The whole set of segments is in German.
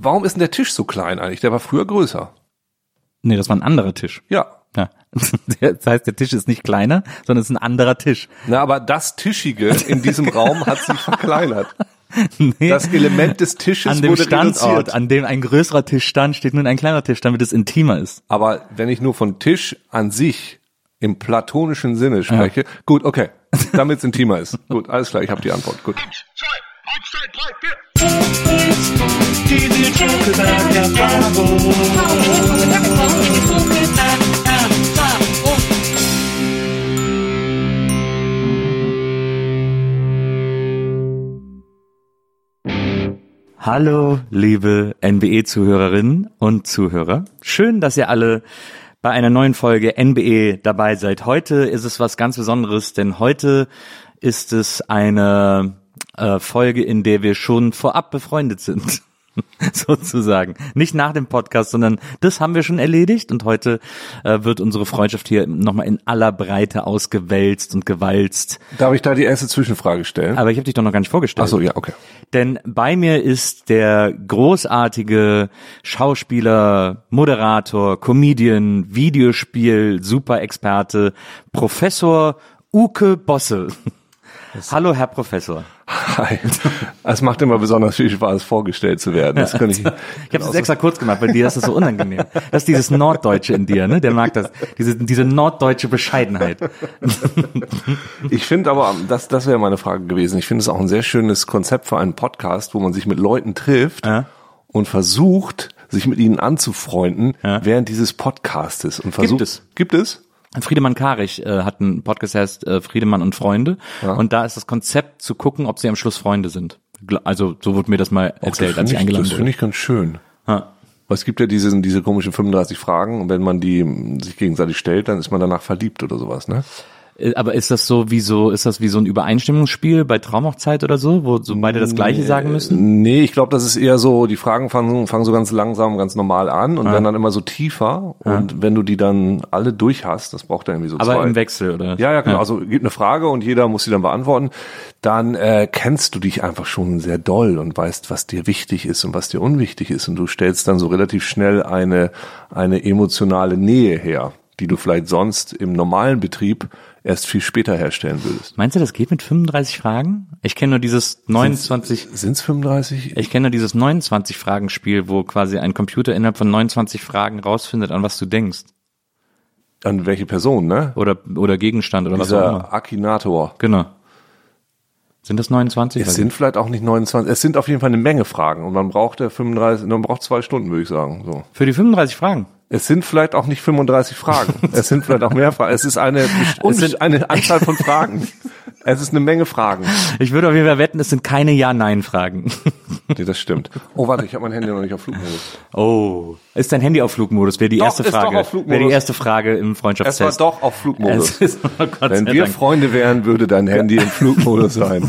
Warum ist denn der Tisch so klein eigentlich? Der war früher größer. Nee, das war ein anderer Tisch. Ja. Ja. Das heißt, der Tisch ist nicht kleiner, sondern es ist ein anderer Tisch. Na, aber das Tischige in diesem Raum hat sich verkleinert. Nee. Das Element des Tisches an dem wurde Standort, reduziert. an dem ein größerer Tisch stand, steht nun ein kleiner Tisch, damit es intimer ist. Aber wenn ich nur von Tisch an sich im platonischen Sinne spreche, gut, okay, damit es intimer ist. Gut, alles klar, ich habe die Antwort. Gut. Hallo, liebe NBE-Zuhörerinnen und Zuhörer. Schön, dass ihr alle bei einer neuen Folge NBE dabei seid. Heute ist es was ganz Besonderes, denn heute ist es eine äh, Folge, in der wir schon vorab befreundet sind. Sozusagen. Nicht nach dem Podcast, sondern das haben wir schon erledigt und heute äh, wird unsere Freundschaft hier nochmal in aller Breite ausgewälzt und gewalzt. Darf ich da die erste Zwischenfrage stellen? Aber ich habe dich doch noch gar nicht vorgestellt. Ach so, ja, okay. Denn bei mir ist der großartige Schauspieler, Moderator, Comedian, Videospiel, Superexperte, Professor Uke Bosse. Hallo, Herr Professor. Hi. Es macht immer besonders viel Spaß, vorgestellt zu werden. Das kann ich, Ich habe das extra kurz gemacht, weil dir ist das so unangenehm. Das ist dieses Norddeutsche in dir, ne? Der mag das, diese, diese norddeutsche Bescheidenheit. Ich finde aber, das, das wäre meine Frage gewesen. Ich finde es auch ein sehr schönes Konzept für einen Podcast, wo man sich mit Leuten trifft Ja. und versucht, sich mit ihnen anzufreunden Ja. während dieses Podcastes. Und versucht, es. Gibt es? Friedemann Karich äh, hat einen Podcast, der heißt äh, Friedemann und Freunde. Und da ist das Konzept zu gucken, ob sie am Schluss Freunde sind. Also so wurde mir das mal erzählt, als finde ich ich, eingeladen das finde ich ganz schön. Ja. Weil es gibt ja diese, diese komischen 35 Fragen und wenn man die mm, sich gegenseitig stellt, dann ist man danach verliebt oder sowas, ne? Äh, Aber ist das so wie so, ist das wie so ein Übereinstimmungsspiel bei Traumhochzeit oder so, wo so beide das Gleiche sagen müssen? Nee, ich glaube, das ist eher so, die Fragen fangen, fangen so ganz langsam, ganz normal an und werden dann immer so tiefer. Und wenn du die dann alle durch hast, das braucht dann irgendwie so Aber zwei. im Wechsel, oder? Ja, ja, genau. Also gibt eine Frage und jeder muss sie dann beantworten. Dann äh, kennst du dich einfach schon sehr doll und weißt, was dir wichtig ist und was dir unwichtig ist. Und du stellst dann so relativ schnell eine, eine emotionale Nähe her, die du vielleicht sonst im normalen Betrieb erst viel später herstellen würdest. Meinst du, das geht mit 35 Fragen? Ich kenne nur dieses 29, Sind's 35? ich kenne nur dieses 29 Fragen Spiel, wo quasi ein Computer innerhalb von 29 Fragen rausfindet, an was du denkst. An welche Person, ne? Oder, oder Gegenstand oder was auch immer. Dieser Akinator. Genau. Sind das 29? Es sind vielleicht auch nicht 29, es sind auf jeden Fall eine Menge Fragen und man braucht ja 35, man braucht zwei Stunden, würde ich sagen. So. Für die 35 Fragen. Es sind vielleicht auch nicht 35 Fragen. Es sind vielleicht auch mehr Fragen. Es ist eine, es sind- eine Anzahl von Fragen. Es ist eine Menge Fragen. Ich würde auf jeden Fall wetten, es sind keine Ja-Nein-Fragen. Nee, das stimmt. Oh, warte, ich habe mein Handy noch nicht auf Flugmodus. Oh. Ist dein Handy auf Flugmodus? Wäre die Doch, erste ist doch Frage. auf Flugmodus. Wäre die erste Frage im Es Freundschaftstest. war doch auf Flugmodus. Es ist, oh Gott Wenn wir Dank. Freunde wären, würde dein Handy im Flugmodus sein.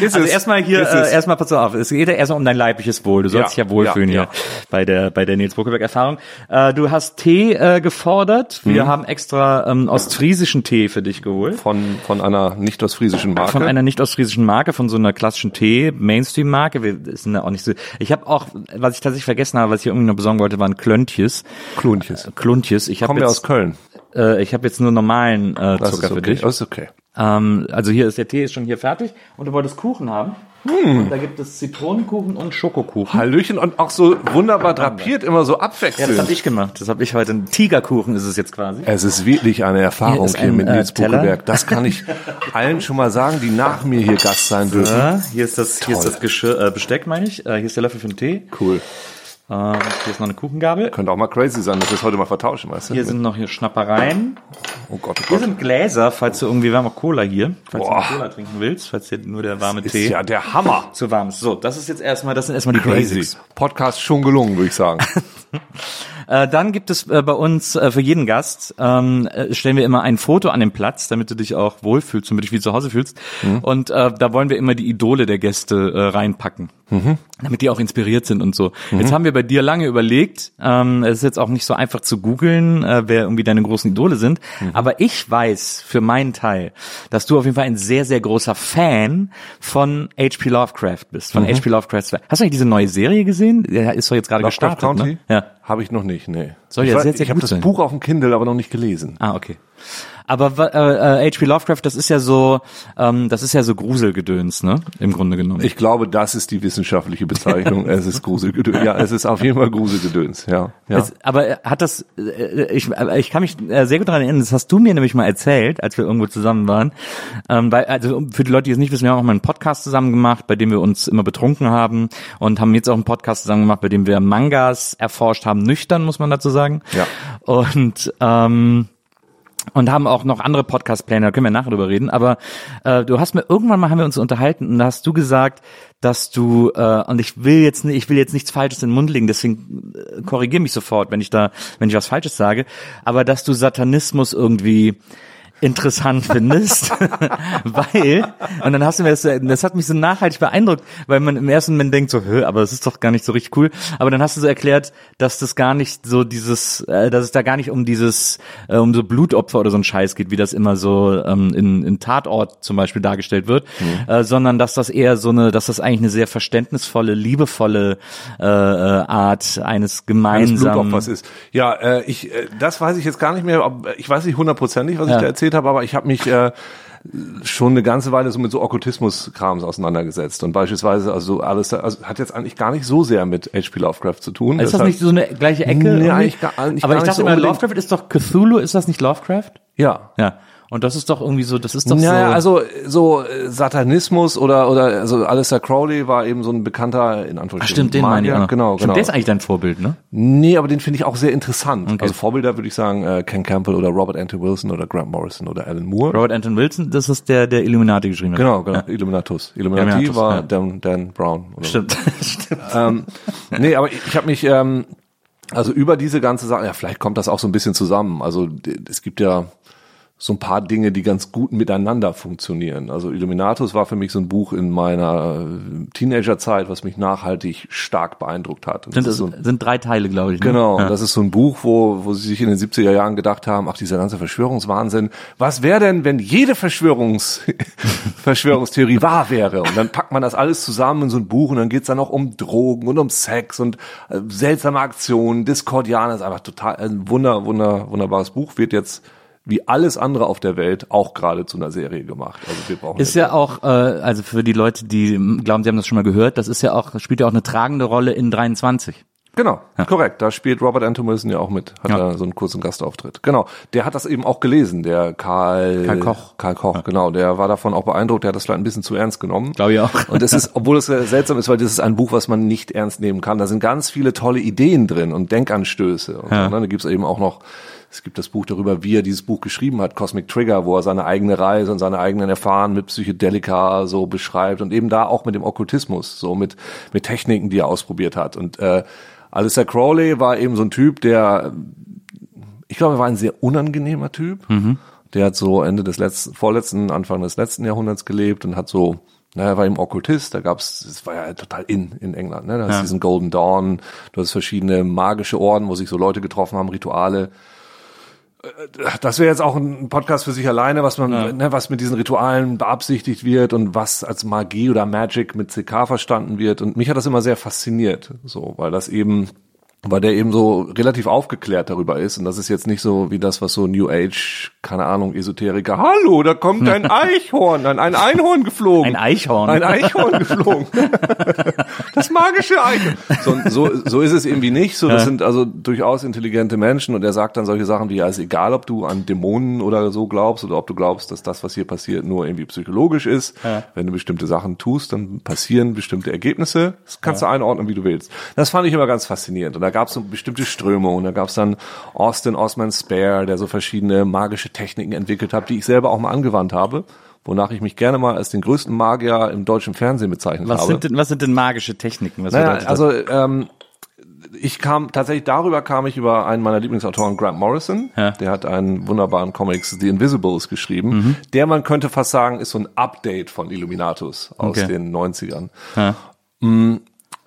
Ist Also es. erstmal hier, äh, erstmal pass auf, es geht ja erstmal um dein leibliches Wohl. Du sollst Ja, dich ja wohlfühlen ja, hier bei der bei der Nils Buckelberg-Erfahrung. Äh, du hast Tee äh, gefordert. Wir haben extra ähm, ostfriesischen Tee für dich geholt. von, von einer nicht ostfriesischen Marke. Von einer nicht ostfriesischen Marke, von so einer klassischen Tee, Mainstream-Marke. Wir sind ja auch nicht so. Ich habe auch, was ich tatsächlich vergessen habe, was ich irgendwie noch besorgen wollte, waren Klöntjes. Klonches. Kluntjes. Ich habe Kommen wir aus jetzt, Köln. Äh, ich habe jetzt nur normalen äh, Zucker für okay. dich. Das ist okay. Ähm, also hier ist der Tee ist schon hier fertig und du wolltest Kuchen haben. Und da gibt es Zitronenkuchen und Schokokuchen. Hallöchen und auch so wunderbar drapiert, immer so Ja, das abwechselnd. habe ich gemacht. Das habe ich heute. Ein Tigerkuchen ist es jetzt quasi. es ist wirklich eine Erfahrung Hier ist hier, ein, mit äh, Nils. Buckelberg. Das kann ich allen schon mal sagen, die nach mir hier Gast sein dürfen. Ja, hier ist das, hier ist das Geschirr, äh, Besteck, meine ich. Äh, hier ist der Löffel für den Tee. Cool. Äh, hier ist noch eine Kuchengabel. Könnte auch mal crazy sein, dass wir es heute mal vertauschen, weißt du? Hier sind noch hier Schnappereien. oh Gott, oh Hier Gott. sind Gläser, falls du irgendwie, auch Cola hier, falls Boah. du Cola trinken willst, falls dir nur der warme Ist Tee ja der Hammer. zu warm ist. So, das ist jetzt erstmal, das sind erstmal die Crazy. Basics. Podcast schon gelungen, würde ich sagen. Äh, dann gibt es äh, bei uns äh, für jeden Gast, ähm, äh, stellen wir immer ein Foto an den Platz, damit du dich auch wohlfühlst, damit du dich wie zu Hause fühlst. Und äh, da wollen wir immer die Idole der Gäste reinpacken. Damit die auch inspiriert sind und so. Jetzt haben wir bei dir lange überlegt, ähm, es ist jetzt auch nicht so einfach zu googeln, äh, wer irgendwie deine großen Idole sind, aber ich weiß für meinen Teil, dass du auf jeden Fall ein sehr, sehr großer Fan von H.P. Lovecraft bist, von H.P. Lovecraft. Hast du eigentlich diese neue Serie gesehen? Der ist doch jetzt gerade Lovecraft gestartet, County? ne? Ja. Habe ich noch nicht, nee. Soll ich sehr ich habe das. Buch auf dem Kindle aber noch nicht gelesen. Ah, okay. Aber äh, äh, H.P. Lovecraft, das ist ja so, ähm, das ist ja so Gruselgedöns, ne? Im Grunde genommen. Ich glaube, das ist die wissenschaftliche Bezeichnung. es ist Gruselgedöns. Ja, es ist auf jeden Fall Gruselgedöns. Ja, ja. Es, aber äh, hat das, äh, ich, ich kann mich äh, sehr gut daran erinnern, das hast du mir nämlich mal erzählt, als wir irgendwo zusammen waren. Ähm, weil, also für die Leute, die es nicht wissen, wir haben auch mal einen Podcast zusammen gemacht, bei dem wir uns immer betrunken haben und haben jetzt auch einen Podcast zusammen gemacht, bei dem wir Mangas erforscht haben, nüchtern, muss man dazu sagen. Ja. Und ähm, und haben auch noch andere Podcast-Pläne, da können wir nachher drüber reden. Aber äh, du hast mir irgendwann mal haben wir uns unterhalten und da hast du gesagt, dass du äh, und ich will jetzt ich will jetzt nichts Falsches in den Mund legen, deswegen äh, korrigier mich sofort, wenn ich da, wenn ich was Falsches sage, aber dass du Satanismus irgendwie interessant findest, weil und dann hast du mir das, das hat mich so nachhaltig beeindruckt, weil man im ersten Moment denkt so, Hö, aber das ist doch gar nicht so richtig cool, aber dann hast du so erklärt, dass das gar nicht so dieses, äh, dass es da gar nicht um dieses, äh, um so Blutopfer oder so ein Scheiß geht, wie das immer so ähm, in, in Tatort zum Beispiel dargestellt wird, äh, sondern dass das eher so eine, dass das eigentlich eine sehr verständnisvolle, liebevolle äh, äh, Art eines eines gemeinsamen Blutopfers ist. Ja, äh, ich, äh, das weiß ich jetzt gar nicht mehr. Ob, ich weiß nicht hundertprozentig, was ich Ja. da erzählt habe, aber ich habe mich äh, schon eine ganze Weile so mit so Okkultismus-Krams auseinandergesetzt und beispielsweise also alles, also hat jetzt eigentlich gar nicht so sehr mit H.P. Lovecraft zu tun. Ist das Deshalb- nicht so eine gleiche Ecke? Nee, eigentlich gar- eigentlich Aber gar ich dachte so immer. Lovecraft ist doch Cthulhu, ist das nicht Lovecraft? Ja, Ja. Und das ist doch irgendwie so, das ist doch Naja, so. also so äh, Satanismus oder oder also Alistair Crowley war eben so ein bekannter in Ach, Anführungsstrichen stimmt, den meine ich. Auch. Genau, stimmt, genau. der ist eigentlich dein Vorbild, ne? Nee, aber den finde ich auch sehr interessant. Okay. Also Vorbilder würde ich sagen äh, Ken Campbell oder Robert Anton Wilson oder Grant Morrison oder Alan Moore. Robert Anton Wilson, das ist der, der Illuminati geschrieben hat. Genau, genau. Illuminatus. Illuminati Illuminatus, war ja. Dan, Dan Brown. Oder Stimmt. Stimmt. Ähm, nee, aber ich, ich habe mich ähm, also über diese ganze Sache, ja, vielleicht kommt das auch so ein bisschen zusammen. Also es gibt ja so ein paar Dinge, die ganz gut miteinander funktionieren. Also Illuminatus war für mich so ein Buch in meiner äh, Teenagerzeit, was mich nachhaltig stark beeindruckt hat. Und Sind, das das so ein, sind drei Teile, glaube ich. Ne? Genau, Ja. das ist so ein Buch, wo, wo sie sich in den 70er Jahren gedacht haben, ach, dieser ganze Verschwörungswahnsinn, was wäre denn, wenn jede Verschwörungs Verschwörungstheorie wahr wäre? Und dann packt man das alles zusammen in so ein Buch und dann geht's dann auch um Drogen und um Sex und äh, seltsame Aktionen, Discordianer, ist einfach total ein wunder, wunder, wunderbares Buch, wird jetzt wie alles andere auf der Welt auch gerade zu einer Serie gemacht. Also wir brauchen Ist ja auch, äh, also für die Leute, die glauben, sie haben das schon mal gehört, das ist ja auch, spielt ja auch eine tragende Rolle in 23. Genau, korrekt. Da spielt Robert Anton Wilson ja auch mit. Hat Ja. da so einen kurzen Gastauftritt. Genau. Der hat das eben auch gelesen, der Karl, Karl Koch. Karl Koch, genau. Der war davon auch beeindruckt. Der hat das vielleicht ein bisschen zu ernst genommen. Glaube ich auch. Und es ist, obwohl es seltsam ist, weil das ist ein Buch, was man nicht ernst nehmen kann. Da sind ganz viele tolle Ideen drin und Denkanstöße. Und Ja. ne? Da gibt's eben auch noch, es gibt das Buch darüber, wie er dieses Buch geschrieben hat, Cosmic Trigger, wo er seine eigene Reise und seine eigenen Erfahrungen mit Psychedelika so beschreibt und eben da auch mit dem Okkultismus, so mit, mit Techniken, die er ausprobiert hat. Und äh, Alistair Crowley war eben so ein Typ, der, ich glaube, er war ein sehr unangenehmer Typ. Der hat so Ende des letzten, vorletzten, Anfang des letzten Jahrhunderts gelebt und hat so, naja, er war eben Okkultist, da gab's, das war ja total in, in England, ne? Da hast Ja. diesen Golden Dawn, du hast verschiedene magische Orden, wo sich so Leute getroffen haben, Rituale. Das wäre jetzt auch ein Podcast für sich alleine, was man, ne, was mit diesen Ritualen beabsichtigt wird und was als Magie oder Magic mit CK verstanden wird. Und mich hat das immer sehr fasziniert, so, weil das eben weil der eben so relativ aufgeklärt darüber ist und das ist jetzt nicht so wie das, was so New Age, keine Ahnung, Esoteriker, hallo, da kommt ein Eichhorn, ein, ein Einhorn geflogen. Ein Eichhorn. Ein Eichhorn geflogen. Das magische Eichhorn. So, so, so ist es irgendwie nicht. So, das sind also durchaus intelligente Menschen und er sagt dann solche Sachen wie, ja, ist egal, ob du an Dämonen oder so glaubst oder ob du glaubst, dass das, was hier passiert, nur irgendwie psychologisch ist. Wenn du bestimmte Sachen tust, dann passieren bestimmte Ergebnisse. Das kannst du einordnen, wie du willst. Das fand ich immer ganz faszinierend. Und da gab es so bestimmte Strömungen. Da gab es dann Austin Osman Spare, der so verschiedene magische Techniken entwickelt hat, die ich selber auch mal angewandt habe. Wonach ich mich gerne mal als den größten Magier im deutschen Fernsehen bezeichnet Was habe. sind denn, was sind denn magische Techniken? Was Naja, also ähm, ich kam tatsächlich darüber kam ich über einen meiner Lieblingsautoren Grant Morrison. Ja. Der hat einen wunderbaren Comics The Invisibles geschrieben. Mhm. Der man könnte fast sagen ist so ein Update von Illuminatus aus Okay. den 90ern. Ja.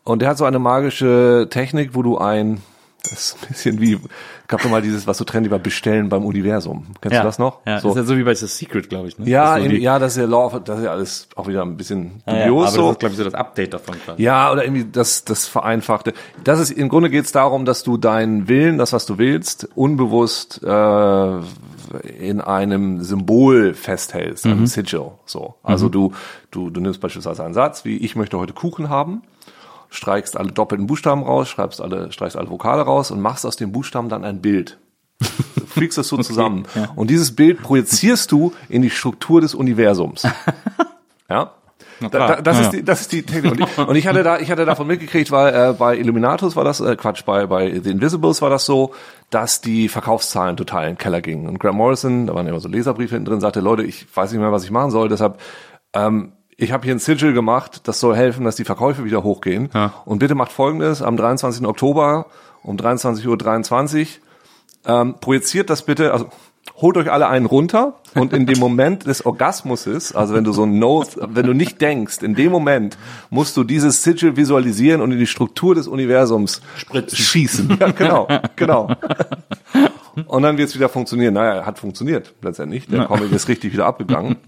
Und der hat so eine magische Technik, wo du ein das ist ein bisschen wie gab doch mal dieses was so trendy war bestellen beim Universum. Kennst ja. du das noch? Ja, so. ist ja so wie bei The Secret, glaube ich. Ne? ja, Das ist so in, ja, das ist ja Law, of- das ist ja alles auch wieder ein bisschen ja, ja, dubios aber so. das ist, glaube ich, so das Update davon quasi. Ja, oder irgendwie das, das Vereinfachte. Das ist, im Grunde geht es darum, dass du deinen Willen, das, was du willst, unbewusst äh, in einem Symbol festhältst, einem Sigil. So. Also du, du, du nimmst beispielsweise einen Satz, wie ich möchte heute Kuchen haben, streichst alle doppelten Buchstaben raus, schreibst alle, streichst alle Vokale raus und machst aus dem Buchstaben dann ein Bild. Du fügst das so zusammen. Und dieses Bild projizierst du in die Struktur des Universums. Ja? Da, da, das, Ja, ist die, das ist die Technik. Und ich, und ich hatte da, ich hatte davon mitgekriegt, weil äh, bei Illuminatus war das, äh, Quatsch, bei, bei The Invisibles war das so, dass die Verkaufszahlen total in den Keller gingen. Und Graham Morrison, da waren immer so Leserbriefe hinten drin, sagte, Leute, ich weiß nicht mehr, was ich machen soll, deshalb ähm, ich habe hier ein Sigil gemacht, das soll helfen, dass die Verkäufe wieder hochgehen. Und bitte macht folgendes, am 23. Oktober um 23.23 Uhr ähm, projiziert das bitte, also holt euch alle einen runter und in dem Moment des Orgasmuses, also wenn du so ein No, wenn du nicht denkst, in dem Moment musst du dieses Sigil visualisieren und in die Struktur des Universums schießen. Ja, genau, genau. Und dann wird es wieder funktionieren. Naja, hat funktioniert letztendlich. Der Comic ist richtig wieder abgegangen.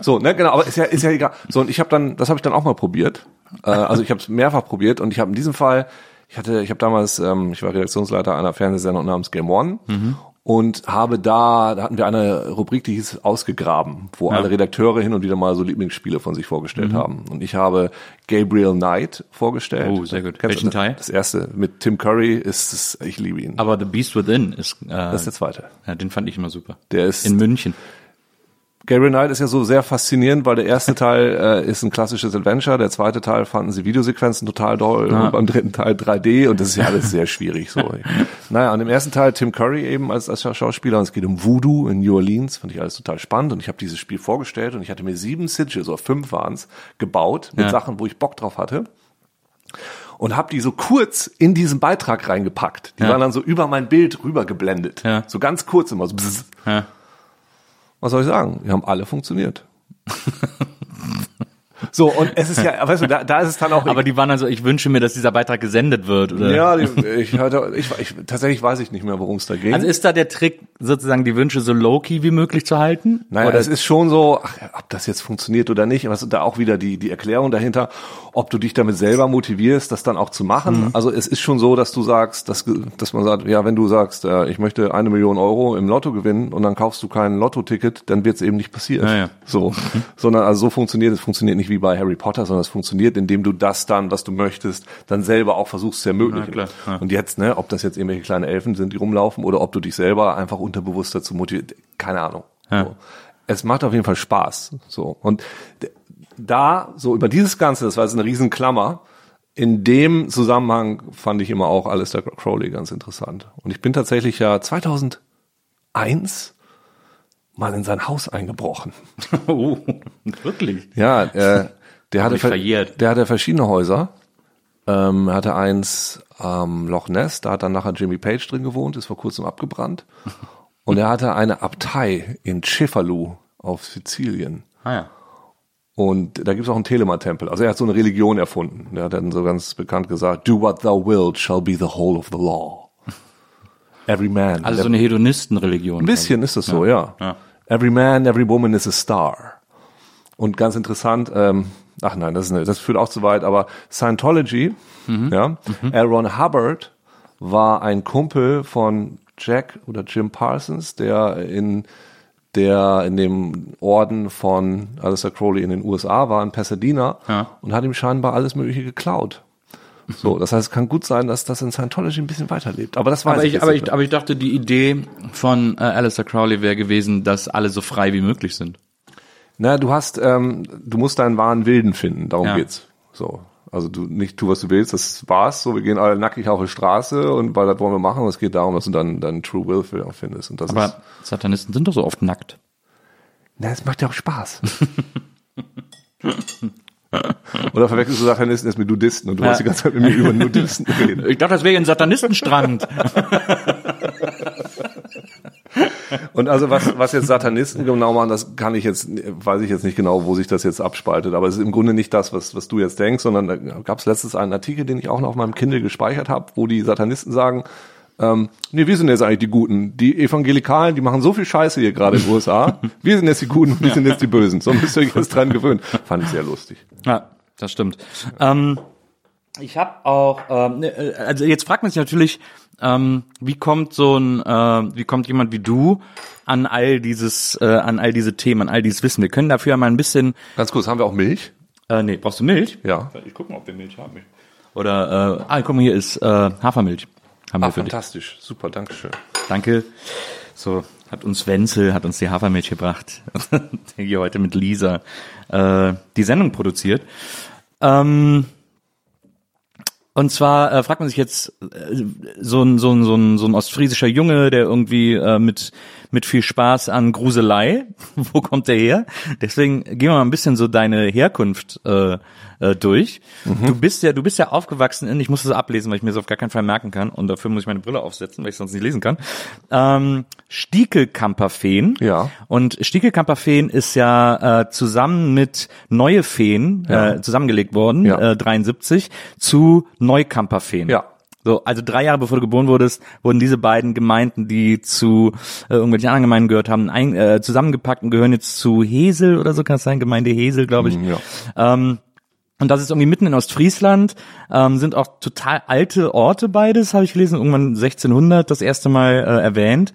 So, ne, genau, aber ist ja, ist ja egal. So, und ich habe dann, das habe ich dann auch mal probiert. Äh, also ich habe es mehrfach probiert und ich habe in diesem Fall, ich hatte, ich habe damals, ähm, ich war Redaktionsleiter einer Fernsehsendung namens Game One und habe da, da hatten wir eine Rubrik, die hieß Ausgegraben, wo alle Redakteure hin und wieder mal so Lieblingsspiele von sich vorgestellt haben. Und ich habe Gabriel Knight vorgestellt. Oh, sehr gut. Kennst Welchen das? Teil? Das erste mit Tim Curry ist es, ich liebe ihn. Aber The Beast Within ist, äh, das ist der zweite. ja, den fand ich immer super. Der ist In München. Gabriel Knight ist ja so sehr faszinierend, weil der erste Teil äh, ist ein klassisches Adventure, der zweite Teil fanden sie Videosequenzen total toll und beim dritten Teil 3D und das ist ja alles sehr schwierig so. naja, und im ersten Teil Tim Curry eben als, als Schauspieler und es geht um Voodoo in New Orleans, fand ich alles total spannend und ich habe dieses Spiel vorgestellt und ich hatte mir sieben Sigils, oder fünf waren's, gebaut mit Ja. Sachen, wo ich Bock drauf hatte und habe die so kurz in diesen Beitrag reingepackt. Die Ja. waren dann so über mein Bild rübergeblendet. Ja. So ganz kurz immer so. Bzzz. Ja. Was soll ich sagen? Die haben alle funktioniert. so, und es ist ja, weißt du, da, da ist es dann auch. Aber die waren also, ich wünsche mir, dass dieser Beitrag gesendet wird, oder? ja, die, ich hatte, ich, ich, tatsächlich weiß ich nicht mehr, worum es da ging. Also ist da der Trick, sozusagen die Wünsche so low-key wie möglich zu halten? Naja, Oder es ist schon so, ach, ob das jetzt funktioniert oder nicht, ist da auch wieder die, die Erklärung dahinter, ob du dich damit selber motivierst, das dann auch zu machen. Mhm. Also es ist schon so, dass du sagst, dass, dass man sagt, ja, wenn du sagst, äh, ich möchte eine Million Euro im Lotto gewinnen und dann kaufst du kein Lottoticket, dann wird es eben nicht passieren. Ja, ja. So, sondern also so funktioniert es, funktioniert nicht wie bei Harry Potter, sondern es funktioniert, indem du das dann, was du möchtest, dann selber auch versuchst zu ermöglichen. Klar, ja. Und jetzt, ne, ob das jetzt irgendwelche kleinen Elfen sind, die rumlaufen, oder ob du dich selber einfach unterbewusst dazu motivierst, keine Ahnung. Ja. So. Es macht auf jeden Fall Spaß. So. Und da, so über dieses Ganze, das war jetzt eine Riesenklammer, in dem Zusammenhang fand ich immer auch Alistair Crowley ganz interessant. Und ich bin tatsächlich ja 2001 mal in sein Haus eingebrochen. oh, wirklich? Ja, äh, der hatte, verjährt. der hatte verschiedene Häuser. Ähm, er hatte eins am Loch Ness, da hat dann nachher Jimmy Page drin gewohnt, ist vor kurzem abgebrannt. Und er hatte eine Abtei in Cefalù auf Sizilien. Ah ja. Und da gibt's auch einen Telema-Tempel. Also er hat so eine Religion erfunden. Der hat dann so ganz bekannt gesagt, do what thou wilt shall be the whole of the law. Every man. Also so eine Hedonistenreligion. Ein bisschen ist das so, ja. Ja. Every man, every woman is a star. Und ganz interessant, ähm, ach nein, das, ist eine, das führt auch zu weit, aber Scientology, Mhm. ja, L. Ron Hubbard war ein Kumpel von Jack oder Jim Parsons, der in der in dem Orden von Alistair Crowley in den USA war, in Pasadena, Ja. und hat ihm scheinbar alles Mögliche geklaut. So, das heißt, es kann gut sein, dass das in Scientology ein bisschen weiterlebt. Aber das weiß Aber ich, ich, aber, nicht ich, aber ich dachte, die Idee von äh, Alistair Crowley wäre gewesen, dass alle so frei wie möglich sind. Na, du hast, ähm, du musst deinen wahren Wilden finden, darum Ja. geht's. So. Also du nicht tu, was du willst, das war's. So, wir gehen alle nackig auf die Straße und weil das wollen wir machen. Es geht darum, dass du dann deinen True Will findest. Und das ist, Aber Satanisten sind doch so oft nackt. na, es macht ja auch Spaß. Oder verwechselst du Satanisten jetzt mit Nudisten und du Ja. wolltest die ganze Zeit mit mir über Nudisten reden. Ich dachte, das wäre ein Satanistenstrand. Und also was, was jetzt Satanisten genau machen, das kann ich jetzt, weiß ich jetzt nicht genau, wo sich das jetzt abspaltet. Aber es ist im Grunde nicht das, was, was du jetzt denkst, sondern da gab es letztens einen Artikel, den ich auch noch auf meinem Kindle gespeichert habe, wo die Satanisten sagen, ähm, nee, wir sind jetzt eigentlich die Guten. Die Evangelikalen, die machen so viel Scheiße hier gerade in den USA. Wir sind jetzt die Guten und die sind jetzt die Bösen. So müsst ihr euch jetzt dran gewöhnen. Fand ich sehr lustig. Ja, das stimmt. Ähm, ich habe auch, ähm, ne, äh, also jetzt fragt man sich natürlich, ähm, wie kommt so ein, äh, wie kommt jemand wie du an all dieses, äh, an all diese Themen, an all dieses Wissen? Wir können dafür ja mal ein bisschen, Ganz kurz, haben wir auch Milch? äh, nee, brauchst du Milch? Ja. Ich gucke mal, ob wir Milch haben. Oder, äh, ah, guck mal, hier ist äh, Hafermilch. Haben Ah, fantastisch. Super, Dankeschön. Danke. So, hat uns Wenzel, hat uns die Hafermilch gebracht, der hier heute mit Lisa äh, die Sendung produziert. Ähm, und zwar äh, fragt man sich jetzt äh, so ein so ein so ein so ein ostfriesischer Junge, der irgendwie äh, mit mit viel Spaß an Gruselei, wo kommt der her? Deswegen gehen wir mal ein bisschen so deine Herkunft äh, äh, durch. Du bist ja du bist ja aufgewachsen in, ich muss das ablesen, weil ich mir das auf gar keinen Fall merken kann und dafür muss ich meine Brille aufsetzen, weil ich sonst nicht lesen kann. Ähm, Stiekelkamperfeen. Ja. Und Stiekelkamperfeen ist ja äh, zusammen mit Neue Feen Ja. äh, zusammengelegt worden, Ja. äh, 73, zu Neukamperfeen. Ja. So, also drei Jahre bevor du geboren wurdest, wurden diese beiden Gemeinden, die zu äh, irgendwelchen anderen Gemeinden gehört haben, ein, äh, zusammengepackt und gehören jetzt zu Hesel oder so kann es sein, Gemeinde Hesel, glaube ich. Ja. Ähm, und das ist irgendwie mitten in Ostfriesland, ähm, sind auch total alte Orte beides, habe ich gelesen, irgendwann 1600 das erste Mal äh, erwähnt.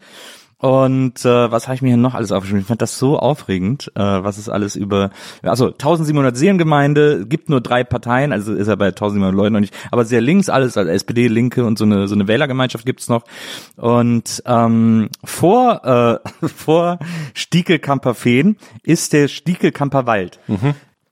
Und äh, was habe ich mir hier noch alles aufgeschrieben? Ich fand das so aufregend, äh, was es alles über, also 1700 Seelengemeinde, gibt nur drei Parteien, also ist er bei 1700 Leuten noch nicht, aber sehr links alles, also SPD, Linke und so eine so eine Wählergemeinschaft gibt's noch. Und ähm, vor äh, vor Stiekelkamper-Feen ist der Stiekelkamper Wald.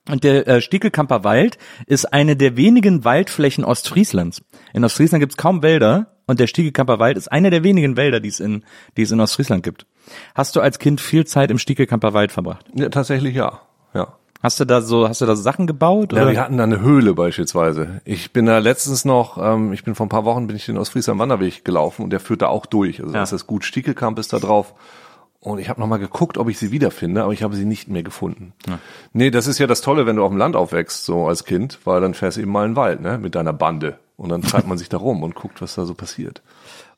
Und der äh, Stiekelkamper Wald ist eine der wenigen Waldflächen Ostfrieslands. In Ostfriesland gibt's kaum Wälder und der Stiekelkamper Wald ist einer der wenigen Wälder, die es in, die es in Ostfriesland gibt. Hast du als Kind viel Zeit im Stiekelkamper Wald verbracht? ja, tatsächlich ja. Ja. Hast du da so, hast du da Sachen gebaut? Ja, oder? wir hatten da eine Höhle beispielsweise. Ich bin da letztens noch, ähm, ich bin vor ein paar Wochen bin ich den Ostfriesland Wanderweg gelaufen und der führt da auch durch. Also Ja. das ist gut, Stiekelkamp ist da drauf. Und ich habe noch mal geguckt, ob ich sie wiederfinde, aber ich habe sie nicht mehr gefunden. Nee, das ist ja das Tolle, wenn du auf dem Land aufwächst, so als Kind, weil dann fährst du eben mal in den Wald, ne, mit deiner Bande. Und dann treibt man sich da rum und guckt, was da so passiert.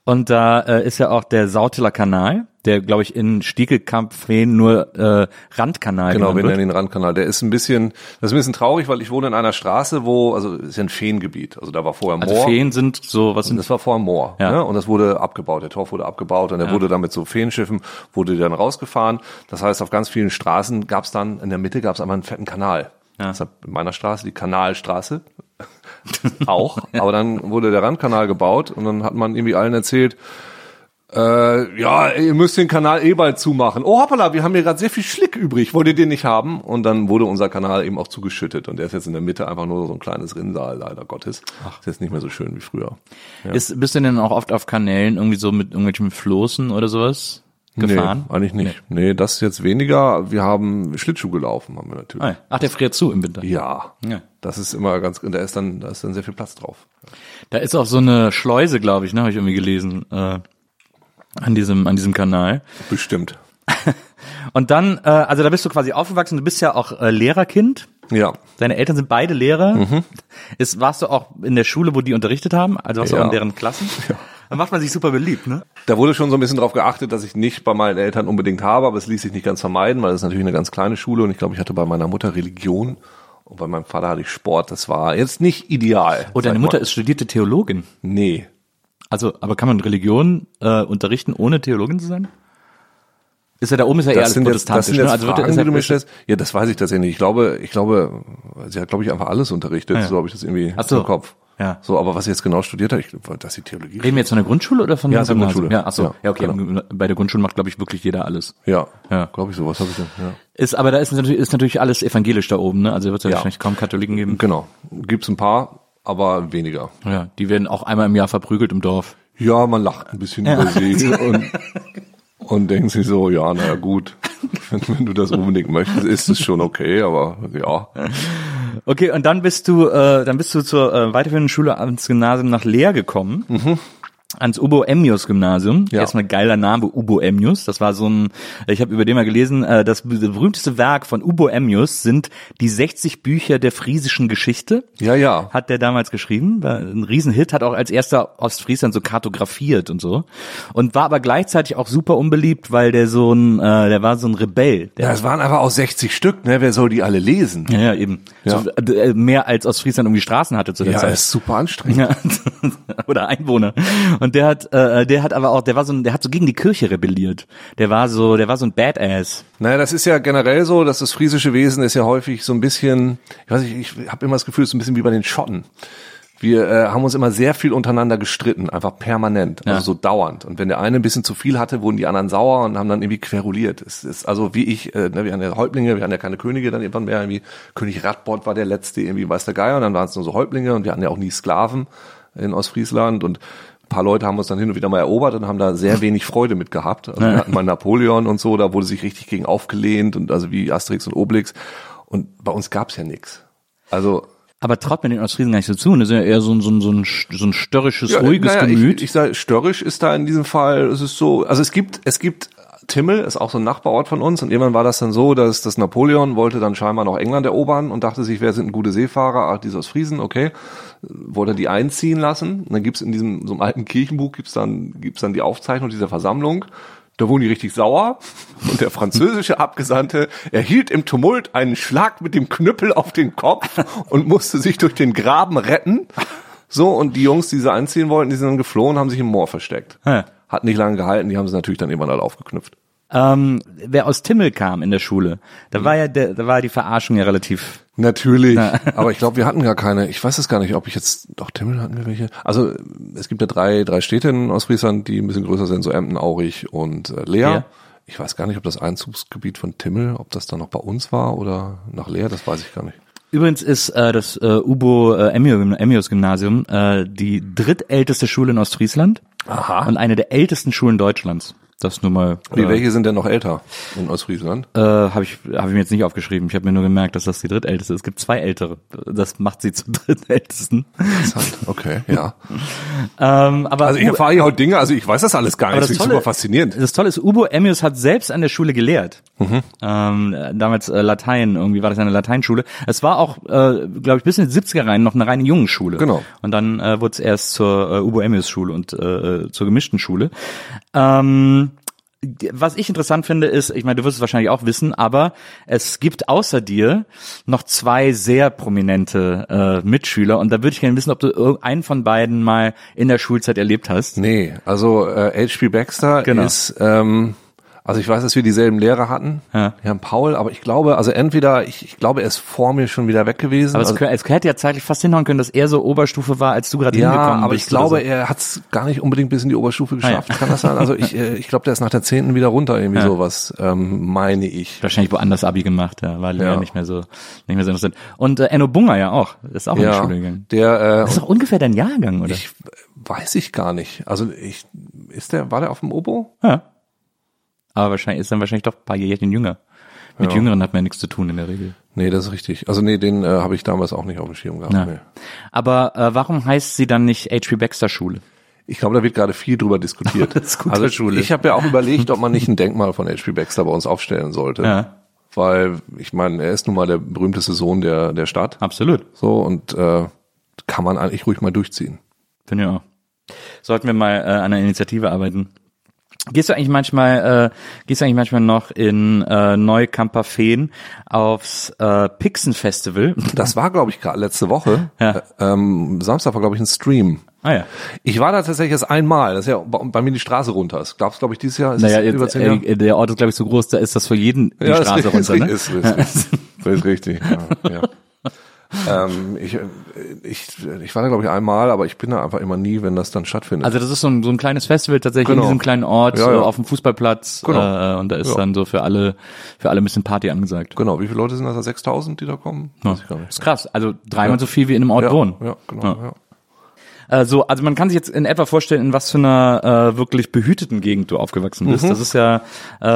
Und da äh, ist ja auch der Sautiller Kanal, der, glaube ich, in Stiekelkamp-Feen nur äh, Randkanal Genau, wir nennen den Randkanal. Der ist ein bisschen, das ist ein bisschen traurig, weil ich wohne in einer Straße, wo, also ist ja ein Feengebiet. Also da war vorher Moor. Also Feen sind so, was sind das war vorher Moor. Ja. Ne? Und das wurde abgebaut. Der Torf wurde abgebaut und der wurde dann mit so Feenschiffen, wurde dann rausgefahren. Das heißt, auf ganz vielen Straßen gab es dann, in der Mitte gab es einmal einen fetten Kanal. Ja. Deshalb in meiner Straße die Kanalstraße. auch. Aber dann wurde der Randkanal gebaut und dann hat man irgendwie allen erzählt, äh, ja, ihr müsst den Kanal eh bald zumachen. Oh hoppala, wir haben hier gerade sehr viel Schlick übrig. Wollt ihr den nicht haben? Und dann wurde unser Kanal eben auch zugeschüttet. Und der ist jetzt in der Mitte einfach nur so ein kleines Rinnsal, leider Gottes. Ist jetzt nicht mehr so schön wie früher. Ist, bist du denn auch oft auf Kanälen irgendwie so mit irgendwelchen Floßen oder sowas gefahren? Nee, eigentlich nicht. Nee. das jetzt weniger. Wir haben Schlittschuh gelaufen, haben wir natürlich. Ah, ja. Ach, der friert zu im Winter. Ja. Ja. Das ist immer ganz, da ist dann, da ist dann sehr viel Platz drauf. Da ist auch so eine Schleuse, glaube ich, ne, habe ich irgendwie gelesen, äh, an diesem, an diesem Kanal. Bestimmt. Und dann, äh, also da bist du quasi aufgewachsen, du bist ja auch äh, Lehrerkind. Ja. Deine Eltern sind beide Lehrer. Ist, warst du auch in der Schule, wo die unterrichtet haben? Also warst du Ja. auch in deren Klassen? Dann macht man sich super beliebt, ne? Da wurde schon so ein bisschen drauf geachtet, dass ich nicht bei meinen Eltern unbedingt habe, aber es ließ sich nicht ganz vermeiden, weil es ist natürlich eine ganz kleine Schule und ich glaube, ich hatte bei meiner Mutter Religion und bei meinem Vater hatte ich Sport. Das war jetzt nicht ideal. Oh, deine Mutter mal. ist studierte Theologin. Nee. Also, aber kann man Religion äh, unterrichten, ohne Theologin zu sein? Ist ja da oben ist ja eher Das alles sind, jetzt, das protestantisch. ne? Also wird, Fragen, ist die du mir ist-. Ja, das weiß ich tatsächlich nicht. Ich glaube, ich glaube, sie hat, glaube ich, einfach alles unterrichtet. Ah, ja. So habe ich das irgendwie Ach so. im Kopf. Ja. So, aber was sie jetzt genau studiert hat, ich, dass sie Theologie Reden wir jetzt von der Grundschule oder von Ja, der? Grundschule. Ja, ach so. Ja, Ja, okay. genau. Bei der Grundschule macht, glaube ich, wirklich jeder alles. Ja, Ja. glaube ich, sowas habe ich dann. Ja. Ist, aber da ist natürlich, ist natürlich alles evangelisch da oben, ne? Also wird es ja, Ja. wahrscheinlich kaum Katholiken geben. Genau. Gibt's ein paar, aber weniger. Ja, die werden auch einmal im Jahr verprügelt im Dorf. Ja, man lacht ein bisschen über sie und, und denkt sich so, ja, naja, gut. Wenn, du das unbedingt möchtest, ist es schon okay, aber ja. Okay, und dann bist du, äh, dann bist du zur äh, weiterführenden Schule ans Gymnasium nach Leer gekommen. Ans Ubo Emmius Gymnasium. Ja. Erstmal geiler Name, Ubo Emmius. Das war so ein, ich habe über den mal gelesen, äh, das berühmteste Werk von Ubo Emmius sind die 60 Bücher der friesischen Geschichte. Ja, ja. Hat der damals geschrieben, war ein Riesenhit, hat auch als erster Ostfriesland so kartografiert und so. Und war aber gleichzeitig auch super unbeliebt, weil der so ein, äh, der war so ein Rebell. Der Ja, es waren einfach auch 60 Stück, ne? Wer soll die alle lesen? ja, ja, eben. Ja. So, äh, mehr als Ostfriesland irgendwie Straßen hatte zu der Ja, Zeit. ist super anstrengend. Ja, oder Einwohner. Und der hat, äh, der hat aber auch, der war so, ein, der hat so gegen die Kirche rebelliert. Der war so, der war so ein Badass. Naja, das ist ja generell so, dass das friesische Wesen ist ja häufig so ein bisschen, ich weiß nicht, ich habe immer das Gefühl, es ist ein bisschen wie bei den Schotten. Wir äh, haben uns immer sehr viel untereinander gestritten, einfach permanent, also Ja. so dauernd. Und wenn der eine ein bisschen zu viel hatte, wurden die anderen sauer und haben dann irgendwie queruliert. Es ist also wie ich, äh, ne, wir hatten ja Häuptlinge, wir hatten ja keine Könige, dann irgendwann mehr irgendwie König Radbot war der letzte, irgendwie weiß der Geier, und dann waren es nur so Häuptlinge und wir hatten ja auch nie Sklaven in Ostfriesland und ein paar Leute haben uns dann hin und wieder mal erobert und haben da sehr wenig Freude mit gehabt. Also wir hatten mal Napoleon und so, da wurde sich richtig gegen aufgelehnt und also wie Asterix und Obelix. Und bei uns gab's ja nix. Also Aber traut mir den Ostfriesen gar nicht so zu. Das ist ja eher so ein, so ein, so ein, so ein störrisches, Ja, ruhiges naja, Gemüt. Ich, ich sage, störrisch ist da in diesem Fall, es ist so, also es gibt, es gibt Timmel, ist auch so ein Nachbarort von uns und irgendwann war das dann so, dass das Napoleon wollte dann scheinbar noch England erobern und dachte sich, wer sind gute Seefahrer? Ach, die ist aus Friesen, okay. Wollte die einziehen lassen. Und dann gibt's in diesem, so einem alten Kirchenbuch gibt's dann, gibt's dann die Aufzeichnung dieser Versammlung. Da wurden die richtig sauer und der französische Abgesandte erhielt im Tumult einen Schlag mit dem Knüppel auf den Kopf und musste sich durch den Graben retten. So, und die Jungs, die sie einziehen wollten, die sind dann geflohen, haben sich im Moor versteckt. Ja. Hat nicht lange gehalten, die haben sie natürlich dann irgendwann alle aufgeknüpft. Ähm, wer aus Timmel kam in der Schule, da war ja, der, da war die Verarschung ja relativ. Natürlich, aber ich glaube, wir hatten gar keine. Ich weiß es gar nicht, ob ich jetzt, doch Timmel hatten wir welche. Also es gibt ja drei, drei Städte in Ostfriesland, die ein bisschen größer sind, so Emden, Aurich und äh, Leer. Ja. Ich weiß gar nicht, ob das Einzugsgebiet von Timmel, ob das dann noch bei uns war oder nach Leer, das weiß ich gar nicht. Übrigens ist äh, das äh, Ubo äh, Emmius Gymnasium äh, die drittälteste Schule in Ostfriesland Aha. und eine der ältesten Schulen Deutschlands. Das nur mal. Wie, äh, welche sind denn noch älter in Ostfriesland? Äh, habe ich, hab ich mir jetzt nicht aufgeschrieben. Ich habe mir nur gemerkt, dass das die drittälteste ist. Es gibt zwei ältere. Das macht sie zum drittältesten. Interessant. Okay, ja. Ähm, aber Also ich erfahre hier heute Dinge, also ich weiß das alles gar nicht. Das das ist Tolle, super faszinierend. Das Tolle ist, Ubo Emmius hat selbst an der Schule gelehrt. Mhm. Ähm, äh, damals äh, Latein, irgendwie war das eine Lateinschule. Es war auch, äh, glaube ich, bis in die 70er rein noch eine reine Jungenschule. Genau. Und dann äh, wurde es erst zur äh, Ubo Emmius Schule und äh, zur gemischten Schule. Ähm, was ich interessant finde, ist, ich meine, du wirst es wahrscheinlich auch wissen, aber es gibt außer dir noch zwei sehr prominente äh, Mitschüler und da würde ich gerne wissen, ob du irgendeinen von beiden mal in der Schulzeit erlebt hast. Nee, also äh, H.P. Baxter Genau. ist, ähm, also ich weiß, dass wir dieselben Lehrer hatten, Ja. Herrn Paul, aber ich glaube, also entweder, ich, ich glaube, er ist vor mir schon wieder weg gewesen. Aber es, also, es hätte ja zeitlich fast hinhauen können, dass er so Oberstufe war, als du gerade ja, hingekommen aber bist. ich glaube, so. er hat es gar nicht unbedingt bis in die Oberstufe Ah, ja. geschafft. Kann das sein? Also ich, äh, ich glaube, der ist nach der zehnten wieder runter, irgendwie Ja. sowas, ähm, meine ich. wahrscheinlich woanders Abi gemacht, ja, war ja. Ja. nicht mehr so nicht mehr so interessant. Und äh, Enno Bunger ja auch, ist auch in die Ja, Schule gegangen. der, äh, Das ist doch ungefähr dein Jahrgang, oder? ich weiß ich gar nicht. Also ich, ist der, war der auf dem Obo? ja. Aber wahrscheinlich ist dann wahrscheinlich doch ein paar Jährchen jünger. Mit Ja. Jüngeren hat man ja nichts zu tun in der Regel. Nee, das ist richtig. Also nee, den äh, habe ich damals auch nicht auf dem Schirm gehabt. Ja. Nee. Aber äh, warum heißt sie dann nicht H.P. Baxter Schule? Ich glaube, da wird gerade viel drüber diskutiert. Also ich habe ja auch überlegt, ob man nicht ein Denkmal von H.P. Baxter bei uns aufstellen sollte. Ja. Weil, ich meine, er ist nun mal der berühmteste Sohn der, der Stadt. Absolut. So, und äh, kann man eigentlich ruhig mal durchziehen. Finde ich auch. Sollten wir mal äh, an einer Initiative arbeiten. Gehst du eigentlich manchmal, äh, gehst du eigentlich manchmal noch in äh, Neukamperfehn aufs äh, Pixen Festival? Das war, glaube ich, gerade letzte Woche. Ja. Äh, ähm, Samstag war, glaube ich, ein Stream. Ah ja. Ich war da tatsächlich erst einmal. Das ist ja bei bei mir die Straße runter. Das gab's, glaube ich, dieses Jahr. Ist Naja, das über jetzt, zehn äh, der Ort ist, glaube ich, so groß, da ist das für jeden die Ja, Straße ist, runter, ne? ist, ist, ist, das ist richtig. Ja, ja. ähm, ich, ich, ich war da, glaube ich, einmal, aber ich bin da einfach immer nie, wenn das dann stattfindet. Also das ist so ein, so ein kleines Festival tatsächlich Genau. in diesem kleinen Ort Ja, ja. äh, auf dem Fußballplatz Genau. äh, und da ist Ja. dann so für alle für alle ein bisschen Party angesagt. genau, wie viele Leute sind das? 6000, die da kommen? Nicht. ist krass, also dreimal so viel wie in einem Ort wohnen. Ja, genau. Ja. Äh, so, also man kann sich jetzt in etwa vorstellen, in was für einer äh, wirklich behüteten Gegend du aufgewachsen Mhm. bist. Das ist ja äh,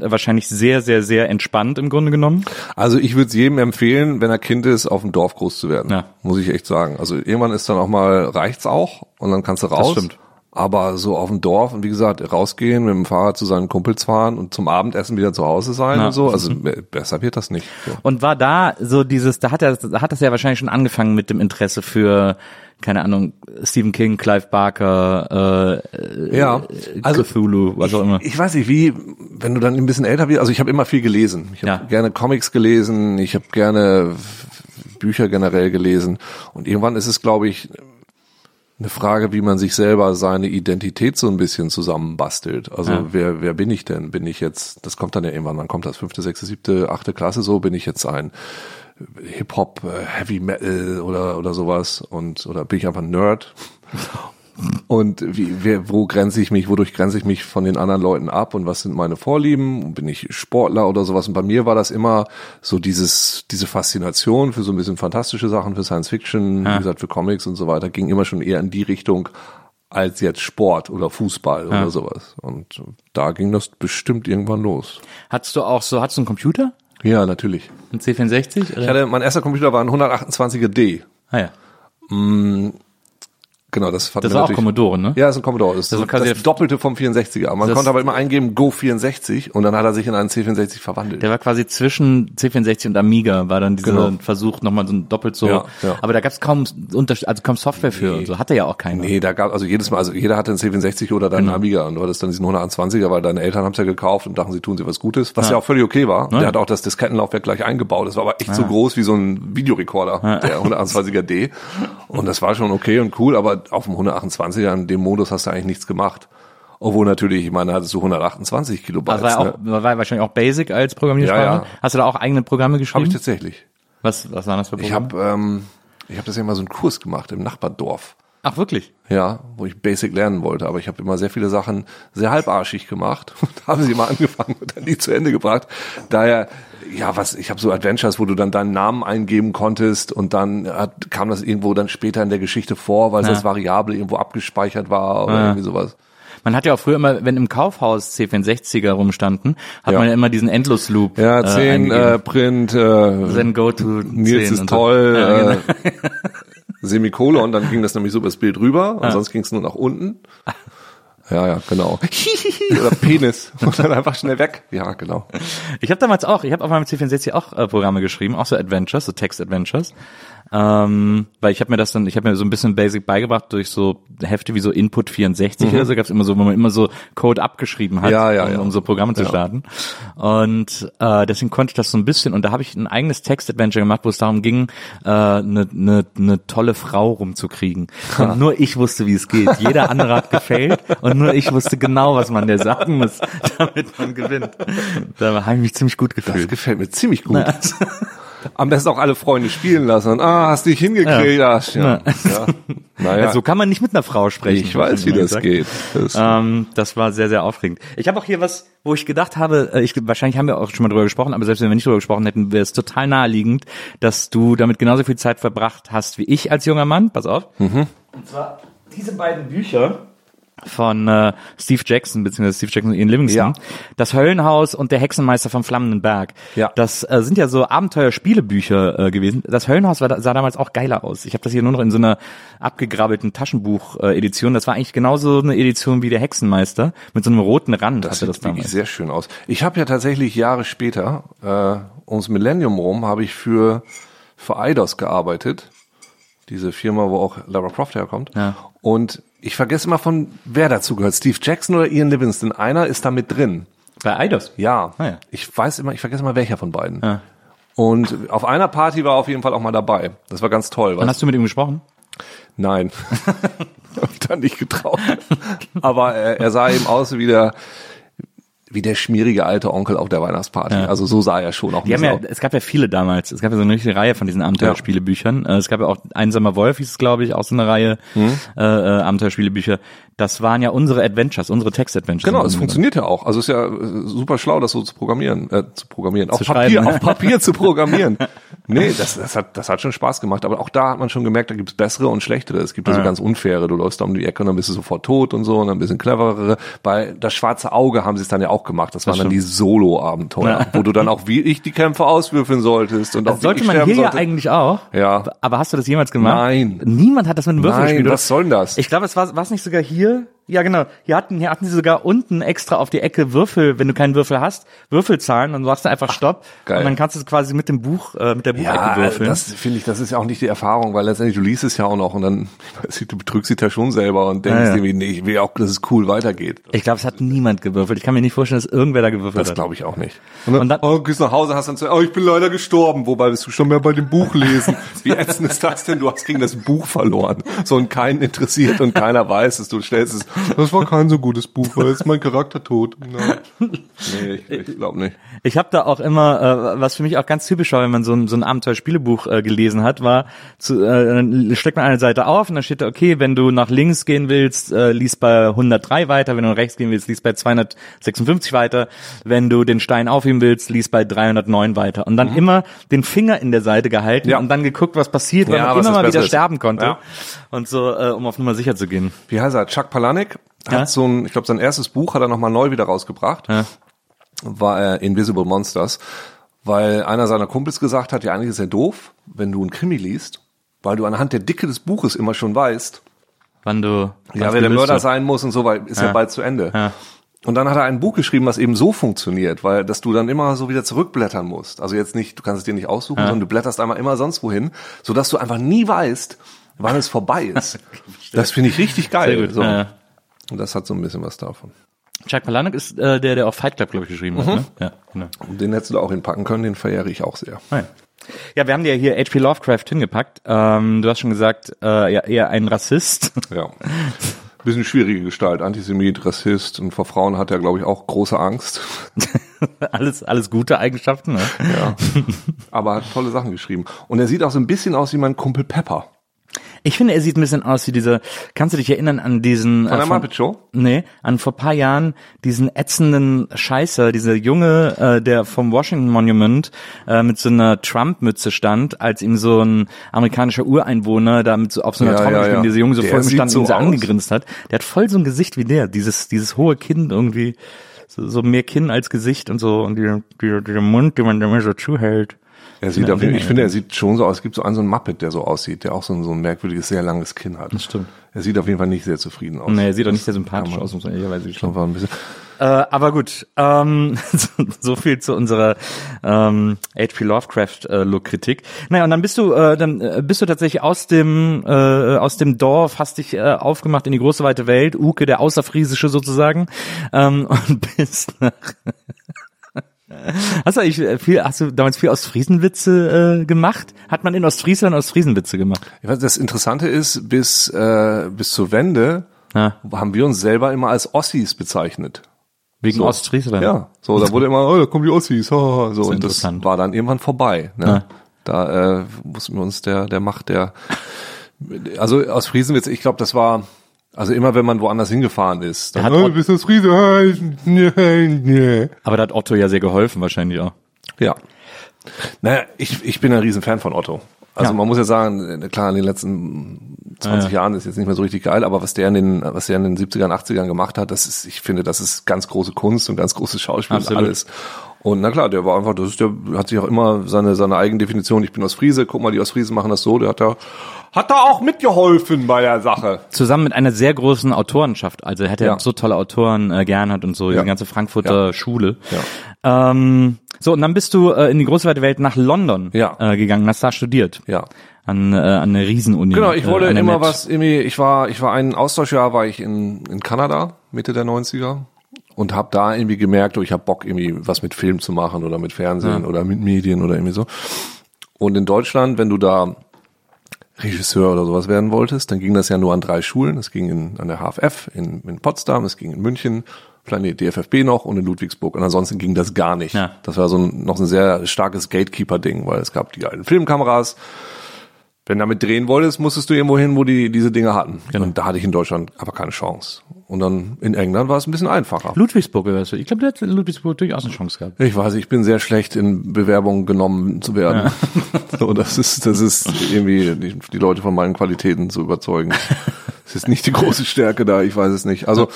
wahrscheinlich sehr, sehr, sehr entspannt im Grunde genommen. Also ich würde es jedem empfehlen, wenn er Kind ist, auf dem Dorf groß zu werden. Ja. Muss ich echt sagen. Also irgendwann ist dann auch mal, reicht's auch und dann kannst du raus. stimmt. Aber so auf dem Dorf und wie gesagt, rausgehen, mit dem Fahrrad zu seinen Kumpels fahren und zum Abendessen wieder zu Hause sein Ja. und so. Also be- besser wird das nicht. So. Und war da so dieses, da hat er, da hat das ja wahrscheinlich schon angefangen mit dem Interesse für, keine Ahnung, Stephen King, Clive Barker, äh, Ja, also Cthulhu, was auch immer. Ich weiß nicht, wie, wenn du dann ein bisschen älter wirst, also ich habe immer viel gelesen. Ich habe Ja. gerne Comics gelesen, ich habe gerne Bücher generell gelesen und irgendwann ist es, glaube ich, eine Frage, wie man sich selber seine Identität so ein bisschen zusammenbastelt. Also Ja. wer, wer bin ich denn? Bin ich jetzt, das kommt dann ja irgendwann, wann kommt das? Fünfte, sechste, siebte, achte Klasse so? Bin ich jetzt ein Hip-Hop, äh, Heavy Metal oder, oder sowas? Und, oder bin ich einfach ein Nerd? Und wie, wer, wo grenze ich mich, wodurch grenze ich mich von den anderen Leuten ab und was sind meine Vorlieben? Bin ich Sportler oder sowas? Und bei mir war das immer so dieses, diese Faszination für so ein bisschen fantastische Sachen, für Science Fiction, wie gesagt, für Comics und so weiter, ging immer schon eher in die Richtung als jetzt Sport oder Fußball oder sowas. Und da ging das bestimmt irgendwann los. Hattest du auch so, hattest du einen Computer? Ja, natürlich. Ein C64? Ich hatte, mein erster Computer war ein 128er D. ah ja. Genau, das fand Das war auch Commodore, ne? Ja, ist ein Commodore. Das ist Das das, quasi das Doppelte vom 64er. Man Das- konnte aber immer eingeben Go 64 und dann hat er sich in einen C64 verwandelt. Der war quasi zwischen C64 und Amiga, war dann dieser Genau. Versuch nochmal so ein doppelt so. Ja, ja. Aber da gab es kaum Unterschied, also kaum Software für und so. Hatte ja auch keiner. Nee, da gab also jedes Mal, also jeder hatte einen C64 oder dann einen Amiga und du hattest dann diesen 120er, weil deine Eltern haben es ja gekauft und dachten, sie tun sie was Gutes, was ja, auch völlig okay war. Der hat auch das Diskettenlaufwerk gleich eingebaut. Das war aber echt so groß wie so ein Videorekorder, der 128er D. Und das war schon okay und cool, aber auf dem 128er in dem Modus hast du eigentlich nichts gemacht. Obwohl natürlich, ich meine, da hattest du 128 Kilobyte. Das war, ja auch, ne? war wahrscheinlich auch Basic als Programmiersprache. Ja, ja. Hast du da auch eigene Programme Habe geschrieben? ich tatsächlich. was, was waren das für Ich Programme? habe ähm, ich hab das ja mal so einen Kurs gemacht im Nachbardorf. Ach, wirklich? Ja, wo ich Basic lernen wollte, aber ich habe immer sehr viele Sachen sehr halbarschig gemacht und habe sie immer angefangen und dann nie zu Ende gebracht. Daher, ja, was, ich habe so Adventures, wo du dann deinen Namen eingeben konntest und dann hat, kam das irgendwo dann später in der Geschichte vor, weil es Ja. als Variable irgendwo abgespeichert war oder Ja. irgendwie sowas. Man hat ja auch früher immer, wenn im Kaufhaus C64er rumstanden, hat Ja. man ja immer diesen Endlosloop. Ja, 10 äh, eingegeben. Print, äh, Then go to Nils 10 ist und so. toll, Ja, genau. Semikolon, dann ging das nämlich so über das Bild rüber und sonst ging es nur nach unten. Ja, ja, genau. Oder Penis. Und dann einfach schnell weg. Ja, genau. Ich habe damals auch, ich habe auf meinem C64 auch äh, Programme geschrieben, auch so Adventures, so Text-Adventures. Ähm, weil ich habe mir das dann, ich habe mir so ein bisschen Basic beigebracht durch so Hefte wie so Input 64 oder so, gab's immer so, wo man immer so Code abgeschrieben hat, Mhm. Ja, ja, um, ja. um so Programme zu starten. Und äh, deswegen konnte ich das so ein bisschen und da habe ich ein eigenes Text-Adventure gemacht, wo es darum ging, eine äh, ne, ne, ne tolle Frau rumzukriegen. Und nur ich wusste, wie es geht. Jeder andere hat gefällt und nur ich wusste genau, was man der sagen muss, damit man gewinnt. Da habe ich mich ziemlich gut Das gefühlt. gefällt mir ziemlich gut. Am besten auch alle Freunde spielen lassen. Und, ah, hast dich hingekriegt. Ja. Ja. Ja. Naja, Also so kann man nicht mit einer Frau sprechen. ich weiß, wie das geht. Das, Ähm, das war sehr, sehr aufregend. Ich habe auch hier was, wo ich gedacht habe, äh, ich, wahrscheinlich haben wir auch schon mal drüber gesprochen, aber selbst wenn wir nicht drüber gesprochen hätten, wäre es total naheliegend, dass du damit genauso viel Zeit verbracht hast wie ich als junger Mann. Pass auf. Mhm. Und zwar diese beiden Bücher von äh, Steve Jackson, beziehungsweise Steve Jackson und Ian Livingston. Ja. Das Höllenhaus und der Hexenmeister vom Flammenden Berg. Ja. Das äh, sind ja so Abenteuerspielebücher äh, gewesen. Das Höllenhaus war, sah damals auch geiler aus. Ich habe das hier nur noch in so einer abgegrabbelten Taschenbuch-Edition. Das war eigentlich genauso eine Edition wie der Hexenmeister mit so einem roten Rand. das sieht das damals. sehr schön aus. Ich habe ja tatsächlich Jahre später, äh, ums Millennium rum, habe ich für, für Eidos gearbeitet. Diese Firma, wo auch Lara Croft herkommt. Ja. Und ich vergesse immer von, wer dazu gehört. Steve Jackson oder Ian Livingston. Einer ist da mit drin. Bei Eidos. Ja. Ah, ja. Ich weiß immer, ich vergesse immer welcher von beiden. Ja. Und auf einer Party war er auf jeden Fall auch mal dabei. Das war ganz toll. Was, hast du mit ihm gesprochen? Nein. Hab dann nicht getraut. Aber äh, er sah eben aus wie der, wie der schmierige alte Onkel auf der Weihnachtsparty. Ja. Also so sah er schon auch Die haben ja, es gab ja viele damals. Es gab ja so eine richtige Reihe von diesen Abenteuerspielebüchern. Äh, Es gab ja auch Einsamer Wolf, hieß es, glaube ich, auch so eine Reihe Hm? äh, äh, Abenteuerspielebücher. Das waren ja unsere Adventures, unsere Text-Adventures. Genau, es funktioniert ja auch. Also ist ja äh, super schlau, das so zu programmieren, äh, zu programmieren, auf Zu Papier, schreiben. auf Papier zu programmieren. Nee, das, das hat, das hat schon Spaß gemacht. Aber auch da hat man schon gemerkt, da gibt's bessere und schlechtere. Es gibt ja so ganz unfaire. Du läufst da um die Ecke und dann bist du sofort tot und so und dann ein bisschen cleverere. Bei das schwarze Auge haben sie es dann ja auch gemacht. Das, waren dann die Solo-Abenteuer, wo du dann auch wie ich die Kämpfe auswürfeln solltest und auch Das sollte wie ich man hier ja sollte. eigentlich auch. Ja. Aber hast du das jemals gemacht? Nein. Niemand hat das mit einem Würfel Nein, gespielt. oder? was soll denn das? Ich glaube, es war, war es nicht sogar hier? Ja, genau. Hier hatten, hier hatten sie sogar unten extra auf die Ecke Würfel, wenn du keinen Würfel hast, Würfelzahlen, dann sagst du einfach Stopp. geil. Und dann kannst du es quasi mit dem Buch, äh, mit der Buchecke Ja, würfeln. das finde ich, das ist ja auch nicht die Erfahrung, weil letztendlich du liest es ja auch noch und dann, weiß du betrügst dich ja schon selber und denkst Ja, ja. irgendwie, nee, ich will auch, dass es cool weitergeht. ich glaube, es hat niemand gewürfelt. Ich kann mir nicht vorstellen, dass irgendwer da gewürfelt Das hat. glaube ich auch nicht. Und dann, Und dann- oh, gehst nach Hause, hast dann zu, oh, ich bin leider gestorben. Wobei bist du schon mehr bei dem Buch lesen. Wie ätzend ist das denn? Du hast gegen das Buch verloren. So und keinen interessiert und keiner weiß es. Du stellst es, das war kein so gutes Buch, weil jetzt ist mein Charakter tot. Nein. Nee, ich, ich glaube nicht. Ich habe da auch immer, äh, was für mich auch ganz typisch war, wenn man so ein, so ein Abenteuerspielebuch äh, gelesen hat, war, zu, äh, dann steckt man eine Seite auf und dann steht da, okay, wenn du nach links gehen willst, äh, lies bei 103 weiter, wenn du nach rechts gehen willst, lies bei 256 weiter, wenn du den Stein aufheben willst, lies bei 309 weiter. Und dann immer den Finger in der Seite gehalten Mhm. Ja. und dann geguckt, was passiert, weil Ja, man immer mal wieder ist. sterben konnte. Ja. Und so, äh, um auf Nummer sicher zu gehen. Wie heißt er? Chuck Palahniuk hat Ja. so ein, ich glaube, sein erstes Buch hat er nochmal neu wieder rausgebracht. Ja. War er Invisible Monsters. Weil einer seiner Kumpels gesagt hat, ja, eigentlich ist ja doof, wenn du ein Krimi liest, weil du anhand der Dicke des Buches immer schon weißt, Wann du ja, wer der Mörder hast. sein muss und so, weil ist ja, Ja. bald zu Ende. Ja. Und dann hat er ein Buch geschrieben, was eben so funktioniert, weil dass du dann immer so wieder zurückblättern musst. Also jetzt nicht, du kannst es dir nicht aussuchen, sondern du blätterst einmal immer sonst wohin, sodass du einfach nie weißt, wann es vorbei ist. das finde ich richtig geil. Sehr gut. So. Ja, ja. Und das hat so ein bisschen was davon. Chuck Palahniuk ist äh, der, der auch Fight Club, glaube ich, geschrieben hat. Ne? Ja, genau. Und den hättest du auch hinpacken können, den verehre ich auch sehr. Ah, ja. Ja, wir haben dir hier H.P. Lovecraft hingepackt. Ähm, du hast schon gesagt, äh, ja, eher ein Rassist. Ja. Bisschen schwierige Gestalt, Antisemit, Rassist und vor Frauen hat er, glaube ich, auch große Angst. alles, alles gute Eigenschaften. Ne? Ja. Aber hat tolle Sachen geschrieben. Und er sieht auch so ein bisschen aus wie mein Kumpel Pepper. Ich finde, er sieht ein bisschen aus wie dieser, kannst du dich erinnern an diesen... Von der äh, Muppet Show? Nee, an vor paar Jahren diesen ätzenden Scheißer, dieser Junge, äh, der vom Washington Monument äh, mit so einer Trump-Mütze stand, als ihm so ein amerikanischer Ureinwohner da mit so auf so einer Ja, Trommel ja, ja. dieser Junge so Der vor ihm stand so und so angegrinst hat. Der hat voll so ein Gesicht wie der, dieses, dieses hohe Kinn irgendwie, so, so mehr Kinn als Gesicht und so und dieser, dieser, dieser Mund, den man immer so zuhält. Er sieht auf jeden Fall, ich finde, er sieht schon so aus. Es gibt so einen, so einen Muppet, der so aussieht, der auch so ein, so ein merkwürdiges, sehr langes Kinn hat. Das stimmt. Er sieht auf jeden Fall nicht sehr zufrieden aus. Nee, er sieht doch nicht sehr sympathisch Ja, aus, muss man ehrlicherweise Ich glaube, war ein bisschen. Äh, aber gut, ähm, so, so viel zu unserer ähm, H.P. Lovecraft-Look-Kritik. naja, und dann bist du, äh, dann äh, bist du tatsächlich aus dem äh, aus dem Dorf, hast dich äh, aufgemacht in die große weite Welt, Uke, der Außerfriesische sozusagen, ähm, und bist nach Hast du eigentlich äh, viel, hast du damals viel Ostfriesenwitze äh, gemacht? Hat man in Ostfriesland Ostfriesenwitze gemacht? Ich weiß, das Interessante ist, bis, äh, bis zur Wende Ja. haben wir uns selber immer als Ossis bezeichnet. Wegen So. Ostfriesland? Ja, so, da wurde immer, oh, da kommen die Ossis, ha, so, und das war dann irgendwann vorbei. Ne? Ja. Da äh, mussten wir uns der, der Macht der, also aus Friesenwitz, ich glaube, das war, also immer wenn man woanders hingefahren ist, dann, Hat oh, bist aus Friese. Aber da hat Otto ja sehr geholfen wahrscheinlich auch. Ja. Naja, ich, ich bin ein Riesenfan von Otto. Also Ja. man muss ja sagen, äh, klar, in den letzten 20 Jahren ist jetzt nicht mehr so richtig geil, aber was der in den, was der in den 70ern, 80ern gemacht hat, das ist, ich finde, das ist ganz große Kunst und ganz großes Schauspiel und Absolut. alles. Und na klar, der war einfach, das ist der, hat sich auch immer seine, seine eigene Definition, ich bin aus Friese, guck mal, die aus Friesen machen das so, der hat da, hat da auch mitgeholfen bei der Sache. zusammen mit einer sehr großen Autorenschaft. Also er hätte ja. Ja. so tolle Autoren äh, Gernhardt und so, Ja. die ganze Frankfurter Ja. Schule. Ähm, so, und dann bist du äh, in die große weite Welt nach London Ja. äh, gegangen, hast da studiert. Ja. An, äh, an der Riesenuni. Genau, ich wollte äh, an der immer Met. was, irgendwie, ich war, ich war ein Austauschjahr, war ich in, in Kanada, Mitte der 90er und habe da irgendwie gemerkt, oh, ich habe Bock irgendwie was mit Film zu machen oder mit Fernsehen oder mit Medien oder irgendwie so. Und in Deutschland, wenn du da Regisseur oder sowas werden wolltest, dann ging das ja nur an drei Schulen. Es ging in, an der HFF in, in Potsdam, es ging in München, Planet DFFB noch und in Ludwigsburg. Und ansonsten ging das gar nicht. Ja. Das war so ein, noch ein sehr starkes Gatekeeper-Ding, weil es gab die alten Filmkameras. Wenn du damit drehen wolltest, musstest du irgendwo hin, wo die diese Dinge hatten. Genau. Und da hatte ich in Deutschland aber keine Chance. Und dann in England war es ein bisschen einfacher. Ludwigsburg, ich glaube, der hat in Ludwigsburg durchaus eine Chance gehabt. Ich weiß, ich bin sehr schlecht in Bewerbungen genommen zu werden. So, das ist, das ist irgendwie die, die Leute von meinen Qualitäten zu überzeugen. Es ist nicht die große Stärke da, ich weiß es nicht. Also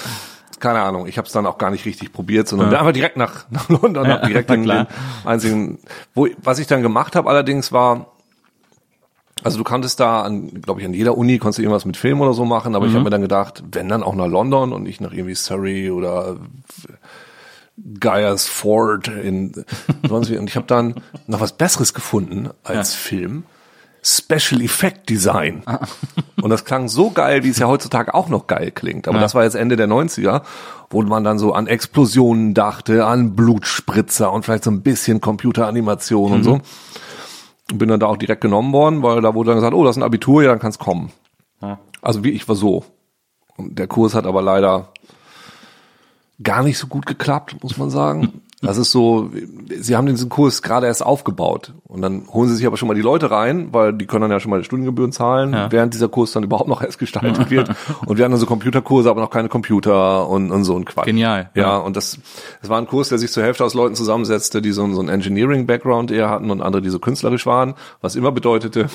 keine Ahnung, ich habe es dann auch gar nicht richtig probiert, sondern bin einfach direkt nach, nach London, Ja, direkt den, den einzigen. Wo, was ich dann gemacht habe allerdings war, also du kanntest da, an, glaube ich, an jeder Uni konntest du irgendwas mit Film oder so machen, aber ich habe mir dann gedacht, wenn dann auch nach London und nicht nach irgendwie Surrey oder Guyers Ford in sonst wie. Und ich habe dann noch was Besseres gefunden als Film. Special Effect Design. Und das klang so geil, wie es ja heutzutage auch noch geil klingt. Aber das war jetzt Ende der 90er, wo man dann so an Explosionen dachte, an Blutspritzer und vielleicht so ein bisschen Computeranimation und so. Und bin dann da auch direkt genommen worden, weil da wurde dann gesagt, oh, das ist ein Abitur, ja, dann kann's kommen. Also wie ich war so. Und der Kurs hat aber leider gar nicht so gut geklappt, muss man sagen. Das ist so, sie haben diesen Kurs gerade erst aufgebaut und dann holen sie sich aber schon mal die Leute rein, weil die können dann ja schon mal die Studiengebühren zahlen, Ja. während dieser Kurs dann überhaupt noch erst gestaltet wird. Und wir hatten dann so Computerkurse, aber noch keine Computer und, und so ein Quatsch. Genial. Ja, Ja. und das, das war ein Kurs, der sich zur Hälfte aus Leuten zusammensetzte, die so, ein- so einen Engineering-Background eher hatten und andere, die so künstlerisch waren, was immer bedeutete,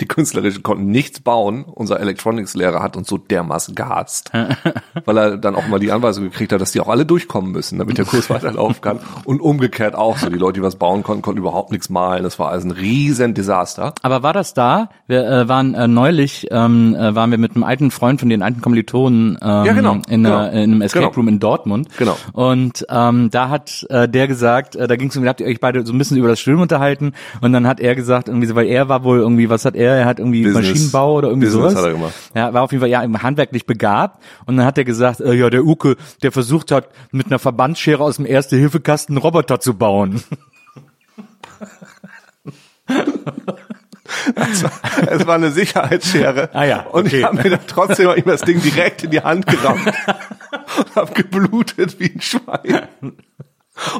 die Künstlerischen konnten nichts bauen. Unser Electronics-Lehrer hat uns so dermaßen gehasst. weil er dann auch mal die Anweisung gekriegt hat, dass die auch alle durchkommen müssen, damit der Kurs weiterlaufen kann. Und umgekehrt auch so. Die Leute, die was bauen konnten, konnten überhaupt nichts malen. Das war also ein riesen Desaster. Aber war das da? Wir äh, waren äh, neulich, ähm, äh, waren wir mit einem alten Freund von den alten Kommilitonen ähm, Ja, genau, in, genau. einer- in einem Escape Genau. Room in Dortmund. Genau. Und ähm, da hat äh, der gesagt, äh, da ging es um, habt ihr euch beide so ein bisschen über das Studium unterhalten und dann hat er gesagt, irgendwie so, weil er war wohl irgendwie, was hat er? Er hat irgendwie Business. Maschinenbau oder irgendwie Business sowas. hat er gemacht. Ja, war auf jeden Fall ja handwerklich begabt und dann hat er gesagt, äh, ja, der Uke, der versucht hat, mit einer Verbandsschere aus dem Erste-Hilfe-Kasten einen Roboter zu bauen. Es war eine Sicherheitsschere. Ah ja, Und okay. ich habe mir dann trotzdem ihm das Ding direkt in die Hand gerammt. und habe geblutet wie ein Schwein.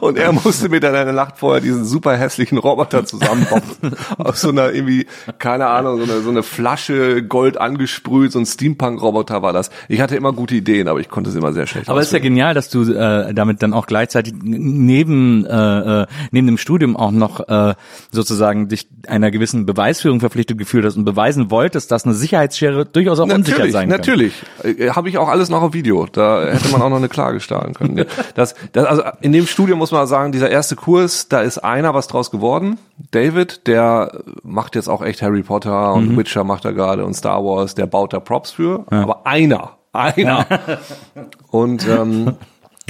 Und er musste mir dann eine Nacht vorher diesen super hässlichen Roboter zusammenbauen. Aus so einer irgendwie, keine Ahnung, so eine, so eine Flasche Gold angesprüht, so ein Steampunk-Roboter war das. Ich hatte immer gute Ideen, aber ich konnte sie immer sehr schlecht Aber es ist ja genial, dass du äh, damit dann auch gleichzeitig neben äh, äh, neben dem Studium auch noch äh, sozusagen dich einer gewissen Beweisführung verpflichtet gefühlt hast und beweisen wolltest, dass eine Sicherheitsschere durchaus auch unsicher Natürlich, sein kann. natürlich. Äh, Habe ich auch alles noch auf Video. Da hätte man auch noch eine Klage starten können. Das, das, also in dem Studium muss man sagen, dieser erste Kurs, da ist einer was draus geworden. David, der macht jetzt auch echt Harry Potter und Mhm. Witcher macht er gerade und Star Wars, der baut da Props für. Aber einer, einer. und ähm,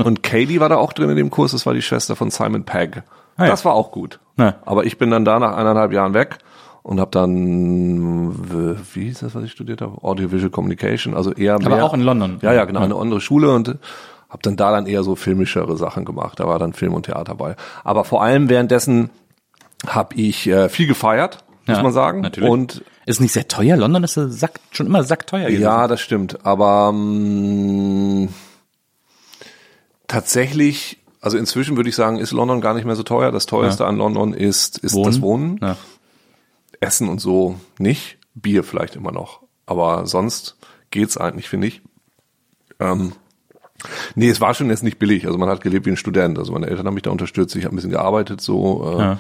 und Katie war da auch drin in dem Kurs. Das war die Schwester von Simon Pegg. Ah ja. Das war auch gut. Ja. Aber ich bin dann da nach eineinhalb Jahren weg und habe dann, wie hieß das, was ich studiert habe? Audiovisual Communication, also eher mehr. Aber auch in London. Ja, ja, genau, eine andere Schule und habe dann da dann eher so filmischere Sachen gemacht. Da war dann Film und Theater bei. Aber vor allem währenddessen habe ich äh, viel gefeiert, muss Ja, man sagen. natürlich. Und Ist nicht sehr teuer. London ist sack, schon immer sackteuer gewesen. ja, das stimmt. Aber mh, tatsächlich, also inzwischen würde ich sagen, ist London gar nicht mehr so teuer. Das teuerste an London ist, ist das Wohnen. Ja. Essen und so nicht. Bier vielleicht immer noch. Aber sonst geht's eigentlich, finde ich. Ähm, nee, es war schon jetzt nicht billig. Also man hat gelebt wie ein Student. Also meine Eltern haben mich da unterstützt. Ich habe ein bisschen gearbeitet, so äh, Ja.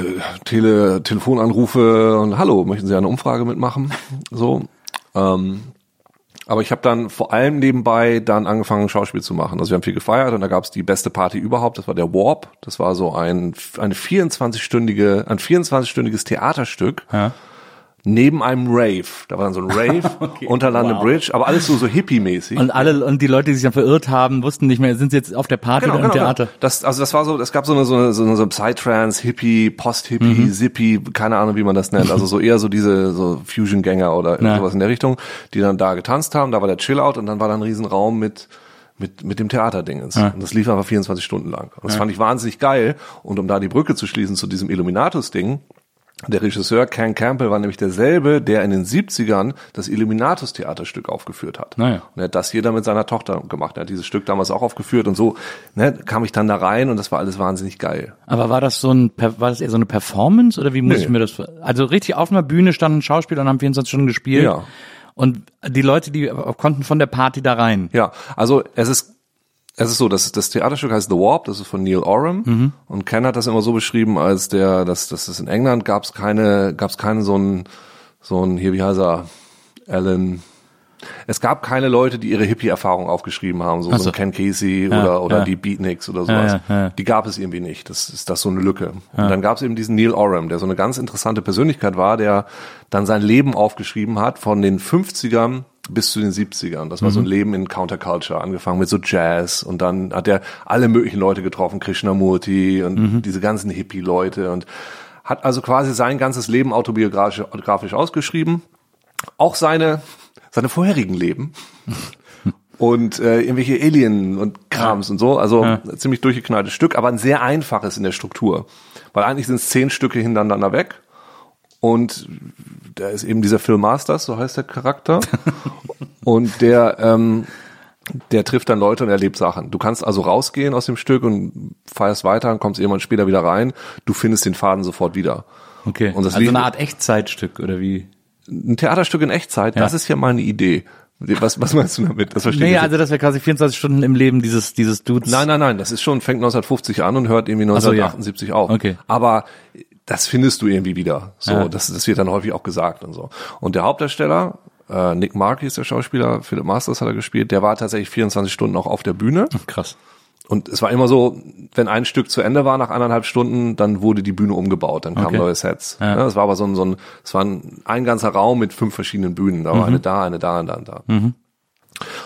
äh, Tele, Telefonanrufe und Hallo, möchten Sie eine Umfrage mitmachen? So. Ähm, aber ich habe dann vor allem nebenbei dann angefangen, Schauspiel zu machen. Also wir haben viel gefeiert und da gab es die beste Party überhaupt. Das war der Warp. Das war so ein eine 24-stündige, ein 24-stündiges Theaterstück. Ja. Neben einem Rave. Da war dann so ein Rave unter London Wow. Bridge, aber alles so, so hippie-mäßig. Und alle und die Leute, die sich dann verirrt haben, wussten nicht mehr, sind sie jetzt auf der Party oder im Theater? Genau. Das, also das war so, es gab so eine, so eine, so eine, Psytrance, Hippie, Post-Hippie, Mhm. Zippy, keine Ahnung, wie man das nennt. Also so eher so diese so Fusion-Gänger oder Ja. sowas in der Richtung, die dann da getanzt haben. Da war der Chill-Out und dann war da ein Riesenraum mit mit, mit dem Theaterdingens. Ja. Und das lief einfach 24 Stunden lang. Und das fand ich wahnsinnig geil. Und um da die Brücke zu schließen zu diesem Illuminatus-Ding, Der Regisseur Ken Campbell war nämlich derselbe, der in den 70ern das Illuminatus Theaterstück aufgeführt hat. Naja. Und er hat das hier dann mit seiner Tochter gemacht. Er hat dieses Stück damals auch aufgeführt und so ne, kam ich dann da rein und das war alles wahnsinnig geil. Aber war das so ein, war das eher so eine Performance oder wie muss Nee. ich mir das, also richtig auf einer Bühne standen Schauspieler und haben 24 Stunden gespielt? Ja. Und die Leute, die konnten von der Party da rein. Ja, also es ist es ist so, das, das Theaterstück heißt The Warp, das ist von Neil Oram und Ken hat das immer so beschrieben, als der, dass das ist in England gab es keine, gab es keinen so ein so ein hier wie heißt er, Alan. Es gab keine Leute, die ihre Hippie-Erfahrung aufgeschrieben haben, so, so so. Ken Casey Ja, oder oder ja. die Beatniks oder sowas. Ja. Die gab es irgendwie nicht. Das ist das so eine Lücke. Und dann gab es eben diesen Neil Oram, der so eine ganz interessante Persönlichkeit war, der dann sein Leben aufgeschrieben hat von den 50ern bis zu den 70ern. Das war so ein Leben in Counterculture, angefangen mit so Jazz und dann hat er alle möglichen Leute getroffen, Krishnamurti und diese ganzen Hippie-Leute und hat also quasi sein ganzes Leben autobiografisch ausgeschrieben. Auch seine, seine vorherigen Leben. und äh, irgendwelche Alien und Krams und so. Also ein ziemlich durchgeknalltes Stück, aber ein sehr einfaches in der Struktur. Weil eigentlich sind es zehn Stücke hintereinander weg. Und da ist eben dieser Phil Masters, so heißt der Charakter. und der, ähm, der trifft dann Leute und erlebt Sachen. Du kannst also rausgehen aus dem Stück und feierst weiter und kommst irgendwann später wieder rein. Du findest den Faden sofort wieder. Okay. Und das also eine Art Echtzeitstück oder wie? Ein Theaterstück in Echtzeit, das ist ja mal eine Idee. Was, was meinst du damit? Das verstehe Nee, ich also das wäre quasi 24 Stunden im Leben dieses, dieses Dudes. Nein, nein, nein, das ist schon, fängt 1950 an und hört irgendwie Ach so, ja. 1978 auf. Okay. Aber das findest du irgendwie wieder. So, Ja. das, das wird dann häufig auch gesagt und so. Und der Hauptdarsteller, äh, Nick Markey ist der Schauspieler, Philip Masters hat er gespielt, der war tatsächlich 24 Stunden auch auf der Bühne. Krass. Und es war immer so, wenn ein Stück zu Ende war nach anderthalb Stunden, dann wurde die Bühne umgebaut, dann kamen Okay. neue Sets. Ja. Ja, es war aber so ein, so ein, es war ein, ein ganzer Raum mit fünf verschiedenen Bühnen. Da war Mhm. eine da, eine da, eine da, und da.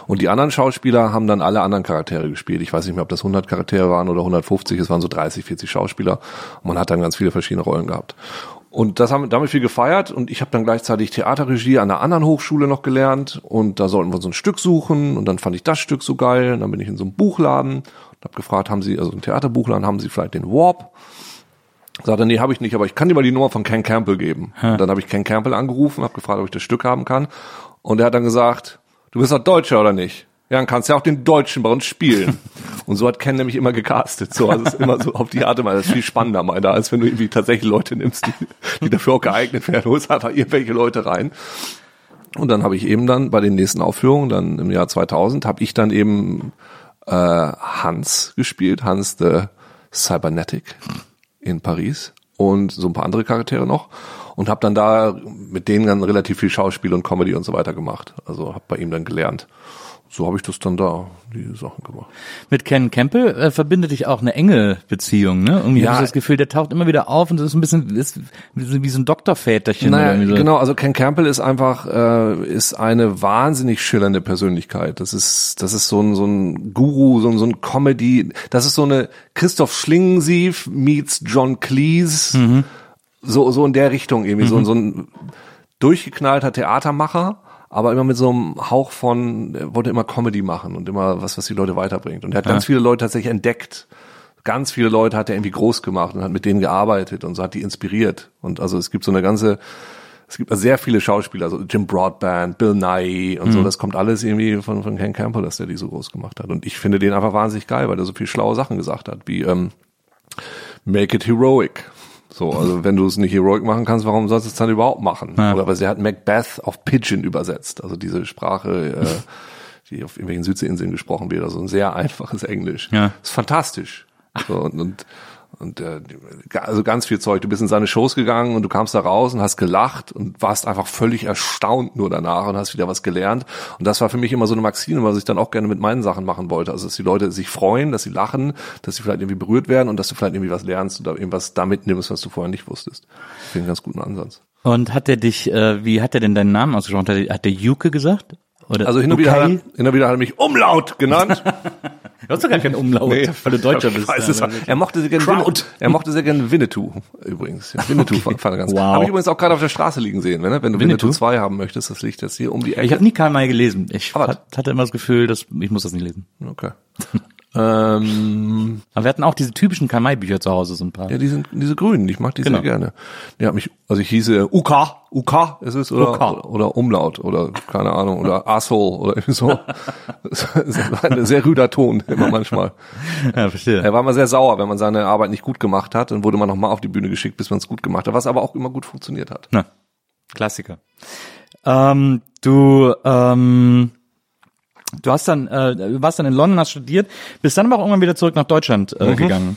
Und die anderen Schauspieler haben dann alle anderen Charaktere gespielt. Ich weiß nicht mehr, ob das 100 Charaktere waren oder 150. Es waren so 30, 40 Schauspieler. Und man hat dann ganz viele verschiedene Rollen gehabt. Und das haben damit viel gefeiert. Und ich habe dann gleichzeitig Theaterregie an einer anderen Hochschule noch gelernt. Und da sollten wir so ein Stück suchen. Und dann fand ich das Stück so geil. Und dann bin ich in so einem Buchladen und habe gefragt, haben Sie, also ein Theaterbuchladen, haben Sie vielleicht den Warp? Sagt er, nee, habe ich nicht, aber ich kann dir mal die Nummer von Ken Campbell geben. Und dann habe ich Ken Campbell angerufen, habe gefragt, ob ich das Stück haben kann. Und er hat dann gesagt, du bist doch Deutscher oder nicht? Ja, dann kannst du ja auch den Deutschen bei uns spielen. Und so hat Ken nämlich immer gecastet. So, also es ist immer so auf die Art und Weise. Das ist viel spannender, meiner, als wenn du irgendwie tatsächlich Leute nimmst, die, die dafür auch geeignet werden. Holst einfach irgendwelche Leute rein. Und dann habe ich eben dann bei den nächsten Aufführungen, dann im Jahr 2000, habe ich dann eben äh, Hans gespielt, Hans the Cybernetic in Paris und so ein paar andere Charaktere noch und habe dann da mit denen dann relativ viel Schauspiel und Comedy und so weiter gemacht. Also habe bei ihm dann gelernt. So habe ich das dann da, die Sachen gemacht. Mit Ken Campbell äh, verbindet dich auch eine enge Beziehung, ne? Irgendwie Ja. habe ich das Gefühl, der taucht immer wieder auf und das ist ein bisschen ist wie so ein Doktorväterchen oder Naja, irgendwie so. genau, also Ken Campbell ist einfach, äh, ist eine wahnsinnig schillernde Persönlichkeit. Das ist, das ist so ein, so ein Guru, so ein, so ein Comedy, das ist so eine Christoph Schlingensief meets John Cleese, so, so in der Richtung irgendwie, so, so ein durchgeknallter Theatermacher, aber immer mit so einem Hauch von, er wollte immer Comedy machen und immer was, was die Leute weiterbringt. Und er hat ganz viele Leute tatsächlich entdeckt. Ganz viele Leute hat er irgendwie groß gemacht und hat mit denen gearbeitet und so hat die inspiriert. Und also es gibt so eine ganze, es gibt sehr viele Schauspieler, also Jim Broadband, Bill Nye und so, das kommt alles irgendwie von, von Ken Campbell, dass der die so groß gemacht hat. Und ich finde den einfach wahnsinnig geil, weil er so viel schlaue Sachen gesagt hat, wie ähm, Make it heroic. So, also wenn du es nicht heroic machen kannst, warum sollst du es dann überhaupt machen? Ja. Oder weil sie hat Macbeth auf Pidgin übersetzt, also diese Sprache, äh, die auf irgendwelchen Südseeinseln gesprochen wird, also ein sehr einfaches Englisch. Ja. ist fantastisch. So, und, und und äh, also ganz viel Zeug. Du bist in seine Shows gegangen und du kamst da raus und hast gelacht und warst einfach völlig erstaunt nur danach und hast wieder was gelernt. Und das war für mich immer so eine Maxime, was ich dann auch gerne mit meinen Sachen machen wollte. Also dass die Leute sich freuen, dass sie lachen, dass sie vielleicht irgendwie berührt werden und dass du vielleicht irgendwie was lernst oder irgendwas da mitnimmst, was du vorher nicht wusstest. Ich finde einen ganz guten Ansatz. Und hat der dich, äh, wie hat er denn deinen Namen ausgesprochen? Hat der, hat der Juke gesagt? Oder Also hin und, wieder, hat er, hin und wieder hat er mich Umlaut genannt. Du hast doch gar keinen Umlaut, weil du Deutscher bist. Weiß es, er mochte sehr gerne er mochte sehr gerne Winnetou übrigens. Ja, Winnetou fand, fand er ganz Wow. Habe ich übrigens auch gerade auf der Straße liegen sehen, ne? Wenn du Winnetou? Winnetou 2 haben möchtest, das liegt jetzt hier um die Ecke. Ich habe nie Karl May gelesen. Ich Aber- hat, hatte immer das Gefühl, dass ich muss das nicht lesen. okay. Ähm, Aber wir hatten auch diese typischen Kamai-Bücher zu Hause, so ein paar. ja, die sind diese grünen, ich mag die Genau. sehr gerne. Die hat mich, also ich hieße UK, UK ist es oder, UK. oder, Umlaut oder keine Ahnung oder Asshole oder irgendwie so. Das ist ein sehr rüder Ton immer manchmal. Ja, verstehe. Er war mal sehr sauer, wenn man seine Arbeit nicht gut gemacht hat, dann wurde man nochmal auf die Bühne geschickt, bis man es gut gemacht hat, was aber auch immer gut funktioniert hat. Na, Klassiker. Ähm, du, ähm, du hast dann, äh, du warst dann in London, hast studiert, bist dann aber auch irgendwann wieder zurück nach Deutschland äh, gegangen.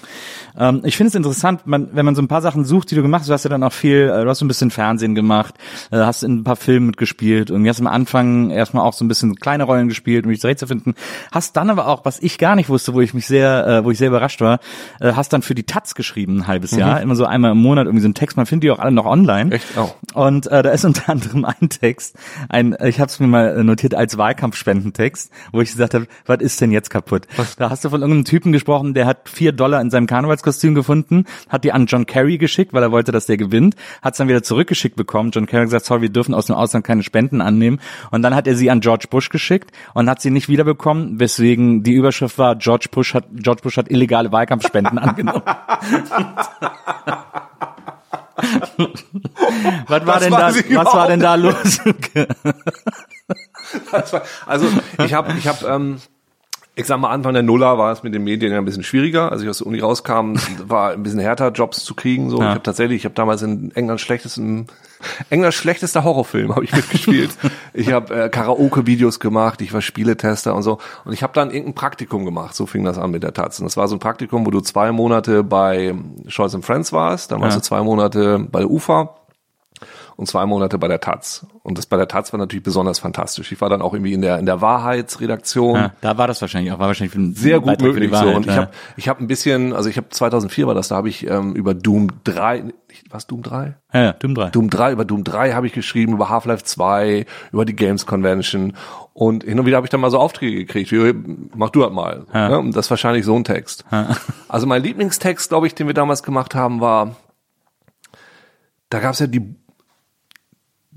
Ähm, ich finde es interessant, man, wenn man so ein paar Sachen sucht, die du gemacht hast, du hast ja dann auch viel, äh, du hast so ein bisschen Fernsehen gemacht, äh, hast in ein paar Filmen mitgespielt und hast am Anfang erstmal auch so ein bisschen kleine Rollen gespielt, um dich zurechtzufinden. Hast dann aber auch, was ich gar nicht wusste, wo ich mich sehr, äh, wo ich sehr überrascht war, äh, hast dann für die Taz geschrieben ein halbes Jahr, immer so einmal im Monat irgendwie so ein Text, man findet die auch alle noch online. Echt? Oh. Und äh, da ist unter anderem ein Text, ein, ich habe es mir mal notiert als Wahlkampfspendentext, wo ich gesagt habe, was ist denn jetzt kaputt? Da hast du von irgendeinem Typen gesprochen, der hat vier Dollar in seinem Karnevalskostüm gefunden, hat die an John Kerry geschickt, weil er wollte, dass der gewinnt, hat es dann wieder zurückgeschickt bekommen. John Kerry hat gesagt, sorry, wir dürfen aus dem Ausland keine Spenden annehmen. Und dann hat er sie an George Bush geschickt und hat sie nicht wiederbekommen, weswegen die Überschrift war, George Bush hat, George Bush hat illegale Wahlkampfspenden angenommen. was war Das denn da, was war denn da los? War- Also ich habe, ich habe, ähm, ich sag mal Anfang der Nuller war es mit den Medien ja ein bisschen schwieriger. Als ich aus der Uni rauskam, war ein bisschen härter, Jobs zu kriegen. So, ich habe tatsächlich, ich habe damals in England schlechtesten, Englands schlechtester Horrorfilm habe ich mitgespielt. ich habe äh, Karaoke-Videos gemacht, ich war Spieletester und so. Und ich habe dann irgendein Praktikum gemacht. So fing das an mit der Taz. Und das war so ein Praktikum, wo du zwei Monate bei Scholz Friends warst, dann warst Ja. du zwei Monate bei der UFA und zwei Monate bei der Taz. Und das bei der Taz war natürlich besonders fantastisch. Ich war dann auch irgendwie in der in der Wahrheitsredaktion. Ja, da war das wahrscheinlich auch, war wahrscheinlich ein Sehr gut Beitrag möglich so. Wahrheit, Und ich ja. habe ich hab ein bisschen, also ich habe 2004 war das, da habe ich ähm, über Doom 3, was Doom 3? ja, ja, Doom 3. Doom 3, über Doom 3 habe ich geschrieben, über Half-Life 2, über die Games Convention und hin und wieder habe ich dann mal so Aufträge gekriegt, wie, mach du halt mal. Ja. und das ist wahrscheinlich so ein Text. Also mein Lieblingstext, glaube ich, den wir damals gemacht haben, war, da gab es ja die,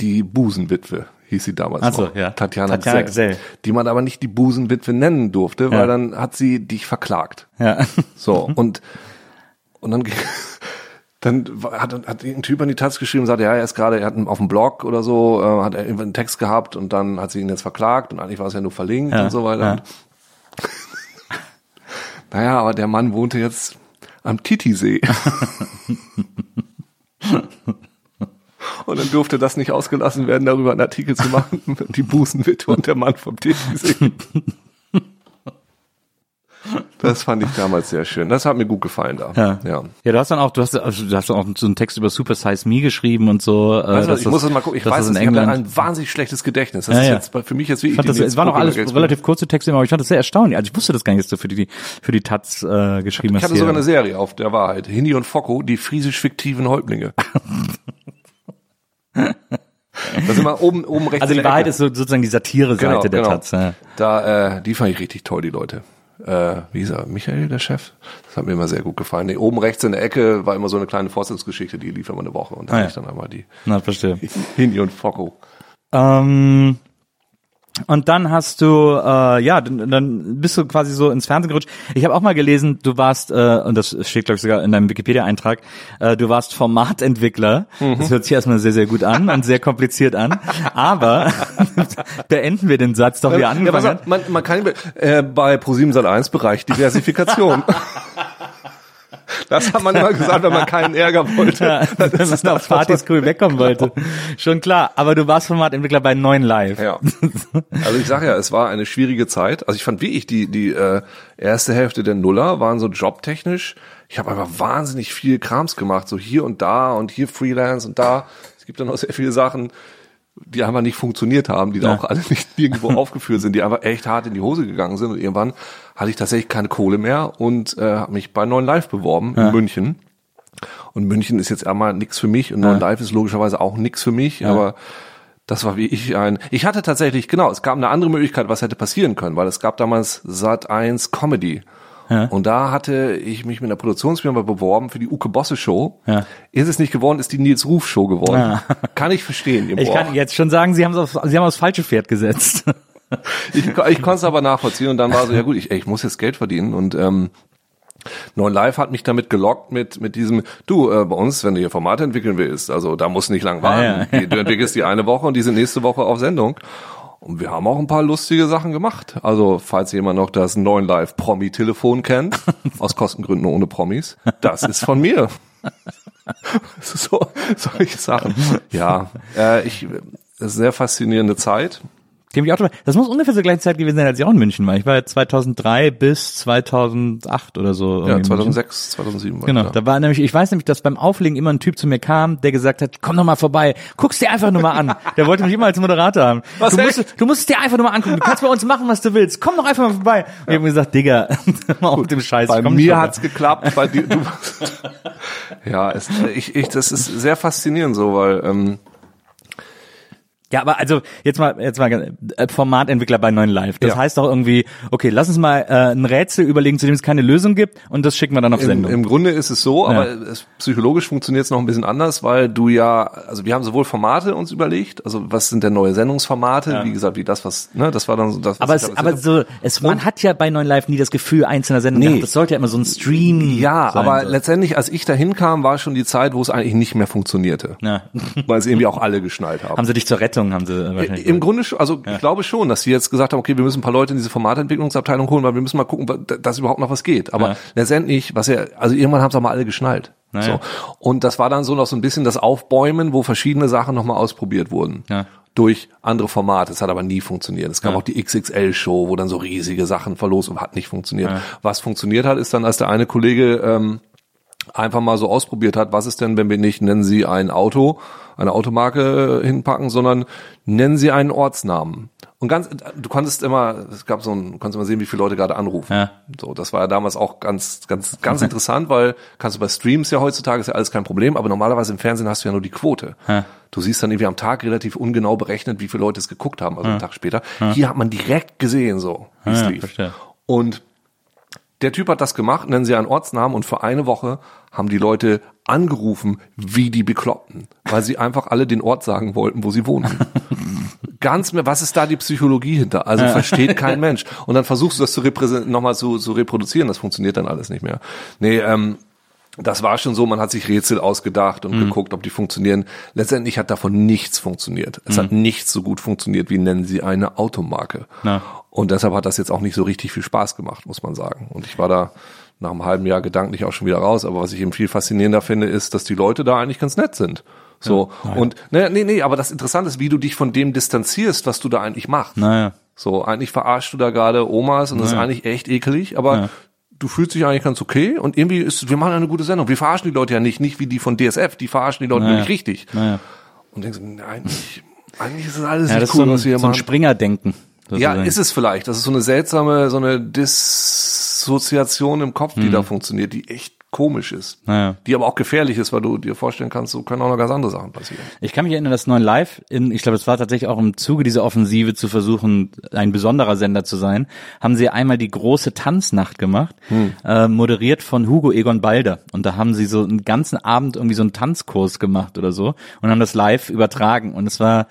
die Busenwitwe, hieß sie damals Ach so, noch. ja. Tatjana, Tatjana Gsell, Gsell. Die man aber nicht die Busenwitwe nennen durfte, weil Ja. dann hat sie dich verklagt. Ja. So, und, und dann, dann hat, hat ein Typ an die Taz geschrieben und sagte, ja, er ist gerade, er hat auf dem Blog oder so, äh, hat er irgendwann einen Text gehabt und dann hat sie ihn jetzt verklagt und eigentlich war es ja nur verlinkt Ja, und so weiter. ja. Und, naja, aber der Mann wohnte jetzt am Titisee. Und dann durfte das nicht ausgelassen werden, darüber einen Artikel zu machen, die Busenwitwe und der Mann vom Titisee. Das fand ich damals sehr schön. Das hat mir gut gefallen da. Ja. ja. Ja, du hast dann auch, du hast, also, du hast auch so einen Text über Super Size Me geschrieben und so. Äh, dass ich muss das mal gucken. Ich weiß das es, ich habe ein wahnsinnig schlechtes Gedächtnis. Das Ja, ist ja. jetzt für mich jetzt wie Ich fand das, es waren auch alles relativ kurze Texte, aber ich fand das sehr erstaunlich. Also ich wusste das gar nicht, dass du für die, für die Taz äh, geschrieben Ich hast. hatte sogar hier. eine Serie auf der Wahrheit. Hindi und Focko, die friesisch-fiktiven Häuptlinge. Das immer oben, oben rechts also die Wahrheit Ecke. ist so, sozusagen die Satire-Seite Genau, der genau. Taz. Ja. Da, äh, die fand ich richtig toll, die Leute. Äh, wie hieß er? Michael, der Chef? Das hat mir immer sehr gut gefallen. Nee, oben rechts in der Ecke war immer so eine kleine Fortsetzungsgeschichte, die lief immer eine Woche. Und da Ah, hatte ja. ich dann einmal die Na, verstehe. Hindi und Focko. Ähm, und dann hast du, äh, ja, dann, dann bist du quasi so ins Fernsehen gerutscht. Ich habe auch mal gelesen, du warst, äh, und das steht glaube ich sogar in deinem Wikipedia-Eintrag, äh, du warst Formatentwickler. Das hört sich erstmal sehr, sehr gut an und sehr kompliziert an. Aber beenden wir den Satz doch, wie er Ja, angefangen auf, man, man kann äh, bei Pro7 Sat1 Bereich Diversifikation. Das hat man immer gesagt, wenn man keinen Ärger wollte. Das Wenn ist man auf Partys cool wegkommen wollte. Schon klar. Aber du warst Formatentwickler bei 9 Live. Ja. Also ich sage ja, es war eine schwierige Zeit. Also ich fand wirklich die die äh, erste Hälfte der Nuller waren so jobtechnisch. Ich habe einfach wahnsinnig viel Krams gemacht, so hier und da und hier Freelance und da. Es gibt dann auch sehr viele Sachen, die einfach nicht funktioniert haben, die da Ja. auch alle nicht nirgendwo aufgeführt sind, die einfach echt hart in die Hose gegangen sind. Und irgendwann hatte ich tatsächlich keine Kohle mehr und äh, habe mich bei 9 Live beworben in München. Und München ist jetzt einmal nix für mich und 9 Live ist logischerweise auch nix für mich, aber das war wie ich ein. Ich hatte tatsächlich, genau, es gab eine andere Möglichkeit, was hätte passieren können, weil es gab damals Sat 1 Comedy. Und da hatte ich mich mit einer Produktionsfirma beworben für die Uke Bosse Show. Ja. Ist es nicht geworden, ist die Nils Ruf Show geworden. Kann ich verstehen. Ich kann jetzt schon sagen, sie haben auf, sie haben aufs falsche Pferd gesetzt. ich, ich konnte es aber nachvollziehen und dann war so, ja gut, ich, ey, ich muss jetzt Geld verdienen und ähm, Neun Live hat mich damit gelockt mit mit diesem du äh, bei uns, wenn du hier Formate entwickeln willst, also da muss nicht lang warten. Ja, ja. Du entwickelst die eine Woche und die sind nächste Woche auf Sendung. Und wir haben auch ein paar lustige Sachen gemacht. Also, falls jemand noch das neuen Live Promi Telefon kennt, aus Kostengründen ohne Promis, das ist von mir. so, solche Sachen. Ja, äh, ich, sehr faszinierende Zeit. Die haben die Autobahn. Das muss ungefähr zur gleichen Zeit gewesen sein, als ich auch in München war. Ich war ja 2003 bis 2008 oder so. Ja, in München. 2006, 2007 war Genau, ich da. da war nämlich, ich weiß nämlich, dass beim Auflegen immer ein Typ zu mir kam, der gesagt hat, komm doch mal vorbei, guck's dir einfach nur mal an. Der wollte mich immer als Moderator haben. Was, du, musst, du musst es dir einfach nur mal angucken. Du kannst bei uns machen, was du willst. Komm doch einfach mal vorbei. Und ich habe mir gesagt, Digga, mal auf dem Scheiß. Bei mir hat's geklappt, bei dir, du, ja, es, ich, ich, das ist sehr faszinierend so, weil, ähm, Ja, aber also jetzt mal jetzt mal äh, Formatentwickler bei neuen Live. Das Ja. heißt doch irgendwie, okay, lass uns mal äh, ein Rätsel überlegen, zu dem es keine Lösung gibt und das schicken wir dann auf Im, Sendung. Im Grunde ist es so, Ja. aber es, psychologisch funktioniert es noch ein bisschen anders, weil du ja, also wir haben sowohl Formate uns überlegt, also was sind denn neue Sendungsformate, wie gesagt, wie das, was, ne, das war dann so das, was aber es, aber so, es, man hat ja bei neuen Live nie das Gefühl einzelner Sendungen. Nee. gehabt. Das sollte ja immer so ein Stream. Ja, sein, aber so. letztendlich, als ich da hinkam, war schon die Zeit, wo es eigentlich nicht mehr funktionierte. Ja. Weil es irgendwie auch alle geschnallt haben. Haben sie dich zur Rettung, haben sie äh, wahrscheinlich. Im Grunde schon, also ich glaube schon, dass sie jetzt gesagt haben, okay, wir müssen ein paar Leute in diese Formatentwicklungsabteilung holen, weil wir müssen mal gucken, dass überhaupt noch was geht. Aber Ja. letztendlich, was ja, also irgendwann haben es auch mal alle geschnallt. Naja. So. Und das war dann so noch so ein bisschen das Aufbäumen, wo verschiedene Sachen nochmal ausprobiert wurden. Ja. Durch andere Formate. Es hat aber nie funktioniert. Es gab Ja. auch die XXL-Show, wo dann so riesige Sachen verlost und hat nicht funktioniert. Was funktioniert hat, ist dann, als der eine Kollege ähm, einfach mal so ausprobiert hat, was ist denn, wenn wir nicht, nennen Sie ein Auto, eine Automarke äh, hinpacken, sondern nennen Sie einen Ortsnamen. Und ganz, du konntest immer, es gab so ein, du konntest immer sehen, wie viele Leute gerade anrufen. Ja. So, das war ja damals auch ganz, ganz, ganz interessant, weil kannst du bei Streams ja heutzutage ist ja alles kein Problem, aber normalerweise im Fernsehen hast du ja nur die Quote. Ja. Du siehst dann irgendwie am Tag relativ ungenau berechnet, wie viele Leute es geguckt haben, also einen Tag später. Hier hat man direkt gesehen, so, wie es Ja, lief. verstehe. Und der Typ hat das gemacht, nennen sie einen Ortsnamen und für eine Woche haben die Leute angerufen wie die Bekloppten, weil sie einfach alle den Ort sagen wollten, wo sie wohnen. Ganz mehr, was ist da die Psychologie hinter? Also versteht kein Mensch. Und dann versuchst du das zu repräsentieren, nochmal zu, zu reproduzieren, das funktioniert dann alles nicht mehr. Nee, ähm, das war schon so, man hat sich Rätsel ausgedacht und geguckt, ob die funktionieren. Letztendlich hat davon nichts funktioniert. Es hat nichts so gut funktioniert, wie nennen sie eine Automarke. Na. Und deshalb hat das jetzt auch nicht so richtig viel Spaß gemacht, muss man sagen. Und ich war da nach einem halben Jahr gedanklich auch schon wieder raus. Aber was ich eben viel faszinierender finde, ist, dass die Leute da eigentlich ganz nett sind. So. Und, ne, nee, nee, aber das Interessante ist, wie du dich von dem distanzierst, was du da eigentlich machst. Naja. So, eigentlich verarschst du da gerade Omas und das ist eigentlich echt ekelig, aber du fühlst dich eigentlich ganz okay und irgendwie ist, wir machen eine gute Sendung. Wir verarschen die Leute ja nicht, nicht wie die von DSF, die verarschen die Leute Naja. nämlich richtig. Naja. Und denkst, nein, eigentlich, eigentlich ist das alles Ja, nicht das cool, ist so was wir ein, hier so ein machen. Springerdenken. Ja, sozusagen. ist es vielleicht. Das ist so eine seltsame, so eine Dissoziation im Kopf, die da funktioniert, die echt komisch ist. Mhm. Naja. Die aber auch gefährlich ist, weil du dir vorstellen kannst, so können auch noch ganz andere Sachen passieren. Ich kann mich erinnern, dass Neuen Live, in, ich glaube, es war tatsächlich auch im Zuge dieser Offensive zu versuchen, ein besonderer Sender zu sein, haben sie einmal die große Tanznacht gemacht, äh, moderiert von Hugo Egon Balder. Und da haben sie so einen ganzen Abend irgendwie so einen Tanzkurs gemacht oder so und haben das live übertragen. Und es war,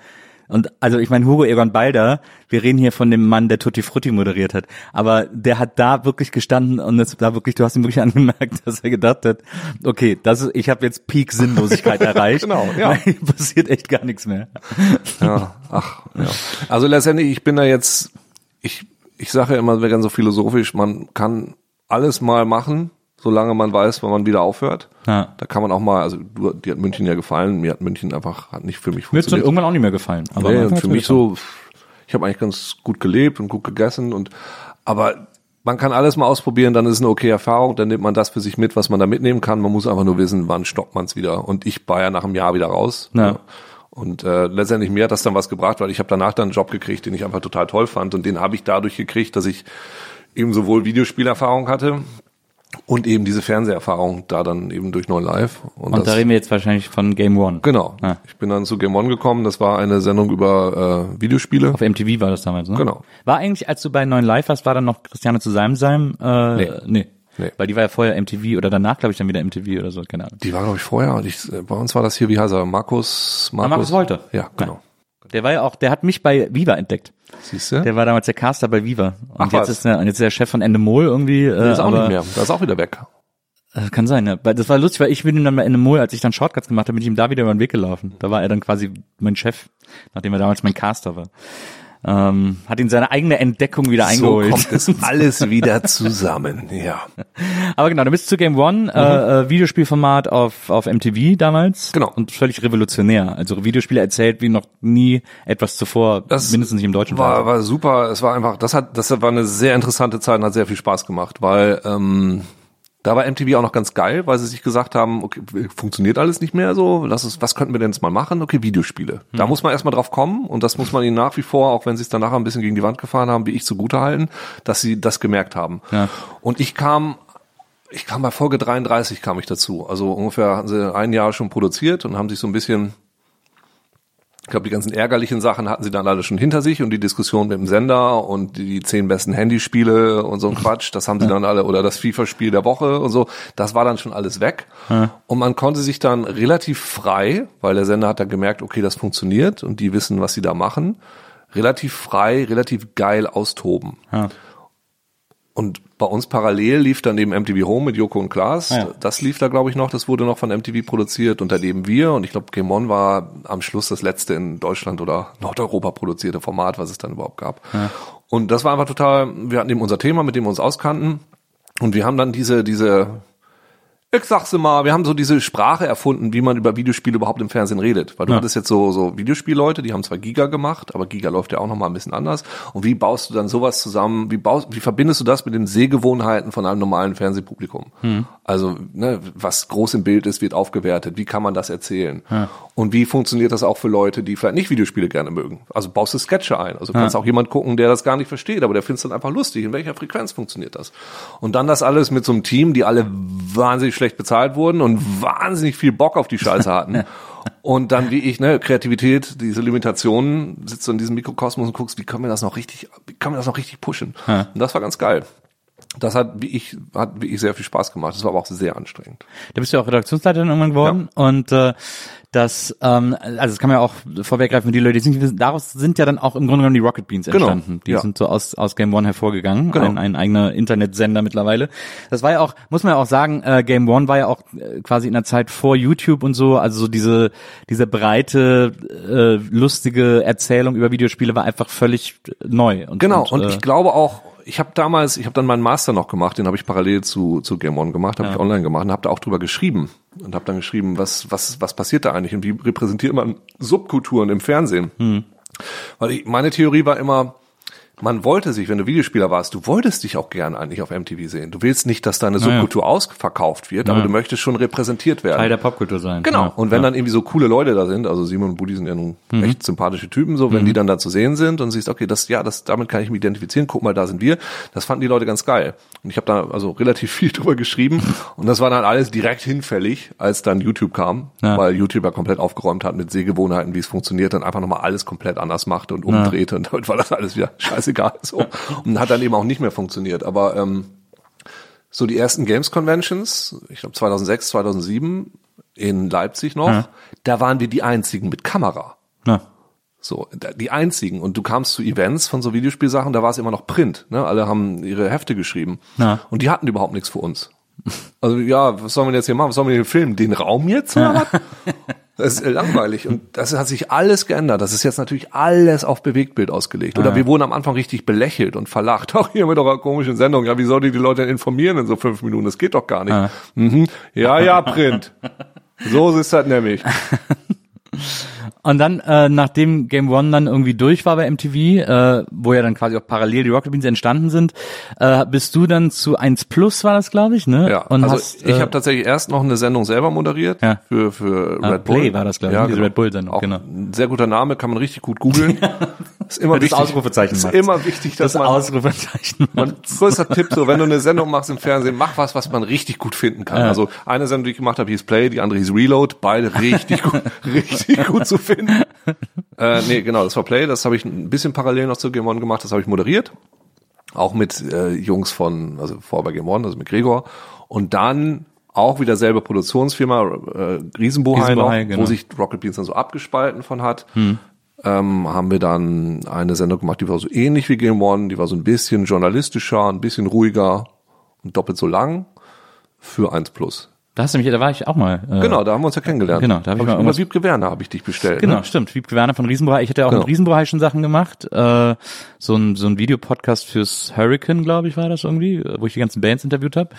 und also ich meine, Hugo Egon Balder, wir reden hier von dem Mann, der Tutti Frutti moderiert hat, aber der hat da wirklich gestanden und es da wirklich, du hast ihm wirklich angemerkt, dass er gedacht hat, okay, das ist, ich habe jetzt Peak Sinnlosigkeit erreicht. Genau, ja. Hier passiert echt gar nichts mehr. Ja, ach, ja. Also letztendlich, ich bin da jetzt, ich, ich sage ja immer ganz so philosophisch, man kann alles mal machen, solange man weiß, wann man wieder aufhört. Ja. Da kann man auch mal, also du, dir hat München ja gefallen, mir hat München einfach, hat nicht für mich Mir hat's dann funktioniert. irgendwann auch nicht mehr gefallen. Aber Nee, für mir mich gefallen. so, ich habe eigentlich ganz gut gelebt und gut gegessen und aber man kann alles mal ausprobieren, dann ist es eine okay Erfahrung, dann nimmt man das für sich mit, was man da mitnehmen kann. Man muss einfach nur wissen, wann stoppt man es wieder. Und ich war ja nach einem Jahr wieder raus. Ja. Und äh, letztendlich mir hat das dann was gebracht, weil ich habe danach dann einen Job gekriegt, den ich einfach total toll fand. Und den habe ich dadurch gekriegt, dass ich eben sowohl Videospielerfahrung hatte und eben diese Fernseherfahrung da dann eben durch Neuen Live. Und da reden wir jetzt wahrscheinlich von Game One. Genau. Ah. Ich bin dann zu Game One gekommen. Das war eine Sendung über äh, Videospiele. Auf MTV war das damals, ne? Genau. War eigentlich, als du bei Neuen Live warst, war dann noch Christiane zu seinem Seim? Äh, Nee. nee. Nee. Weil die war ja vorher MTV oder danach, glaube ich, dann wieder MTV oder so, keine Ahnung. Die war, glaube ich, vorher. Und ich, äh, bei uns war das hier, wie heißt er? Markus, Markus, Markus Wolter. Ja, genau. Der war ja auch, der hat mich bei Viva entdeckt. Siehst du? Der war damals der Caster bei Viva. Und Ach jetzt was. ist er, und jetzt ist er Chef von Endemol irgendwie. Äh, Der ist auch aber, nicht mehr. Da ist auch wieder weg. Äh, Kann sein, ja. Weil Das war lustig, weil ich bin ihm dann bei Endemol, als ich dann Shortcuts gemacht habe, bin ich ihm da wieder über den Weg gelaufen. Da war er dann quasi mein Chef, nachdem er damals mein Caster war. Ähm, hat ihn seine eigene Entdeckung wieder eingeholt. So kommt es alles wieder zusammen. Ja. Aber genau, du bist zu Game One, äh, äh, Videospielformat auf, auf MTV damals. Genau. Und völlig revolutionär. Also Videospiele erzählt wie noch nie etwas zuvor, Das mindestens nicht im deutschen war, war super. Es war einfach, das hat, das war eine sehr interessante Zeit und hat sehr viel Spaß gemacht, weil ähm, da war MTV auch noch ganz geil, weil sie sich gesagt haben, okay, funktioniert alles nicht mehr so, lass es, was könnten wir denn jetzt mal machen? Okay, Videospiele. Da muss man erstmal drauf kommen und das muss man ihnen nach wie vor, auch wenn sie es dann nachher ein bisschen gegen die Wand gefahren haben, wie ich zugute halten, dass sie das gemerkt haben. Ja. Und ich kam ich kam bei Folge 33 kam ich dazu. Also ungefähr haben sie ein Jahr schon produziert und haben sich so ein bisschen ich glaube, die ganzen ärgerlichen Sachen hatten sie dann alle schon hinter sich und die Diskussion mit dem Sender und die zehn besten Handyspiele und so ein Quatsch, das haben sie dann alle, oder das FIFA-Spiel der Woche und so, das war dann schon alles weg. Und man konnte sich dann relativ frei, weil der Sender hat dann gemerkt, okay, das funktioniert und die wissen, was sie da machen, relativ frei, relativ geil austoben. Ja. Und bei uns parallel lief dann eben MTV Home mit Joko und Klaas. Ja. Das lief da, glaube ich, noch. Das wurde noch von MTV produziert und daneben wir. Und ich glaube, Game On war am Schluss das letzte in Deutschland oder Nordeuropa produzierte Format, was es dann überhaupt gab. Und das war einfach total, wir hatten eben unser Thema, mit dem wir uns auskannten. Und wir haben dann diese, diese, ich sag's immer, wir haben so diese Sprache erfunden, wie man über Videospiele überhaupt im Fernsehen redet. Weil du Ja. hattest jetzt so, so Videospielleute, die haben zwar Giga gemacht, aber Giga läuft ja auch nochmal ein bisschen anders. Und wie baust du dann sowas zusammen? Wie baust, wie verbindest du das mit den Sehgewohnheiten von einem normalen Fernsehpublikum? Also, ne, was groß im Bild ist, wird aufgewertet. Wie kann man das erzählen? Und wie funktioniert das auch für Leute, die vielleicht nicht Videospiele gerne mögen? Also baust du Sketche ein. Also kannst auch jemand gucken, der das gar nicht versteht, aber der findet es dann einfach lustig. In welcher Frequenz funktioniert das? Und dann das alles mit so einem Team, die alle wahnsinnig schlecht bezahlt wurden und wahnsinnig viel Bock auf die Scheiße hatten. Und dann wie ich, ne, Kreativität, diese Limitationen, sitzt du in diesem Mikrokosmos und guckst, wie können wir das noch richtig, wie können wir das noch richtig pushen? Und das war ganz geil. Das hat, wie ich, hat wie ich sehr viel Spaß gemacht. Das war aber auch sehr anstrengend. Da bist du ja auch Redaktionsleiterin irgendwann geworden und äh, das, ähm, also das kann man ja auch vorweggreifen für die Leute, die es nicht wissen, daraus sind ja dann auch im Grunde genommen die Rocket Beans Genau, entstanden. Die ja. sind so aus, aus Game One hervorgegangen, Genau. ein, ein eigener Internetsender mittlerweile. Das war ja auch, muss man ja auch sagen, äh, Game One war ja auch äh, quasi in der Zeit vor YouTube und so, also so diese, diese breite, äh, lustige Erzählung über Videospiele war einfach völlig neu. Und, Genau, und, äh, ich glaube auch, ich habe damals, ich habe dann meinen Master noch gemacht, den habe ich parallel zu, zu Game On gemacht, habe ich online gemacht und habe da auch drüber geschrieben und habe dann geschrieben, was, was, was passiert da eigentlich und wie repräsentiert man Subkulturen im Fernsehen? Weil ich, meine Theorie war immer, man wollte sich, wenn du Videospieler warst, du wolltest dich auch gern eigentlich auf MTV sehen. Du willst nicht, dass deine Subkultur ausverkauft wird, aber du möchtest schon repräsentiert werden. Teil der Popkultur sein. Genau. Ja. Und wenn dann irgendwie so coole Leute da sind, also Simon und Buddy sind ja nun Mhm. echt sympathische Typen, so, wenn die dann da zu sehen sind und siehst, okay, das, ja, das, damit kann ich mich identifizieren, guck mal, da sind wir. Das fanden die Leute ganz geil. Und ich habe da also relativ viel drüber geschrieben und das war dann alles direkt hinfällig, als dann YouTube kam, Ja. weil YouTube ja komplett aufgeräumt hat mit Sehgewohnheiten, wie es funktioniert, dann einfach nochmal alles komplett anders machte und umdrehte und damit war das alles wieder scheißegal, so. Und hat dann eben auch nicht mehr funktioniert, aber, ähm, so die ersten Games Conventions, ich glaube 2006, 2007 in Leipzig noch, Ja. da waren wir die einzigen mit Kamera. Na. So, die einzigen. Und du kamst zu Events von so Videospielsachen, da war es immer noch Print. Ne? Alle haben ihre Hefte geschrieben. Ja. Und die hatten überhaupt nichts für uns. Also ja, was sollen wir jetzt hier machen? Was sollen wir hier filmen? Den Raum jetzt oder was? Das ist langweilig. Und das hat sich alles geändert. Das ist jetzt natürlich alles auf Bewegtbild ausgelegt. Oder wir wurden am Anfang richtig belächelt und verlacht. Ach, hier mit eurer komischen Sendung. Ja, wie soll die die Leute informieren in so fünf Minuten? Das geht doch gar nicht. Mhm. Ja, ja, Print. So ist das nämlich. Und dann, äh, nachdem Game One dann irgendwie durch war bei MTV, äh, wo ja dann quasi auch parallel die Rocket Beans entstanden sind, äh, bist du dann zu 1 Plus war das, glaube ich, ne? Ja, Und also hast, ich äh, habe tatsächlich erst noch eine Sendung selber moderiert Ja. für für Ah, Red Bull. Play war das, glaub ich, ja, diese genau. Red Bull-Sendung, Auch genau. Ein sehr guter Name, kann man richtig gut googeln. ist immer Das wichtig. Ausrufezeichen Ist immer wichtig, dass das man, Ausrufezeichen. man größter Tipp, so wenn du eine Sendung machst im Fernsehen, mach was, was man richtig gut finden kann. Ja. Also eine Sendung, die ich gemacht habe, hieß Play, die andere hieß Reload, beide richtig gut, richtig gut zu finden. Äh, nee, genau, das war Play, das habe ich ein bisschen parallel noch zu Game One gemacht, das habe ich moderiert. Auch mit äh, Jungs von, also vor bei Game One, also mit Gregor. Und dann auch wieder selbe Produktionsfirma, äh, Riesenbohai noch, genau. wo sich Rocket Beans dann so abgespalten von hat. ähm, haben wir dann eine Sendung gemacht, die war so ähnlich wie Game One, die war so ein bisschen journalistischer, ein bisschen ruhiger und doppelt so lang für 1 Plus. Da hast du mich, da war ich auch mal. Äh, Genau, da haben wir uns ja kennengelernt. Genau, da hab ich mal über irgendwas- Wiebke Werner habe ich dich bestellt. Genau, Ne? stimmt. Wiebke Werner von Riesenbrei. Ich hatte ja auch Genau. mit Riesenbrei schon Sachen gemacht. Äh, so ein, so ein Videopodcast fürs Hurricane, glaube ich, war das irgendwie, äh, wo ich die ganzen Bands interviewt habe.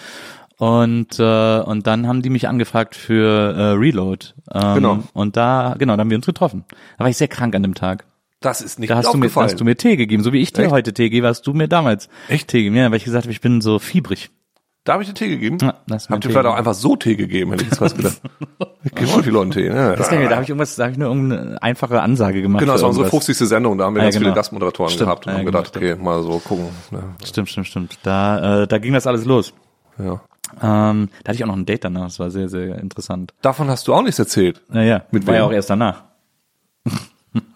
Und, äh, und dann haben die mich angefragt für äh, Reload. Ähm, Genau. Und da, genau, da haben wir uns getroffen. Da war ich sehr krank an dem Tag. Das ist nicht Da hast du, mir, da aufgefallen. hast du mir Tee gegeben. So wie ich dir Echt? heute Tee gebe, hast du mir damals Echt? Tee gegeben. Ja, weil ich gesagt habe, ich bin so fiebrig. Da habe ich dir Tee gegeben. Ja, da hast du mir Habt ihr Tee vielleicht auch einfach so Tee gegeben, hätte ich jetzt was gedacht. Gebe auch die Leute Tee. Das kann ich, da habe ich irgendwas, da habe ich nur irgendeine einfache Ansage gemacht. Genau, das war unsere irgendwas. 50. Sendung, da haben wir Ja, ganz genau. viele Gastmoderatoren Stimmt. gehabt und Ja, haben genau, gedacht, okay, mal so gucken. Ne? Stimmt, stimmt, stimmt. Da, äh, da ging das alles los. Ja. Ähm, da hatte ich auch noch ein Date danach, das war sehr, sehr interessant. Davon hast du auch nichts erzählt. Naja, Mit war wem? ja auch erst danach.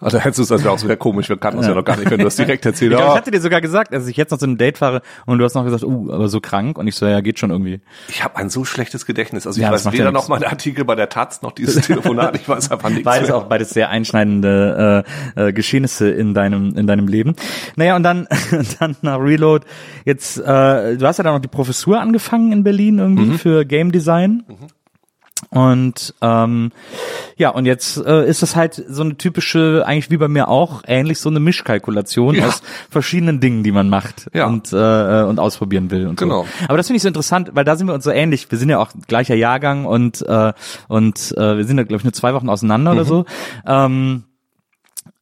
Also hättest du es, das wäre auch so sehr komisch, wir kannten uns ja noch gar nicht, wenn du das direkt erzählt Ich, glaub, ich hatte dir sogar gesagt, dass ich jetzt noch zu einem Date fahre und du hast noch gesagt, uh, aber so krank und ich so, ja, geht schon irgendwie. Ich habe ein so schlechtes Gedächtnis. Also ich Ja, weiß weder ja noch mal den Artikel bei der Taz, noch dieses Telefonat, ich weiß einfach nichts Beides mehr. auch, beides sehr einschneidende äh, äh, Geschehnisse in deinem in deinem Leben. Naja, und dann dann nach Reload. Jetzt, äh, du hast ja dann noch die Professur angefangen in Berlin irgendwie Mhm. für Game Design. Und ähm, ja, und jetzt äh, ist das halt so eine typische, eigentlich wie bei mir auch, ähnlich so eine Mischkalkulation Ja. aus verschiedenen Dingen, die man macht Ja. und äh, und ausprobieren will und Genau. so. Aber das finde ich so interessant, weil da sind wir uns so ähnlich. Wir sind ja auch gleicher Jahrgang und äh, und äh, wir sind ja glaube ich nur zwei Wochen auseinander oder so. Ähm,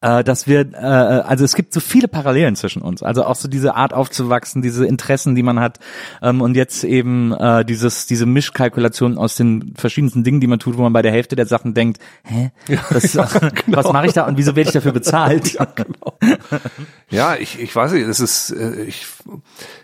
äh, dass wir, äh, also es gibt so viele Parallelen zwischen uns. Also auch so diese Art aufzuwachsen, diese Interessen, die man hat ähm, und jetzt eben äh, dieses diese Mischkalkulation aus den verschiedensten Dingen, die man tut, wo man bei der Hälfte der Sachen denkt, hä, das, was mache ich da und wieso werde ich dafür bezahlt? Ja, ich, ich weiß nicht, es ist, äh, ich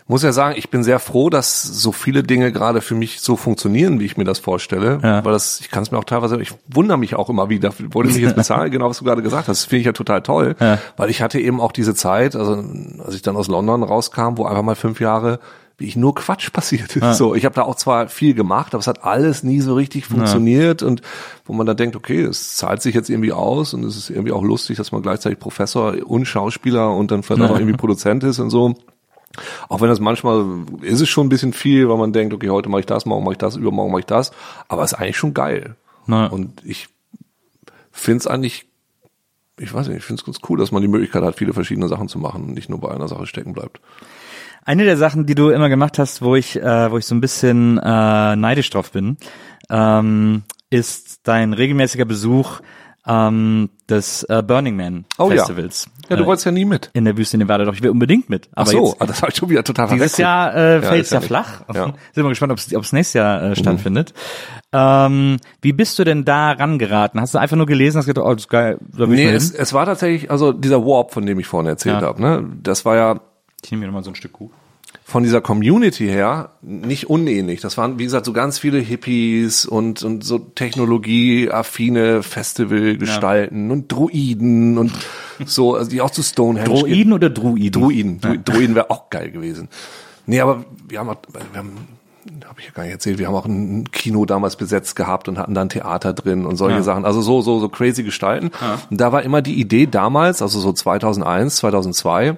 muss ja sagen, ich bin sehr froh, dass so viele Dinge gerade für mich so funktionieren, wie ich mir das vorstelle. Ja. Weil das, ich kann es mir auch teilweise, ich wundere mich auch immer wieder, wollte mich jetzt bezahlen, genau was du gerade gesagt hast. Das finde ich ja total toll. Ja. Weil ich hatte eben auch diese Zeit, also als ich dann aus London rauskam, wo einfach mal fünf Jahre wie ich nur Quatsch passiert ist. So, ich habe da auch zwar viel gemacht, aber es hat alles nie so richtig funktioniert und wo man dann denkt, okay, es zahlt sich jetzt irgendwie aus und es ist irgendwie auch lustig, dass man gleichzeitig Professor und Schauspieler und dann vielleicht auch noch irgendwie Produzent ist und so. Auch wenn das manchmal ist es schon ein bisschen viel, weil man denkt, okay, heute mache ich das, morgen mache ich das, übermorgen mache ich das, aber es ist eigentlich schon geil. Und ich finde es eigentlich, ich weiß nicht, ich finde es ganz cool, dass man die Möglichkeit hat, viele verschiedene Sachen zu machen und nicht nur bei einer Sache stecken bleibt. Eine der Sachen, die du immer gemacht hast, wo ich, äh, wo ich so ein bisschen äh, neidisch drauf bin, ähm, ist dein regelmäßiger Besuch ähm, des äh, Burning Man Oh ja. Festivals. Ja, du äh, wolltest ja nie mit. in der Wüste Nevada. Doch ich will unbedingt mit. Ach Aber so, jetzt, ah, das habe ich schon wieder total dieses verwechselt. Jahr äh, Ja, fällt es ja, ja flach. Ja. Mhm. Sind wir gespannt, ob es nächstes Jahr äh, stattfindet. Ähm, wie bist du denn da rangeraten? Hast du einfach nur gelesen, hast gedacht, oh, das ist geil, da Nee, es, es war tatsächlich, also dieser Warp, von dem ich vorhin erzählt Ja. habe, ne, das war ja Ich nehme mir nochmal so ein Stück Kuh. Von dieser Community her nicht unähnlich. Das waren, wie gesagt, so ganz viele Hippies und, und so technologieaffine Festivalgestalten und Druiden und so, also die auch zu Stonehenge. Droiden oder Druiden? Druiden. Dru Druiden wäre auch geil gewesen. Nee, aber wir haben, auch- wir haben habe ich ja gar nicht erzählt, wir haben auch ein Kino damals besetzt gehabt und hatten da ein Theater drin und solche Ja. Sachen. Also so, so, so crazy Gestalten. Und da war immer die Idee damals, also so 2001, 2002,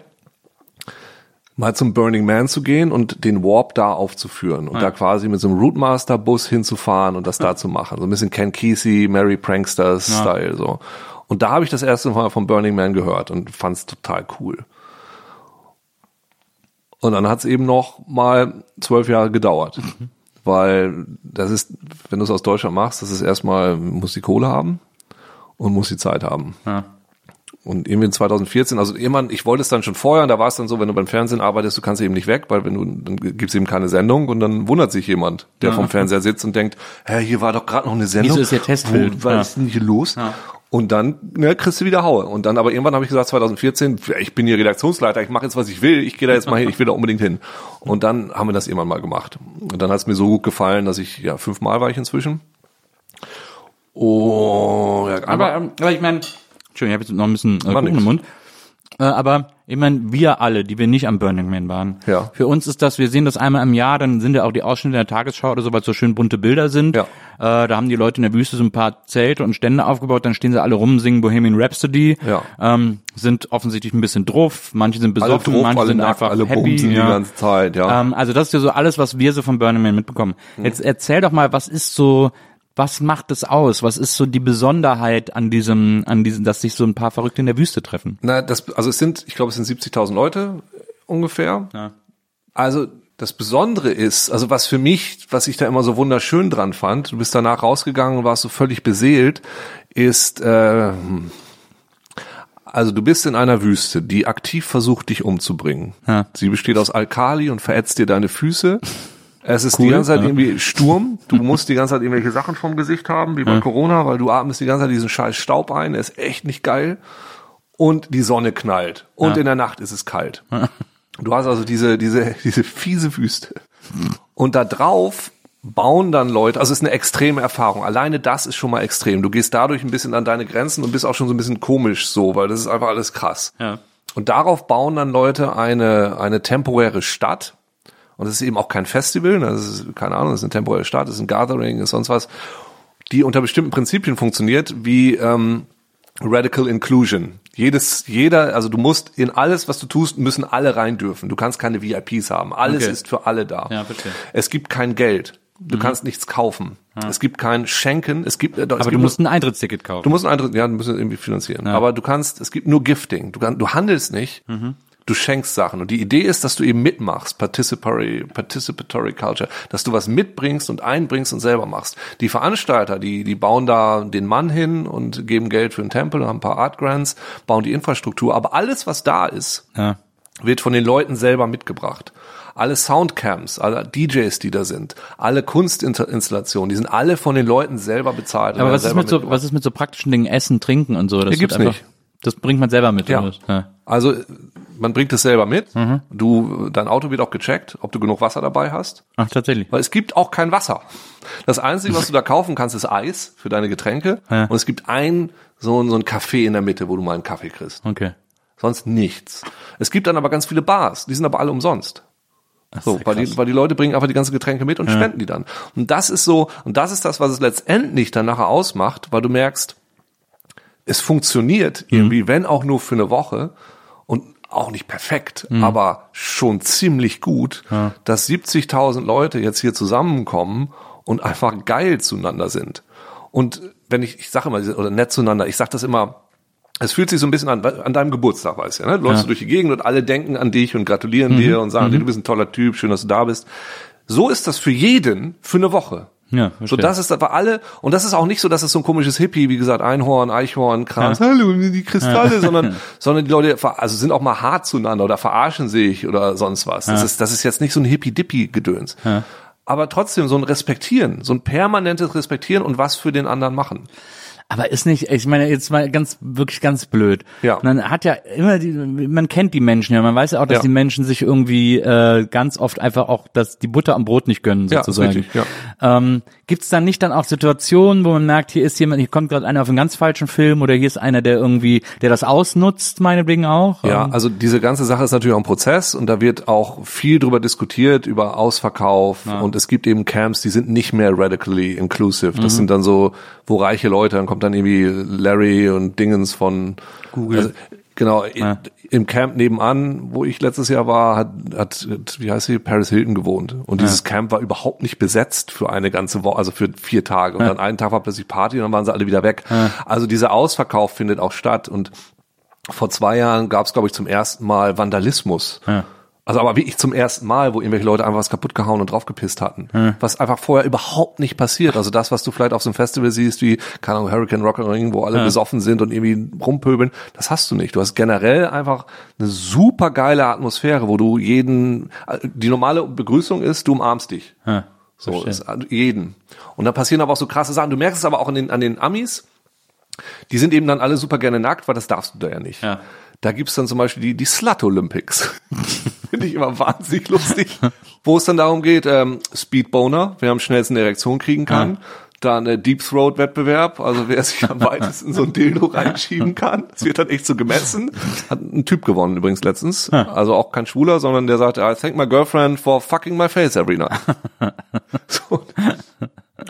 mal zum Burning Man zu gehen und den Warp da aufzuführen und da quasi mit so einem Routemaster-Bus hinzufahren und das da zu machen. So ein bisschen Ken Kesey, Mary Pranksters-Style, so. Und da habe ich das erste Mal vom Burning Man gehört und fand es total cool. Und dann hat es eben noch mal zwölf Jahre gedauert. Weil das ist, wenn du es aus Deutschland machst, das ist erstmal, muss die Kohle haben und muss die Zeit haben. Ja. Und irgendwie in 2014, also irgendwann, ich wollte es dann schon vorher, und da war es dann so, wenn du beim Fernsehen arbeitest, du kannst eben nicht weg, weil wenn du, dann gibt's eben keine Sendung und dann wundert sich jemand, der vom Fernseher sitzt und denkt, hä, hier war doch gerade noch eine Sendung. Wieso ist hier Testfilm? Wo, was Ja. ist denn hier los? Und dann ne, kriegst du wieder Haue. Und dann aber irgendwann habe ich gesagt, 2014, ich bin hier Redaktionsleiter, ich mache jetzt, was ich will, ich gehe da jetzt mal hin, ich will da unbedingt hin. Und dann haben wir das irgendwann mal gemacht. Und dann hat es mir so gut gefallen, dass ich, ja, fünfmal war ich inzwischen. Oh, ja, Aber, aber ich meine, Entschuldigung, ich habe jetzt noch ein bisschen äh, Kuchen nix. im Mund. Äh, aber ich meine, wir alle, die wir nicht am Burning Man waren, Ja. für uns ist das, wir sehen das einmal im Jahr, dann sind ja auch die Ausschnitte der Tagesschau oder so, weil es so schön bunte Bilder sind. Ja. Äh, da haben die Leute in der Wüste so ein paar Zelte und Stände aufgebaut, dann stehen sie alle rum, singen Bohemian Rhapsody, Ja. ähm, sind offensichtlich ein bisschen drauf, manche sind Alle besoffen, drauf, manche alle sind nackt, einfach alle happy. ja. die ganze Zeit, ja. Ähm, also das ist ja so alles, was wir so von Burning Man mitbekommen. Mhm. Jetzt erzähl doch mal, was ist so, was macht es aus? Was ist so die Besonderheit an diesem, an diesem, dass sich so ein paar Verrückte in der Wüste treffen? Na, das, also es sind, ich glaube, es sind 70.000 Leute äh, ungefähr. Ja. Also das Besondere ist, also was für mich, was ich da immer so wunderschön dran fand, du bist danach rausgegangen und warst so völlig beseelt, ist, äh, also du bist in einer Wüste, die aktiv versucht, dich umzubringen. Ja. Sie besteht aus Alkali und verätzt dir deine Füße. Es ist Cool, die ganze Zeit ja. irgendwie Sturm. Du musst die ganze Zeit irgendwelche Sachen vom Gesicht haben, wie bei Corona, weil du atmest die ganze Zeit diesen scheiß Staub ein. Der ist echt nicht geil. Und die Sonne knallt. Und in der Nacht ist es kalt. Du hast also diese, diese, diese fiese Wüste. Und da drauf bauen dann Leute, also es ist eine extreme Erfahrung. Alleine das ist schon mal extrem. Du gehst dadurch ein bisschen an deine Grenzen und bist auch schon so ein bisschen komisch so, weil das ist einfach alles krass. Ja. Und darauf bauen dann Leute eine, eine temporäre Stadt. Und es ist eben auch kein Festival, ne? das ist, keine Ahnung, das ist eine temporäre Stadt, das ist ein Gathering, ist sonst was, die unter bestimmten Prinzipien funktioniert, wie ähm, Radical Inclusion. Jedes, jeder, also du musst in alles, was du tust, müssen alle rein dürfen. Du kannst keine VIPs haben. Alles Okay. ist für alle da. Ja, verstehe. Es gibt kein Geld. Du kannst nichts kaufen. Es gibt kein Schenken. Es gibt, äh, es Aber gibt du nur- musst ein Eintrittsticket kaufen. Du musst einen Eintritt, ja, du musst es irgendwie finanzieren. Aber du kannst, es gibt nur Gifting. Du, kann, du handelst nicht, du schenkst Sachen. Und die Idee ist, dass du eben mitmachst, Participatory, Participatory Culture, dass du was mitbringst und einbringst und selber machst. Die Veranstalter, die, die bauen da den Mann hin und geben Geld für einen Tempel, haben ein paar Art Grants, bauen die Infrastruktur. Aber alles, was da ist, ja. wird von den Leuten selber mitgebracht. Alle Soundcams, alle DJs, die da sind, alle Kunstinstallationen, die sind alle von den Leuten selber bezahlt. und Aber was ist mit so, was ist mit so praktischen Dingen, Essen, Trinken und so? Das gibt's nicht. Das bringt man selber mit. Ja. ja. Also man bringt es selber mit. Du, dein Auto wird auch gecheckt, ob du genug Wasser dabei hast, Ach, tatsächlich. weil es gibt auch kein Wasser. Das Einzige, was du da kaufen kannst, ist Eis für deine Getränke. Ja. Und es gibt ein so, ein so ein Café in der Mitte, wo du mal einen Kaffee kriegst. Okay. Sonst nichts. Es gibt dann aber ganz viele Bars, die sind aber alle umsonst. So, ist ja weil die, weil die Leute bringen einfach die ganzen Getränke mit und spenden die dann. Und das ist so, und das ist das, was es letztendlich dann nachher ausmacht, weil du merkst, es funktioniert Mhm. irgendwie, wenn auch nur für eine Woche und auch nicht perfekt, Mhm. aber schon ziemlich gut, dass 70.000 Leute jetzt hier zusammenkommen und einfach geil zueinander sind. Und wenn ich, ich sage immer, oder nett zueinander, ich sage das immer, es fühlt sich so ein bisschen an, an deinem Geburtstag, weißt du, ja, ne? Du läufst Ja. du durch die Gegend und alle denken an dich und gratulieren dir und sagen dir, du bist ein toller Typ, schön, dass du da bist. So ist das für jeden für eine Woche. Ja, So, das ist aber alle, und das ist auch nicht so, dass es so ein komisches Hippie, wie gesagt, Einhorn, Eichhorn, Kranz, hallo, die Kristalle, sondern, sondern die Leute, also sind auch mal hart zueinander oder verarschen sich oder sonst was. Das ist, das ist jetzt nicht so ein Hippie-Dippie-Gedöns. Aber trotzdem so ein Respektieren, so ein permanentes Respektieren und was für den anderen machen. Aber ist nicht, ich meine, jetzt mal ganz, wirklich ganz blöd. Ja. Man hat ja immer die, man kennt die Menschen ja, man weiß ja auch, dass Ja. die Menschen sich irgendwie äh, ganz oft einfach auch das, die Butter am Brot nicht gönnen, Ja, sozusagen. richtig, ja. Ähm, Gibt es dann nicht dann auch Situationen, wo man merkt, hier ist jemand, hier kommt gerade einer auf einen ganz falschen Film oder hier ist einer, der irgendwie, der das ausnutzt, meinetwegen auch? Ja, Ähm, also diese ganze Sache ist natürlich auch ein Prozess und da wird auch viel drüber diskutiert, über Ausverkauf und es gibt eben Camps, die sind nicht mehr radically inclusive. Das Mhm. sind dann so, wo reiche Leute, dann kommt dann irgendwie Larry und Dingens von Google. Also, genau, i- im Camp nebenan, wo ich letztes Jahr war, hat, hat wie heißt sie, Paris Hilton gewohnt. Und dieses Camp war überhaupt nicht besetzt für eine ganze Woche, also für vier Tage. Und dann einen Tag war plötzlich Party und dann waren sie alle wieder weg. Also dieser Ausverkauf findet auch statt und vor zwei Jahren gab es, glaube ich, zum ersten Mal Vandalismus. Ja. Also aber wirklich zum ersten Mal, wo irgendwelche Leute einfach was kaputt gehauen und draufgepisst hatten. Was einfach vorher überhaupt nicht passiert. Also das, was du vielleicht auf so einem Festival siehst, wie, keine Ahnung, Hurricane Rock am Ring, wo alle besoffen sind und irgendwie rumpöbeln, das hast du nicht. Du hast generell einfach eine super geile Atmosphäre, wo du jeden, die normale Begrüßung ist, du umarmst dich. ja, So, ist, also jeden. Und da passieren aber auch so krasse Sachen. Du merkst es aber auch an den, an den Amis. Die sind eben dann alle super gerne nackt, weil das darfst du da ja nicht. Ja. Da gibt's dann zum Beispiel die, die Slut Olympics. Finde ich immer wahnsinnig lustig. Wo es dann darum geht, ähm, Speedboner, wer am schnellsten eine Erektion kriegen kann. Dann äh, Deep Throat Wettbewerb, also wer sich am weitesten so ein Dildo reinschieben kann. Das wird dann echt so gemessen. Hat ein Typ gewonnen übrigens letztens. Also auch kein Schwuler, sondern der sagte, I thank my girlfriend for fucking my face every night. so.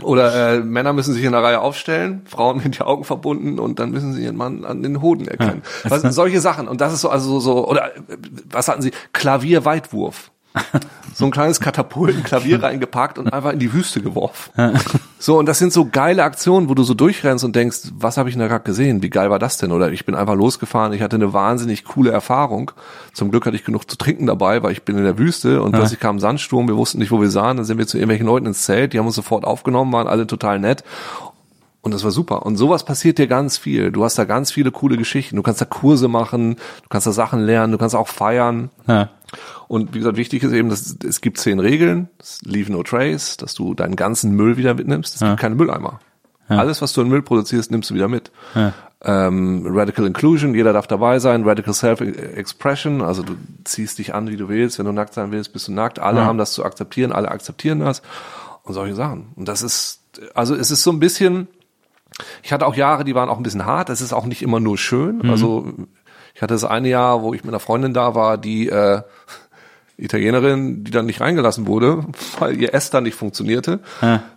Oder äh, Männer müssen sich in der Reihe aufstellen, Frauen mit die Augen verbunden und dann müssen sie ihren Mann an den Hoden erkennen. Was, solche Sachen. Und das ist so, also so, oder äh, was hatten sie? Klavierweitwurf. So ein kleines Katapult, ein Klavier reingepackt und einfach in die Wüste geworfen. So, und das sind so geile Aktionen, wo du so durchrennst und denkst, was habe ich denn da gerade gesehen? Wie geil war das denn? Oder ich bin einfach losgefahren, ich hatte eine wahnsinnig coole Erfahrung. Zum Glück hatte ich genug zu trinken dabei, weil ich bin in der Wüste und plötzlich kam ein Sandsturm, wir wussten nicht, wo wir sahen, dann sind wir zu irgendwelchen Leuten ins Zelt, die haben uns sofort aufgenommen, waren alle total nett. Und das war super. Und sowas passiert dir ganz viel. Du hast da ganz viele coole Geschichten. Du kannst da Kurse machen, du kannst da Sachen lernen, du kannst auch feiern. Ja. Und wie gesagt, wichtig ist eben, dass es gibt zehn Regeln, Leave No Trace, dass du deinen ganzen Müll wieder mitnimmst. Es gibt keine Mülleimer. Alles, was du in Müll produzierst, nimmst du wieder mit. Ähm, Radical Inclusion, jeder darf dabei sein. Radical Self-Expression, also du ziehst dich an, wie du willst. Wenn du nackt sein willst, bist du nackt. Alle haben das zu akzeptieren, alle akzeptieren das und solche Sachen. Und das ist, also es ist so ein bisschen, ich hatte auch Jahre, die waren auch ein bisschen hart. Es ist auch nicht immer nur schön. Also ich hatte das eine Jahr, wo ich mit einer Freundin da war, die äh, Italienerin, die dann nicht reingelassen wurde, weil ihr Esther nicht funktionierte,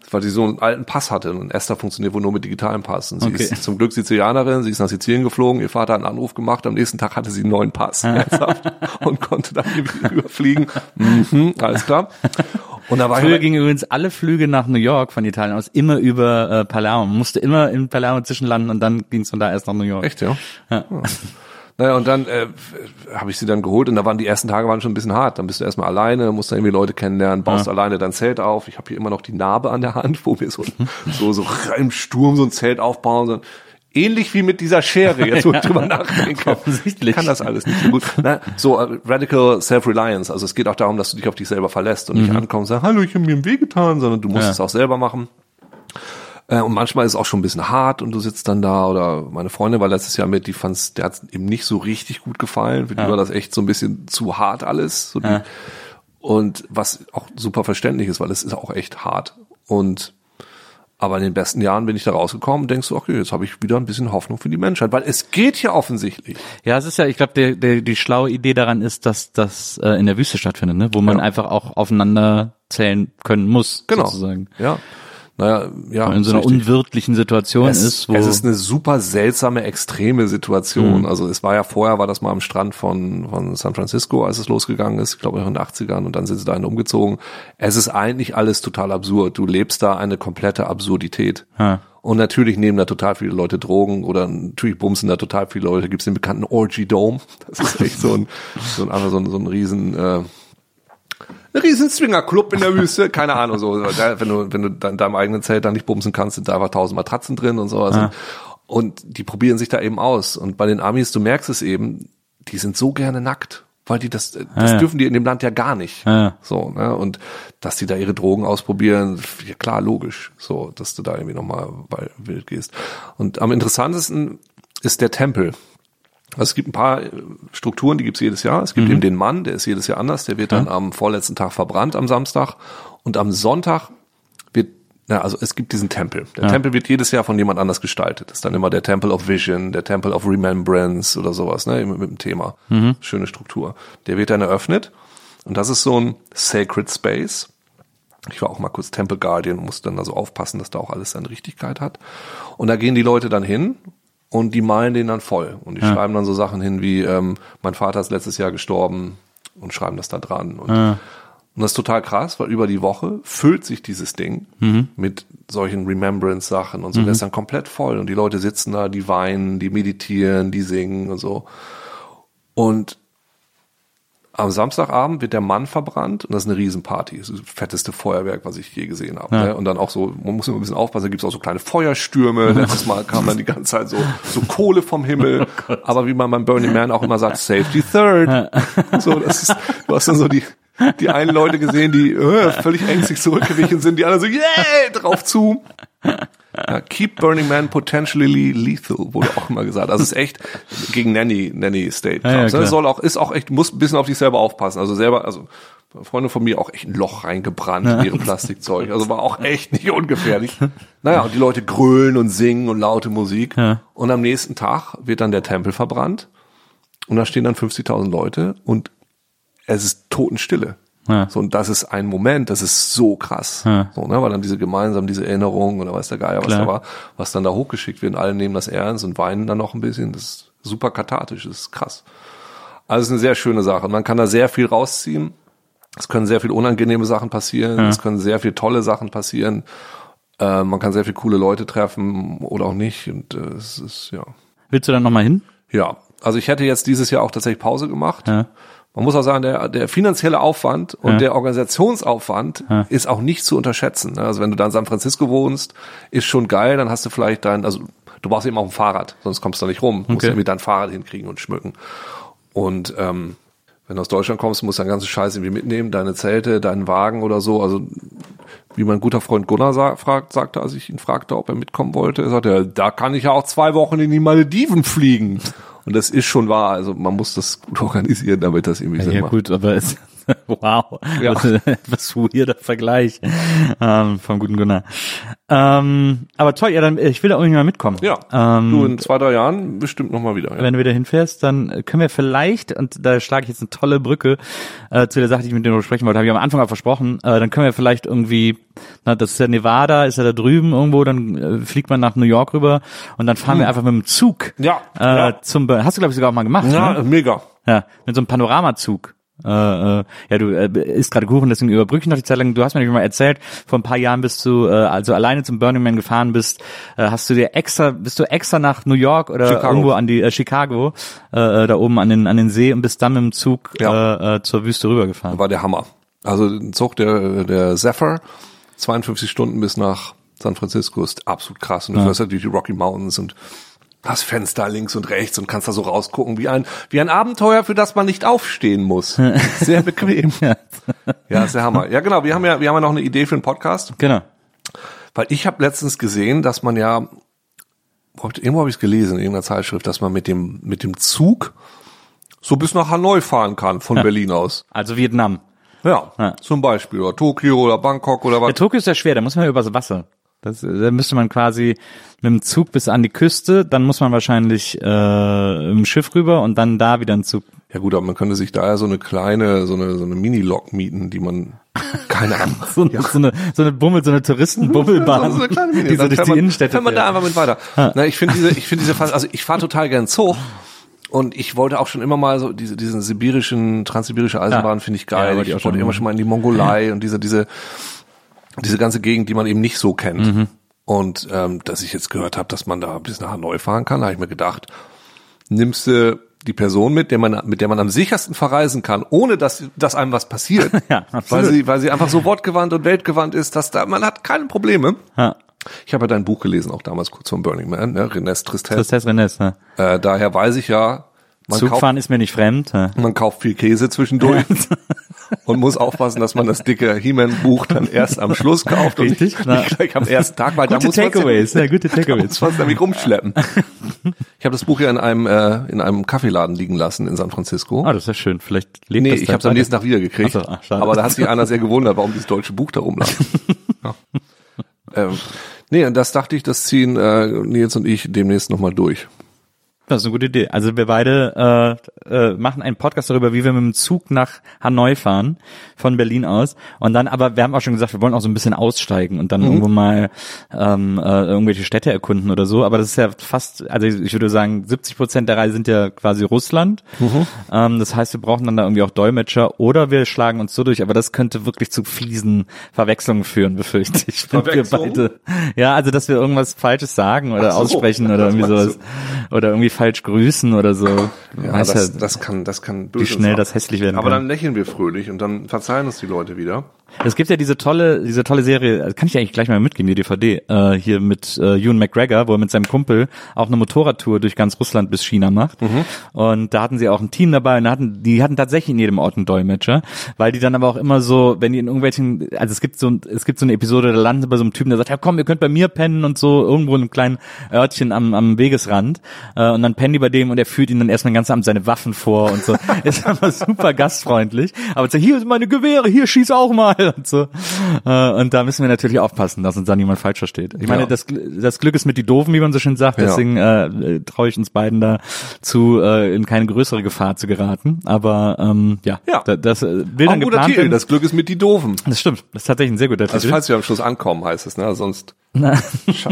weil sie so einen alten Pass hatte. Und Esther funktioniert wohl nur mit digitalem Pass. Und sie Okay. ist zum Glück Sizilianerin, sie ist nach Sizilien geflogen, ihr Vater hat einen Anruf gemacht, am nächsten Tag hatte sie einen neuen Pass ernsthaft, und konnte dann überfliegen. Mhm, alles klar. Und da war Früher ich gingen übrigens alle Flüge nach New York von Italien aus immer über äh, Palermo. Man musste immer in Palermo zwischenlanden und dann ging es von da erst nach New York. Echt, ja? ja. Naja, und dann äh, habe ich sie dann geholt und da waren die ersten Tage waren schon ein bisschen hart. Dann bist du erstmal alleine, musst dann irgendwie Leute kennenlernen, baust alleine dein Zelt auf. Ich habe hier immer noch die Narbe an der Hand, wo wir so, so, so im Sturm so ein Zelt aufbauen. So. Ähnlich wie mit dieser Schere, jetzt wo ich drüber nachdenke. Offensichtlich. Ich kann das alles nicht so gut. Na, so äh, Radical Self-Reliance. Also es geht auch darum, dass du dich auf dich selber verlässt und nicht ankommst und sagst, hallo, ich habe mir einen Weh getan, sondern du musst Ja. es auch selber machen. Äh, Und manchmal ist es auch schon ein bisschen hart und du sitzt dann da oder meine Freundin war letztes Jahr mit, die fand's, der hat ihm nicht so richtig gut gefallen. Für die war das echt so ein bisschen zu hart alles. So die, Und was auch super verständlich ist, weil es ist auch echt hart. Und aber in den besten Jahren bin ich da rausgekommen und denkst du, okay, jetzt habe ich wieder ein bisschen Hoffnung für die Menschheit, weil es geht ja offensichtlich. Ja, es ist ja, ich glaube, der, der, die schlaue Idee daran ist, dass das äh, in der Wüste stattfindet, ne? wo man Ja. einfach auch aufeinander zählen können muss, Genau. sozusagen. Ja. Naja, ja. In so einer richtig. unwirtlichen Situation es, ist, wo es ist eine super seltsame, extreme Situation. Also es war ja vorher, war das mal am Strand von, von San Francisco, als es losgegangen ist, ich glaube in den 80ern und dann sind sie dahin umgezogen. Es ist eigentlich alles total absurd. Du lebst da eine komplette Absurdität. Ja. Und natürlich nehmen da total viele Leute Drogen oder natürlich bumsen da total viele Leute. Gibt es den bekannten Orgy Dome. Das ist echt so ein, so ein, so ein, so ein riesen, äh, ein riesen Swingerclub in der Wüste, keine Ahnung, so, wenn du, wenn du in deinem eigenen Zelt da nicht bumsen kannst, sind da einfach tausend Matratzen drin und sowas. Und, und die probieren sich da eben aus. Und bei den Amis, du merkst es eben, die sind so gerne nackt. Weil die das, das ja. dürfen die in dem Land ja gar nicht. Ja. So, ne? Und dass die da ihre Drogen ausprobieren, ja klar, logisch. So, dass du da irgendwie nochmal wild gehst. Und am interessantesten ist der Tempel. Also es gibt ein paar äh, Strukturen, die gibt's jedes Jahr. Es gibt eben den Mann, der ist jedes Jahr anders, der wird dann am vorletzten Tag verbrannt am Samstag. Und am Sonntag wird, na, also es gibt diesen Tempel. Der Tempel wird jedes Jahr von jemand anders gestaltet. Das ist dann immer der Temple of Vision, der Temple of Remembrance oder sowas, ne, immer mit dem Thema. Schöne Struktur. Der wird dann eröffnet. Und das ist so ein Sacred Space. Ich war auch mal kurz Temple Guardian und musste dann also aufpassen, dass da auch alles seine Richtigkeit hat. Und da gehen die Leute dann hin und die malen den dann voll. Und die schreiben dann so Sachen hin wie, ähm, mein Vater ist letztes Jahr gestorben und schreiben das da dran. Und, und das ist total krass, weil über die Woche füllt sich dieses Ding mit solchen Remembrance-Sachen und so. Der ist dann komplett voll und die Leute sitzen da, die weinen, die meditieren, die singen und so. Und am Samstagabend wird der Mann verbrannt und das ist eine Riesenparty. Das ist das fetteste Feuerwerk, was ich je gesehen habe. Ne? Und dann auch so, man muss immer ein bisschen aufpassen, da gibt es auch so kleine Feuerstürme. Letztes Mal kam dann die ganze Zeit so, so Kohle vom Himmel. Aber wie man beim Burning Man auch immer sagt, Safety Third. So, das ist, du hast dann so die, die einen Leute gesehen, die äh, völlig ängstlich zurückgewichen sind, die anderen so, yeah, drauf zu. Ja, keep Burning Man potentially lethal, wurde auch immer gesagt. Also es ist echt gegen Nanny, Nanny State. Ja, ja, ne? soll auch, ist auch echt, muss ein bisschen auf dich selber aufpassen. Also selber, also Freunde von mir auch echt ein Loch reingebrannt in ihre Plastikzeug. Also war auch echt nicht ungefährlich. Naja, und die Leute grölen und singen und laute Musik. Ja. Und am nächsten Tag wird dann der Tempel verbrannt. Und da stehen dann 50.000 Leute und es ist Totenstille. Ja. So, und das ist ein Moment, das ist so krass. Ja. So, ne, weil dann diese gemeinsam, diese Erinnerung oder weiß der Geier, was Klar. da war, was dann da hochgeschickt wird und alle nehmen das ernst und weinen dann noch ein bisschen. Das ist super kathartisch, das ist krass. Also es ist eine sehr schöne Sache. Man kann da sehr viel rausziehen. Es können sehr viel unangenehme Sachen passieren. Ja. Es können sehr viel tolle Sachen passieren. Äh, man kann sehr viel coole Leute treffen oder auch nicht. Und äh, es ist, ja. Willst du dann nochmal hin? Ja, also ich hätte jetzt dieses Jahr auch tatsächlich Pause gemacht. Ja. Man muss auch sagen, der, der finanzielle Aufwand und Ja. der Organisationsaufwand Ja. ist auch nicht zu unterschätzen. ne? Also wenn du da in San Francisco wohnst, ist schon geil, dann hast du vielleicht dein, also du brauchst eben auch ein Fahrrad, sonst kommst du da nicht rum. Du musst Okay. irgendwie dein Fahrrad hinkriegen und schmücken. Und ähm, wenn du aus Deutschland kommst, musst du deinen ganzen Scheiß irgendwie mitnehmen, deine Zelte, deinen Wagen oder so. Also wie mein guter Freund Gunnar sa fragt, sagte, als ich ihn fragte, ob er mitkommen wollte, er sagte, da kann ich ja auch zwei Wochen in die Malediven fliegen. Und das ist schon wahr. Also man muss das gut organisieren, damit das irgendwie Sinn Ja, macht. gut, aber es, wow, Ja. was, was weirder Vergleich ähm, vom guten Gunnar. Ähm, aber toll, ja, dann ich will da irgendwie mal mitkommen. Ja, Ähm, du in zwei, drei Jahren bestimmt nochmal wieder. Ja. wenn du wieder hinfährst, dann können wir vielleicht, und da schlage ich jetzt eine tolle Brücke äh, zu der Sache, die ich mit dir noch sprechen wollte, habe ich am Anfang auch versprochen, äh, dann können wir vielleicht irgendwie, na, das ist ja Nevada, ist ja da drüben irgendwo, dann äh, fliegt man nach New York rüber und dann fahren wir einfach mit dem Zug Hm. Ja, äh, ja. zum, hast du glaube ich sogar auch mal gemacht, Ja, ne? mega. Ja, mit so einem Panoramazug. Äh, äh, ja, du äh, isst gerade Kuchen, deswegen überbrücke ich noch die Zeit lang. Du hast mir nämlich mal erzählt, vor ein paar Jahren bist du, äh, also alleine zum Burning Man gefahren bist, äh, hast du dir extra, bist du extra nach New York oder Chicago. irgendwo an die äh, Chicago, äh, äh, da oben an den an den See und bist dann mit dem Zug Ja. äh, äh, zur Wüste rübergefahren. War der Hammer. Also ein Zug der, der Zephyr, 52 Stunden bis nach San Francisco ist absolut krass. Und du fährst natürlich die Rocky Mountains und hast Fenster links und rechts und kannst da so rausgucken wie ein, wie ein Abenteuer, für das man nicht aufstehen muss. Sehr bequem. ja, ist der Hammer. Ja, genau. Wir haben ja, wir haben ja noch eine Idee für einen Podcast. Genau. Weil ich habe letztens gesehen, dass man ja, irgendwo habe ich es gelesen in irgendeiner Zeitschrift, dass man mit dem, mit dem Zug so bis nach Hanoi fahren kann von Berlin aus. Also Vietnam. Ja, Ja. zum Beispiel. Oder Tokio oder Bangkok oder Der was. Tokio ist ja schwer, da muss man übers Wasser. Das, da müsste man quasi mit dem Zug bis an die Küste, dann muss man wahrscheinlich äh, im Schiff rüber und dann da wieder ein Zug. Ja gut, aber man könnte sich da ja so eine kleine, so eine, so eine Mini-Lok mieten, die man, keine Ahnung. So, so eine so eine Bummel, so eine Touristenbubbelbahn, So eine kleine Mini. die so durch fährt die man, Innenstädte fährt man da einfach mit weiter. Na, ich finde diese, ich finde diese, also ich fahre total gern Zug. Und ich wollte auch schon immer mal so diese, diesen sibirischen, transsibirische Eisenbahn Ja. finde ich Ja, geil. wollte ich wollte immer schon mal in die Mongolei und diese, diese, diese ganze Gegend, die man eben nicht so kennt. Mhm. Und ähm, dass ich jetzt gehört habe, dass man da bis nach Hanoi fahren kann, habe ich mir gedacht, nimmst du die Person mit, der man, mit der man am sichersten verreisen kann, ohne dass, dass einem was passiert, Ja, weil absolut. sie, weil sie einfach so wortgewandt und weltgewandt ist, dass da man hat keine Probleme. Ja. Ich habe ja dein Buch gelesen, auch damals kurz vom Burning Man, ne? René Tristesse. Tristesse Rennes, ne? Äh, daher weiß ich ja, man kauft, Zugfahren ist mir nicht fremd. Man kauft viel Käse zwischendurch und muss aufpassen, dass man das dicke He-Man-Buch dann erst am Schluss kauft und Richtig, nicht, nicht gleich am ersten Tag, weil da Gute muss man's Takeaways, ja, gute da Takeaways. muss man nämlich rumschleppen. Ich habe das Buch ja in einem äh, in einem Kaffeeladen liegen lassen in San Francisco. Ah, das ist ja schön. Vielleicht lebt Nee, das ich da habe es am nächsten Tag wieder gekriegt. So, ach, schade. aber da hat sich einer sehr gewundert, warum dieses deutsche Buch da rumlag. ja. ähm, nee, und das dachte ich, das ziehen äh, Nils und ich demnächst nochmal durch. Das ist eine gute Idee. Also wir beide äh, äh, machen einen Podcast darüber, wie wir mit dem Zug nach Hanoi fahren, von Berlin aus. Und dann, aber wir haben auch schon gesagt, wir wollen auch so ein bisschen aussteigen und dann irgendwo mal ähm, äh, irgendwelche Städte erkunden oder so. Aber das ist ja fast, also ich würde sagen, 70 Prozent der Reise sind ja quasi Russland. Ähm, das heißt, wir brauchen dann da irgendwie auch Dolmetscher oder wir schlagen uns so durch. Aber das könnte wirklich zu fiesen Verwechslungen führen, befürchte ich. beide- Ja, also dass wir irgendwas Falsches sagen oder so, aussprechen oder irgendwie sowas. Oder irgendwie falsch grüßen oder so. Ja, das, ja, das kann, das kann wie böse schnell sein. das hässlich werden Aber kann. dann lächeln wir fröhlich und dann verzeihen uns die Leute wieder. Es gibt ja diese tolle, diese tolle Serie, also kann ich eigentlich gleich mal mitgeben, die DVD, äh, hier mit äh, Ewan McGregor, wo er mit seinem Kumpel auch eine Motorradtour durch ganz Russland bis China macht. Mhm. Und da hatten sie auch ein Team dabei und hatten, die hatten tatsächlich in jedem Ort einen Dolmetscher, weil die dann aber auch immer so, wenn die in irgendwelchen, also es gibt so, ein- es gibt so eine Episode, da landen sie bei so einem Typen, der sagt, ja komm, ihr könnt bei mir pennen und so, irgendwo in einem kleinen Örtchen am, am Wegesrand. Äh, und dann pennen die bei dem und er führt ihnen dann erstmal ganzen Abend seine Waffen vor und so. ist einfach super gastfreundlich. Aber sagt, hier sind meine Gewehre, hier schieß auch mal und so. Äh, und da müssen wir natürlich aufpassen, dass uns da niemand falsch versteht. Ich meine, Ja. das, das Glück ist mit die Doofen, wie man so schön sagt. Ja. Deswegen äh, äh, traue ich uns beiden da zu, äh, in keine größere Gefahr zu geraten. Aber ähm, ja, Ja. da, das äh, will Auch dann geplant Titel, werden. das Glück ist mit die Doofen. Das stimmt, das ist tatsächlich ein sehr guter Also Titel. falls wir am Schluss ankommen, heißt es, ne? Sonst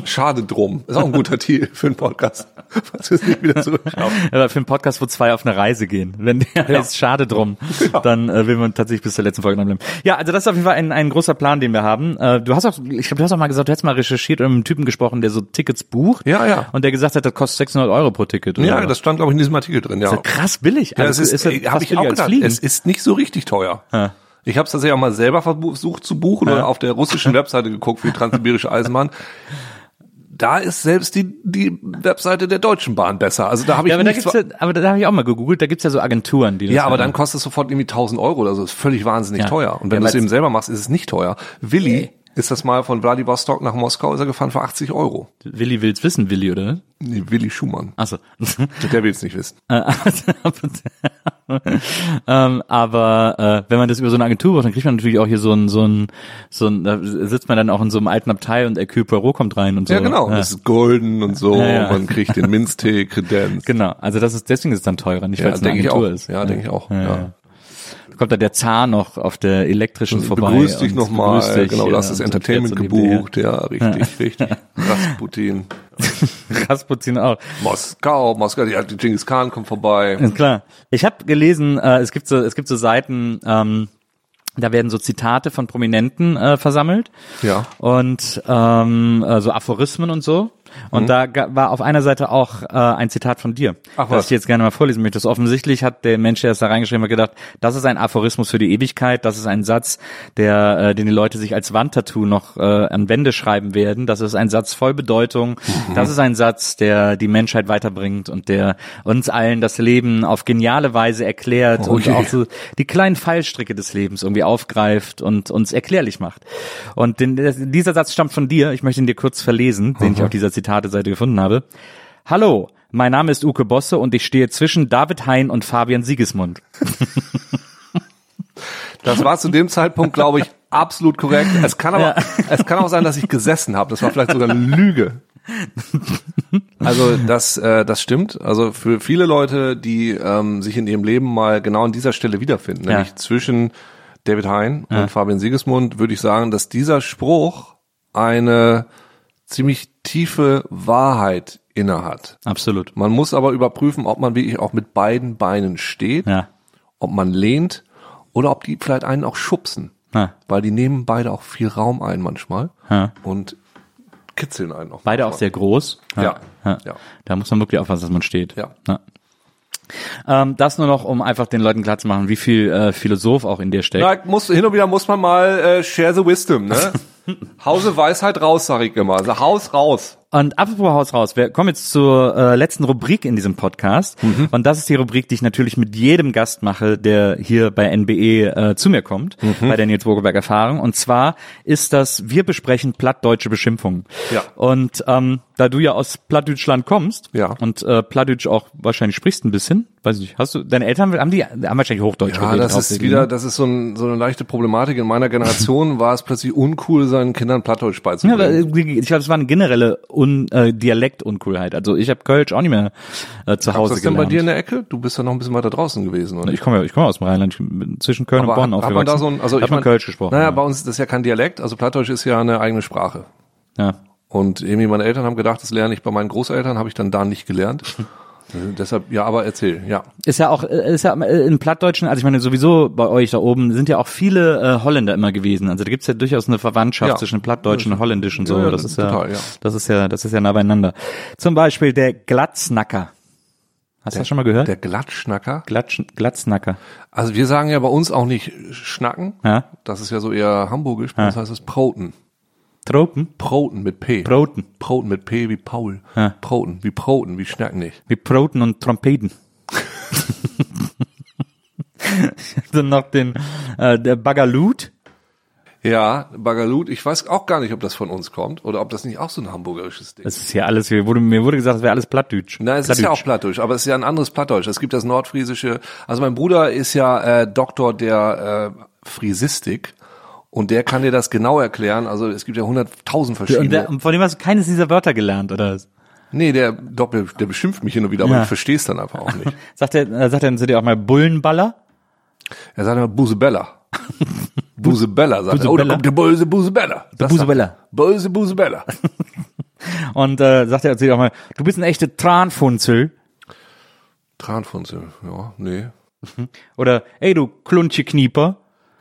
schade drum. Ist auch ein guter Titel für einen Podcast. Falls wir es nicht wieder zurückschauen. Aber für einen Podcast, wo zwei auf eine Reise gehen. Wenn der heißt schade drum, dann äh, will man tatsächlich bis zur letzten Folge dranbleiben. Ja, also das ist auf jeden Fall ein, ein großer Plan, den wir haben. Äh, du hast auch, ich glaube, du hast auch mal gesagt, du hast mal recherchiert und mit einem Typen gesprochen, der so Tickets bucht. Ja, ja. Und der gesagt hat, das kostet 600 Euro pro Ticket. Oder Ja, das stand, glaube ich, in diesem Artikel drin, ja. ist ja krass billig. Ja, Also es ist, ja äh, fast habe ich auch gedacht, es ist nicht so richtig teuer. Ja. Ich habe es tatsächlich auch mal selber versucht zu buchen oder auf der russischen Webseite geguckt für die Transsibirische Eisenbahn. Da ist selbst die, die Webseite der Deutschen Bahn besser. Also da habe ich ja, aber da gibt's ja, aber da habe ich auch mal gegoogelt, da gibt's ja so Agenturen, die das Ja, aber machen. dann kostet es sofort irgendwie 1000 Euro oder so. Das ist völlig wahnsinnig Ja. teuer. Und wenn Ja, du es eben selber machst, ist es nicht teuer. Willi ist das mal von Vladivostok nach Moskau, ist er gefahren für 80 Euro. Willi will's wissen, Willi, oder? Nee, Willi Schumann. Achso. Der will es nicht wissen. ähm, aber äh, wenn man das über so eine Agentur macht, dann kriegt man natürlich auch hier so ein, so ein, so ein, da sitzt man dann auch in so einem alten Abteil und Hercule Poirot kommt rein und so. Ja, genau. Ja. Das ist golden und so. Ja, ja. Man kriegt den Minztee, Kredenz. Genau, also das ist deswegen ist es dann teurer, nicht weil es eine Agentur ist. Ja, denke ich auch. Ja. Kommt da der Zahn noch auf der elektrischen vorbei. Begrüß dich nochmal. Genau, ja, hast das Entertainment gebucht. Ja, richtig, richtig. Rasputin. Rasputin auch. Moskau, Moskau, ja, die Genghis Khan kommt vorbei. Ist klar. Ich habe gelesen, äh, es gibt so, es gibt so Seiten, ähm, da werden so Zitate von Prominenten äh, versammelt. Ja. Und ähm, äh, so Aphorismen und so. Und da ga- war auf einer Seite auch äh, ein Zitat von dir, Mhm. Ach, das was? ich jetzt gerne mal vorlesen möchte. Offensichtlich hat der Mensch, der es da reingeschrieben hat, gedacht, das ist ein Aphorismus für die Ewigkeit, das ist ein Satz, der, äh, den die Leute sich als Wandtattoo noch äh, an Wände schreiben werden. Das ist ein Satz voll Bedeutung. Mhm. Das ist ein Satz, der die Menschheit weiterbringt und der uns allen das Leben auf geniale Weise erklärt Oh und je. auch so die kleinen Fallstricke des Lebens irgendwie aufgreift und uns erklärlich macht. Und den, dieser Satz stammt von dir. Ich möchte ihn dir kurz verlesen, den ich auf dieser Zitate-Seite gefunden habe. Hallo, mein Name ist Uke Bosse und ich stehe zwischen David Hein und Fabian Siegesmund. Das war zu dem Zeitpunkt, glaube ich, absolut korrekt. Es kann aber, es kann auch sein, dass ich gesessen habe. Das war vielleicht sogar eine Lüge. Also das, äh, das stimmt. Also für viele Leute, die ähm, sich in ihrem Leben mal genau an dieser Stelle wiederfinden, Ja. nämlich zwischen David Hein und Fabian Siegesmund, würde ich sagen, dass dieser Spruch eine ziemlich tiefe Wahrheit innehat. Absolut. Man muss aber überprüfen, ob man wirklich auch mit beiden Beinen steht, Ja. ob man lehnt oder ob die vielleicht einen auch schubsen. Ja. Weil die nehmen beide auch viel Raum ein manchmal Ja. und kitzeln einen auch. Beide auch manchmal. sehr groß. Ja. Ja. Da muss man wirklich aufpassen, dass man steht. Ja. Ähm, das nur noch, um einfach den Leuten klarzumachen, wie viel äh, Philosoph auch in dir steckt. Ja, muss, hin und wieder muss man mal äh, share the wisdom, ne? Hause Weisheit raus, sag ich immer. Also Haus raus. Und apropos Haus raus, wir kommen jetzt zur äh, letzten Rubrik in diesem Podcast. Und das ist die Rubrik, die ich natürlich mit jedem Gast mache, der hier bei NBE äh, zu mir kommt, bei der Nils Wogelberg Erfahrung. Und zwar ist das, wir besprechen plattdeutsche Beschimpfungen. Ja. Und ähm, da du ja aus Plattdeutschland kommst Ja. und äh, Plattdeutsch auch wahrscheinlich sprichst ein bisschen, weiß ich nicht, hast du, deine Eltern haben die haben wahrscheinlich Hochdeutsch Ja, geredet das ist wieder, ne? das ist so, ein, so eine leichte Problematik. In meiner Generation war es plötzlich uncool, seinen Kindern Plattdeutsch Ja, beizubringen. aber äh, ich glaube, es war eine generelle Un äh, Dialektuncoolheit. Also ich habe Kölsch auch nicht mehr äh, zu Hause das denn gelernt. bei dir in der Ecke? Du bist ja noch ein bisschen weiter draußen gewesen, oder? Ich komme ja, ich komme aus dem Rheinland, ich bin zwischen Köln Aber und Bonn hat, hat man aufgewachsen. da so ein, also hat ich man mein, Kölsch gesprochen. Naja, ja. bei uns ist das ja kein Dialekt, also Plattdeutsch ist ja eine eigene Sprache. ja. Und irgendwie meine Eltern haben gedacht, das lerne ich bei meinen Großeltern, habe ich dann da nicht gelernt. Deshalb, ja, aber erzähl, ja. Ist ja auch, äh, ist ja äh, in Plattdeutschen, also ich meine sowieso bei euch da oben sind ja auch viele äh, Holländer immer gewesen. Also da gibt's ja durchaus eine Verwandtschaft Ja. zwischen Plattdeutsch und Holländisch und so. Ja, ja, das ist ja, total, ja. das ist ja, das ist ja nah beieinander. Zum Beispiel der Glatznacker. Hast du das schon mal gehört? Der Glattschnacker. Glatsch, Glatznacker. Also wir sagen ja bei uns auch nicht schnacken. Ja. Das ist ja so eher hamburgisch. Bei uns heißt es Proten. Tropen? Proten mit P. Broten. Proten mit P wie Paul. Ja. Proten, wie Proten, wie schnacken nicht. Wie Proten und Trompeten. Dann noch den, äh, der Bagalut. Ja, Bagalut. Ich weiß auch gar nicht, ob das von uns kommt oder ob das nicht auch so ein hamburgerisches Ding ist. Das ist ja alles, mir wurde, mir wurde gesagt, das wäre alles Plattdeutsch. Nein, es ist ja auch Plattdeutsch, aber es ist ja ein anderes Plattdeutsch. Es gibt das Nordfriesische. Also mein Bruder ist ja äh, Doktor der äh, Friesistik und der kann dir das genau erklären. Also es gibt ja hunderttausend Und verschiedene. der, und von dem hast du keines dieser Wörter gelernt, oder? nee, der, doch, der, der beschimpft mich hin und wieder, aber Ja. ich verstehe es dann einfach auch nicht. Sagt er, äh, sagt er zu dir auch mal Bullenballer? Er sagt immer Busebella. Busebella, sagt er. Oh, da Busebella? kommt der böse Busebella. Das Busebella. Böse Busebella. Und äh, sagt er zu dir auch mal, du bist ein echter Tranfunzel. Tranfunzel, ja, nee. Oder, ey, du Klunche-Knieper.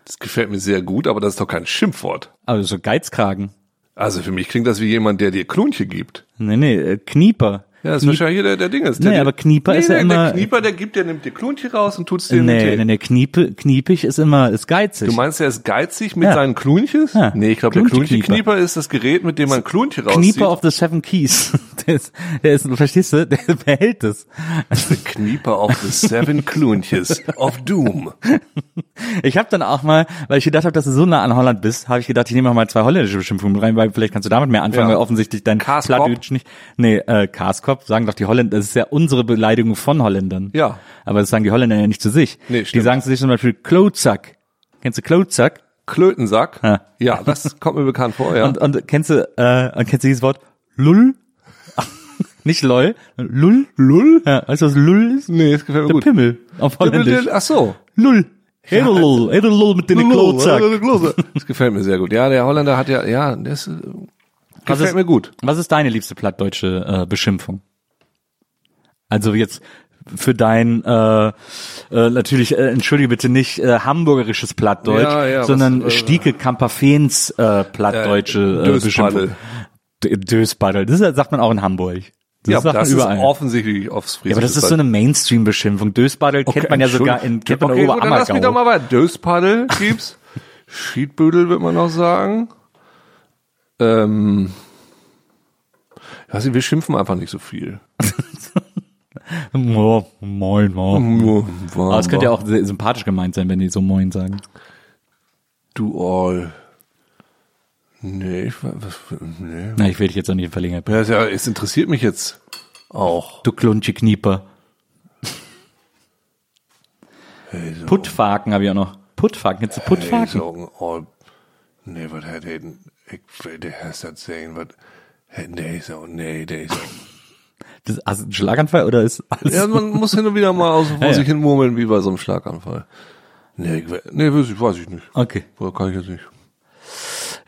Das gefällt mir sehr gut, aber das ist doch kein Schimpfwort. Also so Geizkragen. Also für mich klingt das wie jemand, der dir Klunche gibt. Nee, nee, äh, Knieper. Ja, das ist wahrscheinlich hier der, der Ding ist. Nee, der, aber Knieper nee, ist ja nee, immer- Der Knieper, der gibt, der nimmt dir Klunche raus und tut's dir Nee, nee, nee, Kniepe, kniepig ist immer, ist geizig. Du meinst, er ist geizig mit Ja. seinen Klunches? Ja. Nee, ich glaube, der Klunche-Knieper. Ist das Gerät, mit dem man Klunche rauszieht. Knieper of the Seven Keys. Der ist, der ist, verstehst du, der behält es. The Knieper of the Seven Klunches of Doom. Ich habe dann auch mal, weil ich gedacht habe, dass du so nah an Holland bist, habe ich gedacht, ich nehme auch mal zwei holländische Beschimpfungen rein, weil vielleicht kannst du damit mehr anfangen, Ja. weil offensichtlich dein. Plattdeutsch nicht. Nee, äh, Kaaskop sagen doch die Holländer, das ist ja unsere Beleidigung von Holländern. Ja. Aber das sagen die Holländer ja nicht zu sich. Nee, die stimmt. sagen zu sich zum Beispiel Klotzack. Kennst du Klotzack? Klötensack. Ja. Ja, das kommt mir bekannt vor, ja. Und, und kennst du, äh, und kennst du dieses Wort? Lull? nicht lol, Lull? Lull? Ja, weißt du, was Lull ist? Nee, das gefällt mir Der gut. Pimmel auf Holländisch. Ach so. Lull. Edellull, Edellull mit den Klotzack. Das gefällt mir sehr gut. Ja, der Holländer hat ja, ja, das äh, Was gefällt ist- mir gut. Was ist deine liebste plattdeutsche äh, Beschimpfung? Also jetzt für dein äh, äh, natürlich äh, entschuldige bitte nicht äh, hamburgerisches Plattdeutsch, Ja, ja, was, sondern äh, Stieke Kamperfeens äh, plattdeutsche äh, Döspaddel. Beschimpfung. D- Döspaddel. Das sagt man auch in Hamburg. Das ja, sagt das man ist überall. offensichtlich aufs ja, Friesische. aber das ist so eine Mainstream-Beschimpfung. Döspaddel kennt man ja sogar in, kennt man okay, gut, dann lass mich doch Oberammergau. mal weiter. Döspaddel gibt's. Schiedbüdel wird man noch sagen. Ähm, ich nicht, wir schimpfen einfach nicht so viel. Oh, moin, moin. Aber es könnte ja auch sympathisch gemeint sein, wenn die so moin sagen. Du all. Nee, ich, wa- was, nee. Na, ich will dich jetzt auch nicht bringen. Ja, ja, es interessiert mich jetzt auch. Du Klunche Knieper. Puttfaken habe ich auch noch. Puttfaken, kennst du Hey, Puttfaken? so, all, nee, was hat er denn, ich will der Herr das sehen, was, nee, so, nee, der ist Das, hast du einen Schlaganfall oder ist alles? Ja, man muss hin und wieder mal aus vor Ja, ja. sich hin murmeln, wie bei so einem Schlaganfall. Nee, ich, nee, weiß ich, weiß ich nicht. Okay. Oder kann ich jetzt nicht.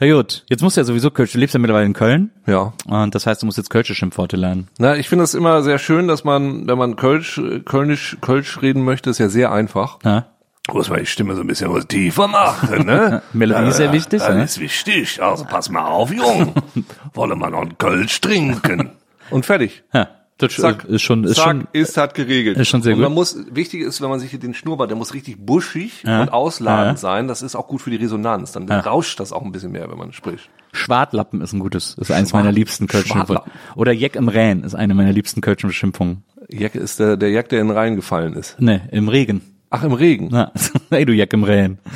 Ja gut, jetzt musst du ja sowieso Kölsch, du lebst ja mittlerweile in Köln Ja. und das heißt, du musst jetzt Kölsche Schimpfworte lernen. Na, ich finde es immer sehr schön, dass man, wenn man Kölsch, Kölnisch, Kölsch reden möchte, ist ja sehr einfach. Ja? Muss man die Stimme so ein bisschen was tiefer machen, ne? Melodie ist sehr wichtig, Das ne? ist wichtig. Also pass mal auf, Jung. Wolle man noch einen Kölsch trinken. Und fertig. Ja, das Zack. ist schon, ist Zack, schon, ist hat geregelt. ist schon sehr und man gut. muss, wichtig ist, wenn man sich hier den Schnurrbart, der muss richtig buschig Ja. und ausladend Ja. sein. Das ist auch gut für die Resonanz. Dann rauscht das auch ein bisschen mehr, wenn man spricht. Schwartlappen ist ein gutes, ist eins meiner liebsten Kölschen Schwartlappen. Oder Jeck im Rhein ist eine meiner liebsten Kölschen Beschimpfungen. Jack ist der, der Jack, der in den Rhein gefallen ist. Ne, im Regen. Ach, im Regen. Na, ey du Jeck im Rhein.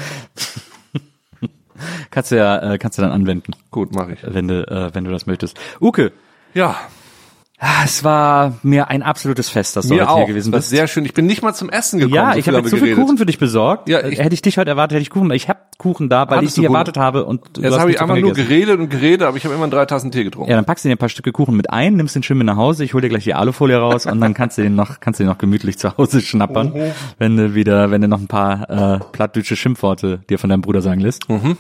kannst du ja, äh, kannst du dann anwenden, Gut, mache ich. wenn du, äh, wenn du das möchtest. Uke, Ja, es war mir ein absolutes Fest, dass du mir heute hier gewesen bist. sehr schön. Ich bin nicht mal zum Essen gekommen. Ja, so ich habe jetzt so viel geredet. Kuchen für dich besorgt. Ja, Äh, ich- hätte ich dich heute erwartet, hätte ich Kuchen. Ich habe Kuchen da, weil Hattest ich Kuchen? erwartet habe und du Jetzt habe ich einfach nur geredet und geredet, aber ich habe immer drei Tassen Tee getrunken. Ja, dann packst du dir ein paar Stücke Kuchen mit ein, nimmst den schön mit nach Hause, ich hole dir gleich die Alufolie raus und dann kannst du den noch, kannst du den noch gemütlich zu Hause schnappern, Mhm. wenn du wieder, wenn du noch ein paar äh, plattdeutsche Schimpfworte dir von deinem Bruder sagen lässt. Mhm.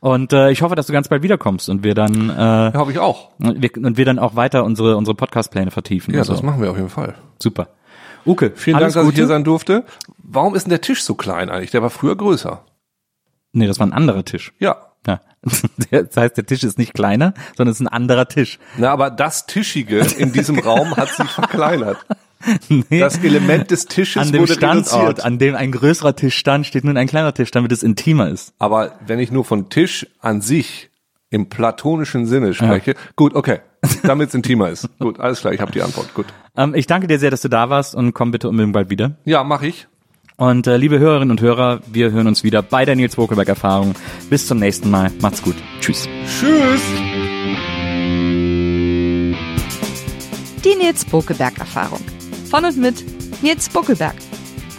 Und äh, ich hoffe, dass du ganz bald wiederkommst und wir dann äh, Ja, habe ich auch. und wir, und wir dann auch weiter unsere unsere Podcast-Pläne vertiefen. Ja, und so. das machen wir auf jeden Fall. Super. Uke, Vielen Dank, dass Gute. ich hier sein durfte. Warum ist denn der Tisch so klein eigentlich? Der war früher größer. Nee, das war ein anderer Tisch. Ja. Ja. Das heißt, der Tisch ist nicht kleiner, sondern es ist ein anderer Tisch. Na, aber das Tischige in diesem Raum hat sich verkleinert. Nee. Das Element des Tisches an dem wurde Standort, reduziert. an dem ein größerer Tisch stand, steht nun ein kleiner Tisch, damit es intimer ist. Aber wenn ich nur von Tisch an sich im platonischen Sinne spreche, gut, okay, damit es intimer ist. Gut, alles klar, ich habe die Antwort. Gut. Ähm, ich danke dir sehr, dass du da warst und komm bitte unbedingt bald wieder. Ja, mache ich. Und äh, liebe Hörerinnen und Hörer, wir hören uns wieder bei der Nils Bokelberg Erfahrung. Bis zum nächsten Mal. Macht's gut. Tschüss. Tschüss. Die Nils Bokelberg Erfahrung. Von und mit Nils Bokelberg.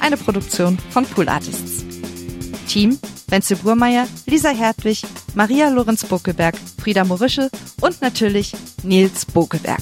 Eine Produktion von Pool Artists. Team Wenzel Burmeier, Lisa Hertwig, Maria Lorenz Bokelberg, Frieda Morische und natürlich Nils Bokelberg.